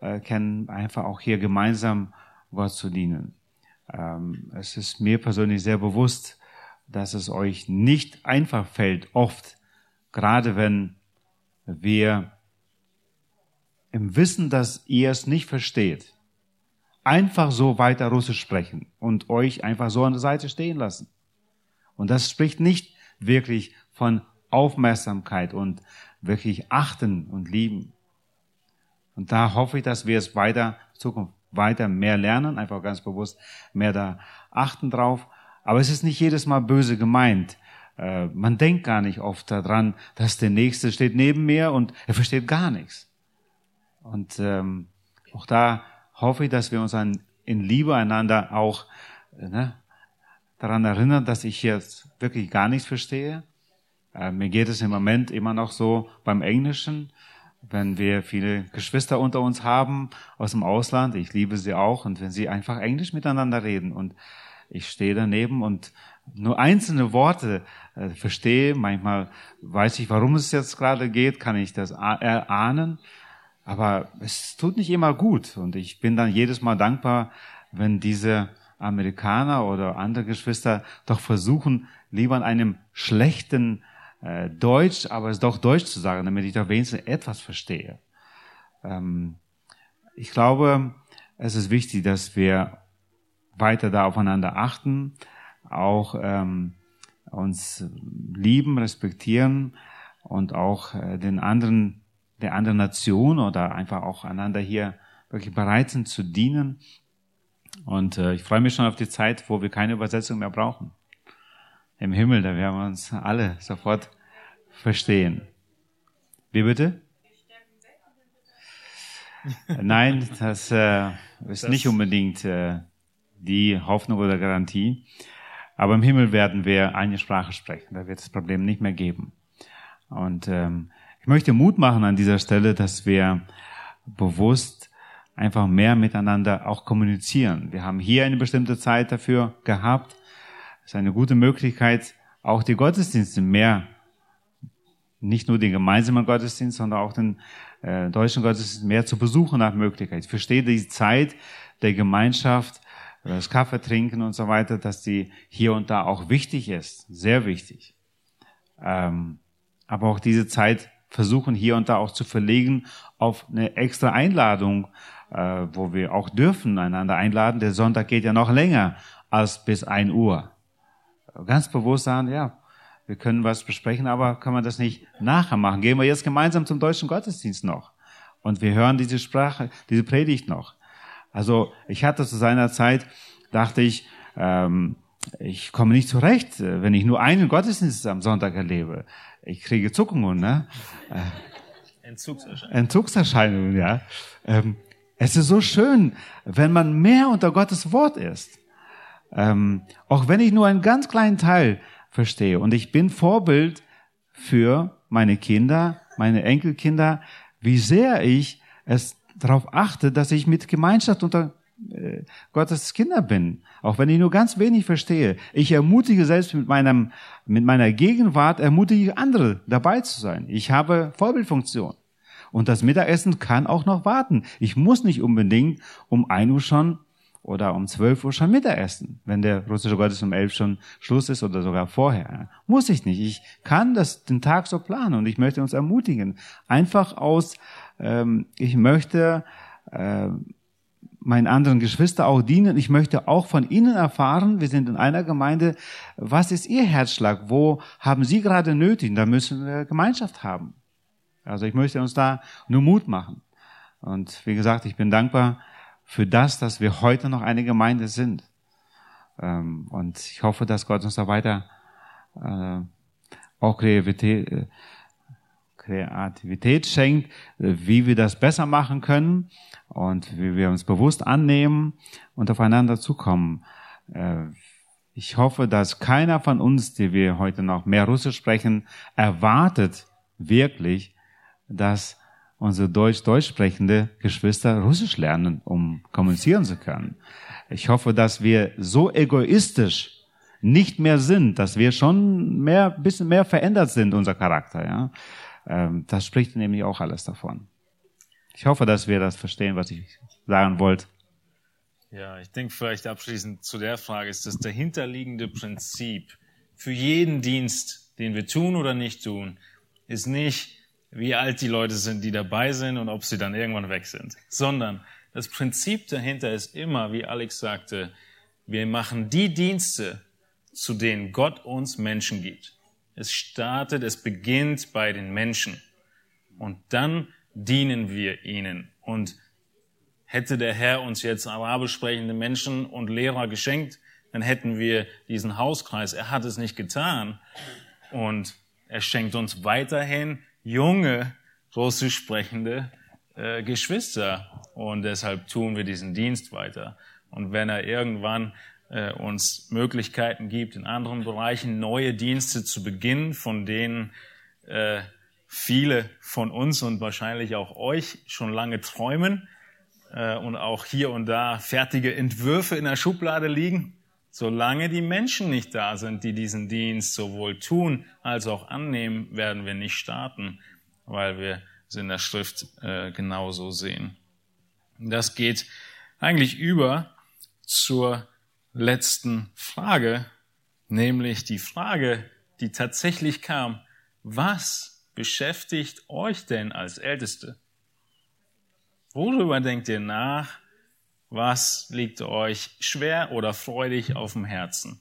äh, kennen, einfach auch hier gemeinsam Gott zu dienen. Ähm, es ist mir persönlich sehr bewusst, dass es euch nicht einfach fällt, oft, gerade wenn wir im Wissen, dass ihr es nicht versteht, einfach so weiter Russisch sprechen und euch einfach so an der Seite stehen lassen. Und das spricht nicht wirklich von Aufmerksamkeit und wirklich achten und lieben. Und da hoffe ich, dass wir es weiter, Zukunft weiter mehr lernen, einfach ganz bewusst mehr da achten drauf. Aber es ist nicht jedes Mal böse gemeint. Äh, man denkt gar nicht oft daran, dass der Nächste steht neben mir und er versteht gar nichts. Und ähm, auch da hoffe ich, dass wir uns an, in Liebe einander auch äh, ne, daran erinnern, dass ich jetzt wirklich gar nichts verstehe. Äh, mir geht es im Moment immer noch so beim Englischen, wenn wir viele Geschwister unter uns haben aus dem Ausland, ich liebe sie auch, und wenn sie einfach Englisch miteinander reden und ich stehe daneben und nur einzelne Worte äh, verstehe, manchmal weiß ich, warum es jetzt gerade geht, kann ich das erahnen, aber es tut nicht immer gut und ich bin dann jedes Mal dankbar, wenn diese Amerikaner oder andere Geschwister doch versuchen, lieber an einem schlechten äh, Deutsch, aber es doch Deutsch zu sagen, damit ich doch wenigstens etwas verstehe. Ähm, ich glaube, es ist wichtig, dass wir weiter da aufeinander achten, auch ähm, uns lieben, respektieren und auch äh, den anderen, der anderen Nation oder einfach auch einander hier wirklich bereit sind zu dienen. Und äh, ich freue mich schon auf die Zeit, wo wir keine Übersetzung mehr brauchen. Im Himmel, da werden wir uns alle sofort verstehen. Wie bitte? Nein, das äh, ist das nicht unbedingt äh, die Hoffnung oder Garantie. Aber im Himmel werden wir eine Sprache sprechen. Da wird es das Problem nicht mehr geben. Und ähm, ich möchte Mut machen an dieser Stelle, dass wir bewusst einfach mehr miteinander auch kommunizieren. Wir haben hier eine bestimmte Zeit dafür gehabt. Es ist eine gute Möglichkeit, auch die Gottesdienste mehr, nicht nur den gemeinsamen Gottesdienst, sondern auch den äh, deutschen Gottesdienst mehr zu besuchen nach Möglichkeit. Ich verstehe die Zeit der Gemeinschaft, das Kaffee trinken und so weiter, dass die hier und da auch wichtig ist, sehr wichtig. Ähm, aber auch diese Zeit versuchen hier und da auch zu verlegen auf eine extra Einladung, äh, wo wir auch dürfen einander einladen. Der Sonntag geht ja noch länger als bis ein Uhr. Ganz bewusst sagen, ja, wir können was besprechen, aber können wir das nicht nachher machen? Gehen wir jetzt gemeinsam zum deutschen Gottesdienst noch und wir hören diese Sprache, diese Predigt noch. Also ich hatte zu seiner Zeit, dachte ich, ähm, ich komme nicht zurecht, wenn ich nur einen Gottesdienst am Sonntag erlebe. Ich kriege Zuckungen, ne? Entzugserscheinungen. Entzugserscheinungen, ja. Ähm, es ist so schön, wenn man mehr unter Gottes Wort ist. Ähm, auch wenn ich nur einen ganz kleinen Teil verstehe. Und ich bin Vorbild für meine Kinder, meine Enkelkinder, wie sehr ich es darauf achte, dass ich mit Gemeinschaft unter äh, Gottes Kinder bin, auch wenn ich nur ganz wenig verstehe. Ich ermutige selbst mit meinem, mit meiner Gegenwart, ermutige andere dabei zu sein. Ich habe Vorbildfunktion. Und das Mittagessen kann auch noch warten. Ich muss nicht unbedingt um ein Uhr schon oder um 12 Uhr schon Mittagessen, wenn der russische Gottesdienst um 11 schon Schluss ist oder sogar vorher. Muss ich nicht. Ich kann das den Tag so planen und ich möchte uns ermutigen. Einfach aus, ähm, ich möchte äh, meinen anderen Geschwister auch dienen. Ich möchte auch von ihnen erfahren, wir sind in einer Gemeinde, was ist ihr Herzschlag? Wo haben sie gerade nötig? Da müssen wir Gemeinschaft haben. Also ich möchte uns da nur Mut machen. Und wie gesagt, ich bin dankbar, für das, dass wir heute noch eine Gemeinde sind. Ähm, und ich hoffe, dass Gott uns da weiter äh, auch Kreativität, äh, Kreativität schenkt, wie wir das besser machen können und wie wir uns bewusst annehmen und aufeinander zukommen. Äh, ich hoffe, dass keiner von uns, die wir heute noch mehr Russisch sprechen, erwartet wirklich, dass unsere deutsch-deutsch sprechende Geschwister Russisch lernen, um kommunizieren zu können. Ich hoffe, dass wir so egoistisch nicht mehr sind, dass wir schon mehr, bisschen mehr verändert sind, unser Charakter, ja. Ähm, das spricht nämlich auch alles davon. Ich hoffe, dass wir das verstehen, was ich sagen wollte. Ja, ich denke vielleicht abschließend zu der Frage ist das dahinterliegende Prinzip für jeden Dienst, den wir tun oder nicht tun, ist nicht, wie alt die Leute sind, die dabei sind und ob sie dann irgendwann weg sind, sondern das Prinzip dahinter ist immer, wie Alex sagte, wir machen die Dienste, zu denen Gott uns Menschen gibt. Es startet, es beginnt bei den Menschen. Und dann dienen wir ihnen. Und hätte der Herr uns jetzt arabisch sprechende Menschen und Lehrer geschenkt, dann hätten wir diesen Hauskreis. Er hat es nicht getan. Und er schenkt uns weiterhin junge, russisch sprechende äh, Geschwister. Und deshalb tun wir diesen Dienst weiter. Und wenn er irgendwann äh, uns Möglichkeiten gibt, in anderen Bereichen neue Dienste zu beginnen, von denen äh, viele von uns und wahrscheinlich auch euch schon lange träumen äh, und auch hier und da fertige Entwürfe in der Schublade liegen. Solange die Menschen nicht da sind, die diesen Dienst sowohl tun als auch annehmen, werden wir nicht starten, weil wir es in der Schrift äh, genauso sehen. Das geht eigentlich über zur letzten Frage, nämlich die Frage, die tatsächlich kam, was beschäftigt euch denn als Älteste? Worüber denkt ihr nach? Was liegt euch schwer oder freudig auf dem Herzen?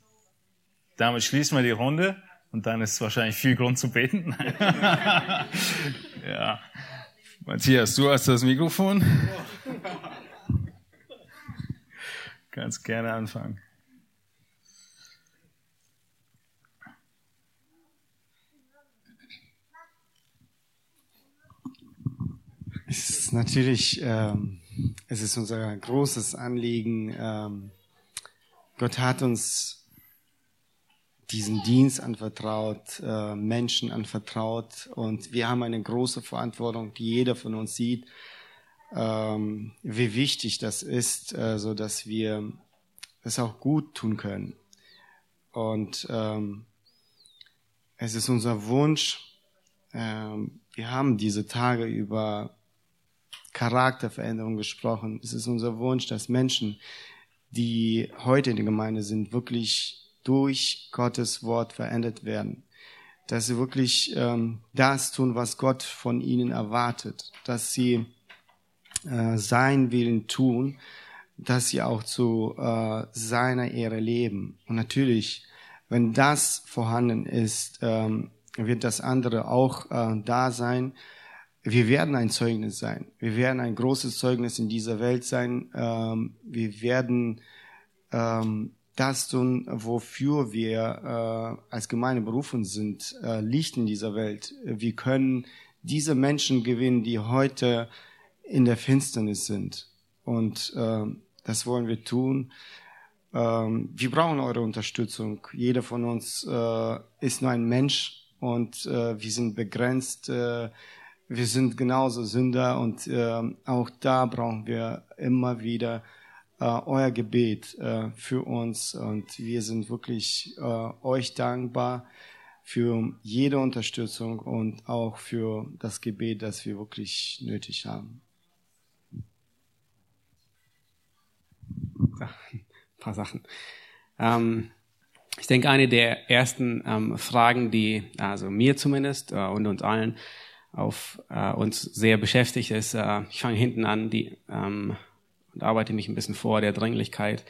Damit schließen wir die Runde und dann ist wahrscheinlich viel Grund zu beten. ja. Matthias, du hast das Mikrofon. Kannst gerne anfangen. Es ist natürlich, ähm, es ist unser großes Anliegen. Ähm, Gott hat uns diesen Dienst anvertraut, äh, Menschen anvertraut und wir haben eine große Verantwortung, die jeder von uns sieht, ähm, wie wichtig das ist, äh, so dass wir es auch gut tun können. Und ähm, es ist unser Wunsch, ähm, wir haben diese Tage über Charakterveränderung gesprochen. Es ist unser Wunsch, dass Menschen, die heute in der Gemeinde sind, wirklich durch Gottes Wort verändert werden. Dass sie wirklich ähm, das tun, was Gott von ihnen erwartet. Dass sie äh, sein Willen tun, dass sie auch zu äh, seiner Ehre leben. Und natürlich, wenn das vorhanden ist, ähm, wird das andere auch äh, da sein wir werden ein Zeugnis sein. Wir werden ein großes Zeugnis in dieser Welt sein. Ähm, wir werden ähm, das tun, wofür wir äh, als Gemeinde berufen sind, äh, Licht in dieser Welt. Wir können diese Menschen gewinnen, die heute in der Finsternis sind. Und äh, das wollen wir tun. Ähm, wir brauchen eure Unterstützung. Jeder von uns äh, ist nur ein Mensch und äh, wir sind begrenzt. Wir sind genauso Sünder und äh, auch da brauchen wir immer wieder äh, euer Gebet äh, für uns und wir sind wirklich äh, euch dankbar für jede Unterstützung und auch für das Gebet, das wir wirklich nötig haben. Ein paar Sachen. Ähm, ich denke, eine der ersten ähm, Fragen, die also mir zumindest äh, und uns allen auf äh, uns sehr beschäftigt ist. Äh, ich fange hinten an die, ähm, und arbeite mich ein bisschen vor der Dringlichkeit.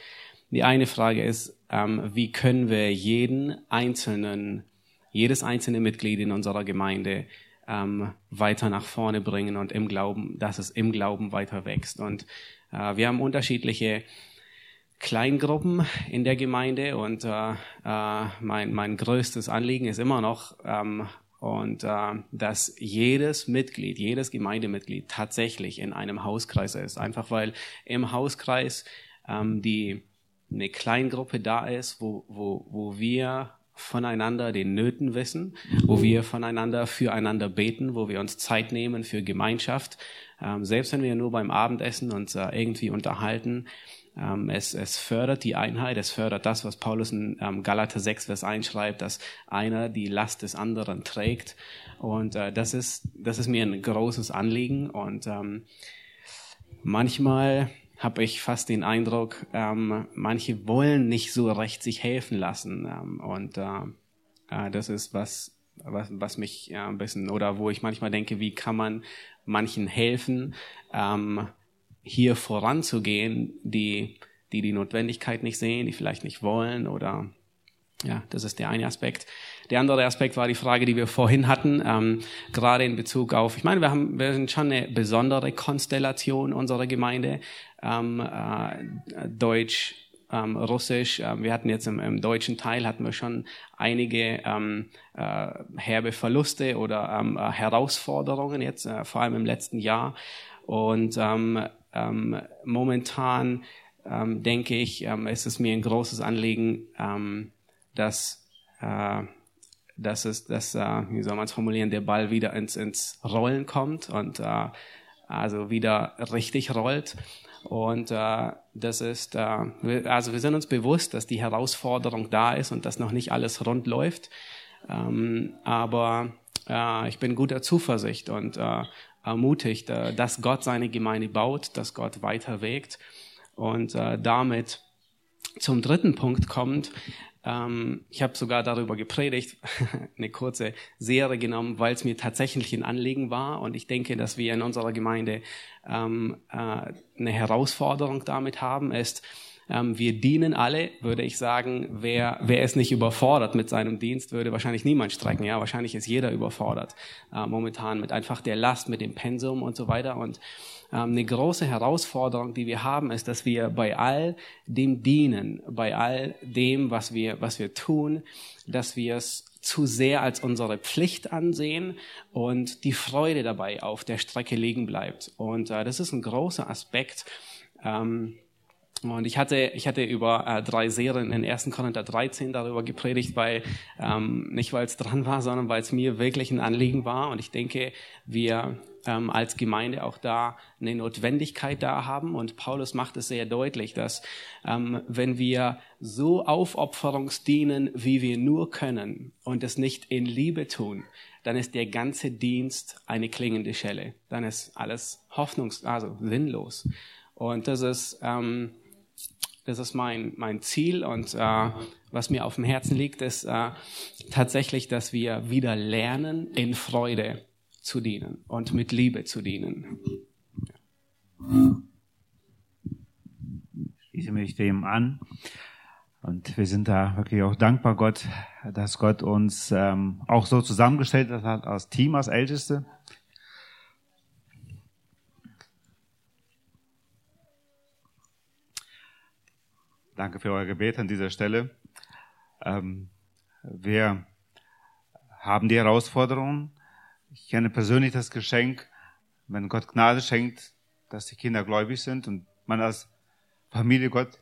Die eine Frage ist, ähm, wie können wir jeden einzelnen, jedes einzelne Mitglied in unserer Gemeinde ähm, weiter nach vorne bringen und im Glauben, dass es im Glauben weiter wächst. Und äh, wir haben unterschiedliche Kleingruppen in der Gemeinde und äh, äh, mein, mein größtes Anliegen ist immer noch, ähm, und äh, dass jedes Mitglied, jedes Gemeindemitglied tatsächlich in einem Hauskreis ist. Einfach weil im Hauskreis ähm, die eine Kleingruppe da ist, wo, wo, wo wir voneinander den Nöten wissen, wo wir voneinander füreinander beten, wo wir uns Zeit nehmen für Gemeinschaft. Ähm, selbst wenn wir nur beim Abendessen uns äh, irgendwie unterhalten, es, es fördert die Einheit, es fördert das, was Paulus in ähm, Galater 6, Vers 1 schreibt, dass einer die Last des anderen trägt. Und äh, das, ist, das ist mir ein großes Anliegen. Und ähm, manchmal habe ich fast den Eindruck, ähm, manche wollen nicht so recht sich helfen lassen. Ähm, und äh, äh, das ist was, was, was mich äh, ein bisschen, oder wo ich manchmal denke, wie kann man manchen helfen, ähm, hier voranzugehen, die, die die Notwendigkeit nicht sehen, die vielleicht nicht wollen oder ja, das ist der eine Aspekt. Der andere Aspekt war die Frage, die wir vorhin hatten, ähm, gerade in Bezug auf, ich meine, wir haben, wir sind schon eine besondere Konstellation unserer Gemeinde, ähm, äh, Deutsch, ähm, Russisch. Ähm, wir hatten jetzt im, im, deutschen Teil hatten wir schon einige ähm, äh, herbe Verluste oder ähm, äh, Herausforderungen jetzt, äh, vor allem im letzten Jahr. Und ähm, ähm, momentan ähm, denke ich, ähm, ist es mir ein großes Anliegen, ähm, dass, äh, dass es, dass, äh, wie soll man es formulieren, der Ball wieder ins, ins Rollen kommt und äh, also wieder richtig rollt. Und äh, das ist, äh, also wir sind uns bewusst, dass die Herausforderung da ist und dass noch nicht alles rund läuft. Ähm, aber äh, ich bin guter Zuversicht und äh, ermutigt, äh, dass Gott seine Gemeinde baut, dass Gott weiter wägt und äh, damit zum dritten Punkt kommt. Ähm, ich habe sogar darüber gepredigt, eine kurze Serie genommen, weil es mir tatsächlich ein Anliegen war und ich denke, dass wir in unserer Gemeinde ähm, äh, eine Herausforderung damit haben, ist, wir dienen alle, würde ich sagen. Wer, wer ist nicht überfordert mit seinem Dienst, würde wahrscheinlich niemand strecken. Ja, wahrscheinlich ist jeder überfordert äh, momentan mit einfach der Last, mit dem Pensum und so weiter. Und ähm, eine große Herausforderung, die wir haben, ist, dass wir bei all dem dienen, bei all dem, was wir, was wir tun, dass wir es zu sehr als unsere Pflicht ansehen und die Freude dabei auf der Strecke liegen bleibt. Und äh, das ist ein großer Aspekt. Ähm, und ich hatte, ich hatte über äh, drei Serien in 1. Korinther 13 darüber gepredigt, weil ähm, nicht weil es dran war, sondern weil es mir wirklich ein Anliegen war. Und ich denke, wir ähm, als Gemeinde auch da eine Notwendigkeit da haben. Und Paulus macht es sehr deutlich, dass ähm, wenn wir so aufopferungsdienen, wie wir nur können, und es nicht in Liebe tun, dann ist der ganze Dienst eine klingende Schelle. Dann ist alles hoffnungs-, also sinnlos. Und das ist ähm, das ist mein, mein Ziel und äh, was mir auf dem Herzen liegt, ist äh, tatsächlich, dass wir wieder lernen, in Freude zu dienen und mit Liebe zu dienen. Ich schließe mich dem an. Und wir sind da wirklich auch dankbar, Gott, dass Gott uns ähm, auch so zusammengestellt hat als Team, als Älteste. Danke für euer Gebet an dieser Stelle. Ähm, wir haben die Herausforderung. Ich kenne persönlich das Geschenk, wenn Gott Gnade schenkt, dass die Kinder gläubig sind und man als Familie Gott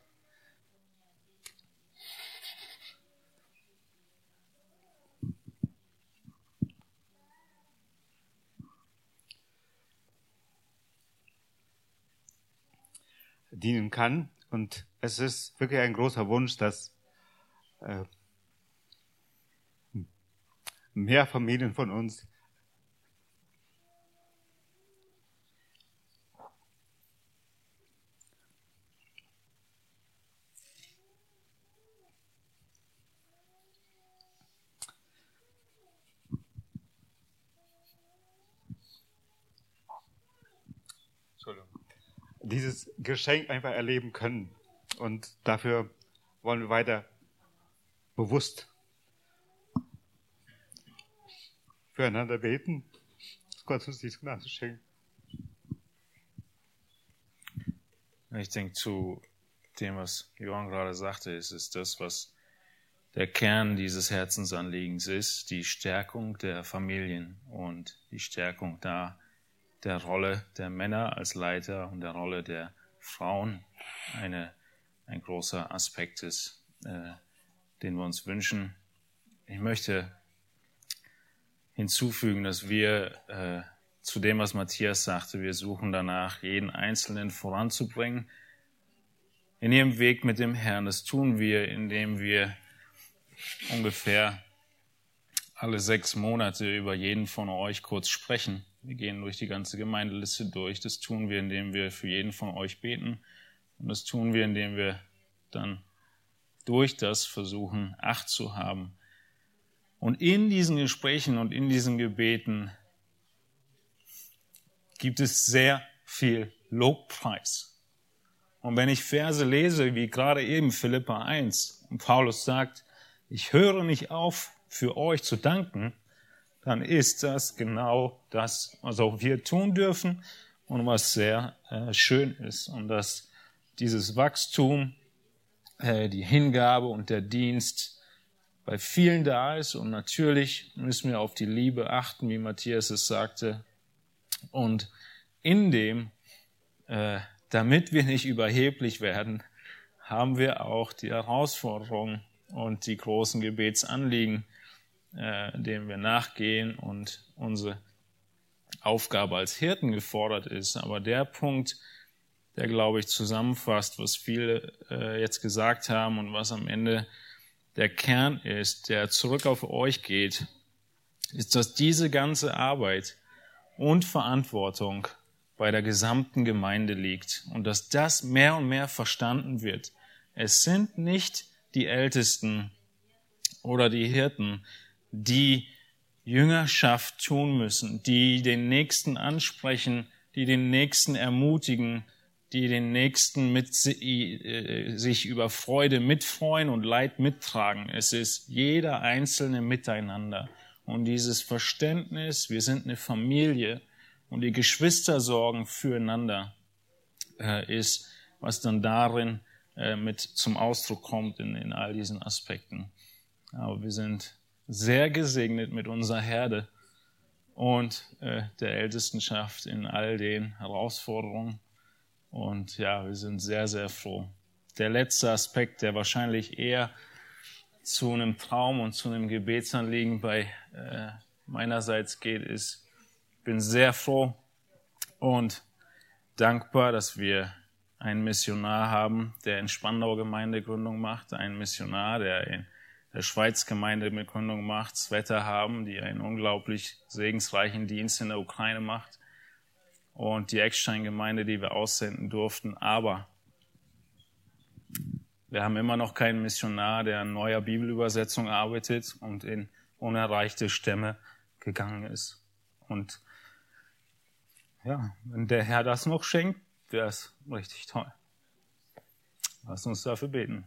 dienen kann. Und es ist wirklich ein großer Wunsch, dass äh, mehr Familien von uns dieses Geschenk einfach erleben können. Und dafür wollen wir weiter bewusst füreinander beten, dass Gott uns diese Gnade schenkt. Ich denke, zu dem, was Johann gerade sagte, ist es das, was der Kern dieses Herzensanliegens ist die Stärkung der Familien und die Stärkung da der Rolle der Männer als Leiter und der Rolle der Frauen eine, ein großer Aspekt ist, äh, den wir uns wünschen. Ich möchte hinzufügen, dass wir äh, zu dem, was Matthias sagte, wir suchen danach, jeden Einzelnen voranzubringen in ihrem Weg mit dem Herrn. Das tun wir, indem wir ungefähr alle sechs Monate über jeden von euch kurz sprechen. Wir gehen durch die ganze Gemeindeliste durch. Das tun wir, indem wir für jeden von euch beten. Und das tun wir, indem wir dann durch das versuchen, Acht zu haben. Und in diesen Gesprächen und in diesen Gebeten gibt es sehr viel Lobpreis. Und wenn ich Verse lese, wie gerade eben Philippa 1, und Paulus sagt, ich höre nicht auf, für euch zu danken, dann ist das genau das, was auch wir tun dürfen und was sehr äh, schön ist. Und dass dieses Wachstum, äh, die Hingabe und der Dienst bei vielen da ist. Und natürlich müssen wir auf die Liebe achten, wie Matthias es sagte. Und in dem, äh, damit wir nicht überheblich werden, haben wir auch die Herausforderung und die großen Gebetsanliegen, äh, denen wir nachgehen und unsere Aufgabe als Hirten gefordert ist. Aber der Punkt, der, glaube ich, zusammenfasst, was viele äh, jetzt gesagt haben und was am Ende der Kern ist, der zurück auf euch geht, ist, dass diese ganze Arbeit und Verantwortung bei der gesamten Gemeinde liegt und dass das mehr und mehr verstanden wird. Es sind nicht die Ältesten oder die Hirten, die Jüngerschaft tun müssen, die den Nächsten ansprechen, die den Nächsten ermutigen, die den Nächsten mit äh, sich über Freude mitfreuen und Leid mittragen. Es ist jeder einzelne miteinander. Und dieses Verständnis, wir sind eine Familie und die Geschwister sorgen füreinander, äh, ist, was dann darin äh, mit zum Ausdruck kommt in, in all diesen Aspekten. Aber wir sind sehr gesegnet mit unserer Herde und äh, der Ältestenschaft in all den Herausforderungen. Und ja, wir sind sehr, sehr froh. Der letzte Aspekt, der wahrscheinlich eher zu einem Traum und zu einem Gebetsanliegen bei äh, meinerseits geht, ist, bin sehr froh und dankbar, dass wir einen Missionar haben, der in Spandau Gemeindegründung macht, einen Missionar, der in der Schweiz Gemeindegründung macht, Wetter haben, die einen unglaublich segensreichen Dienst in der Ukraine macht und die Eckstein-Gemeinde, die wir aussenden durften. Aber wir haben immer noch keinen Missionar, der an neuer Bibelübersetzung arbeitet und in unerreichte Stämme gegangen ist. Und ja, wenn der Herr das noch schenkt, wäre es richtig toll. Lass uns dafür beten.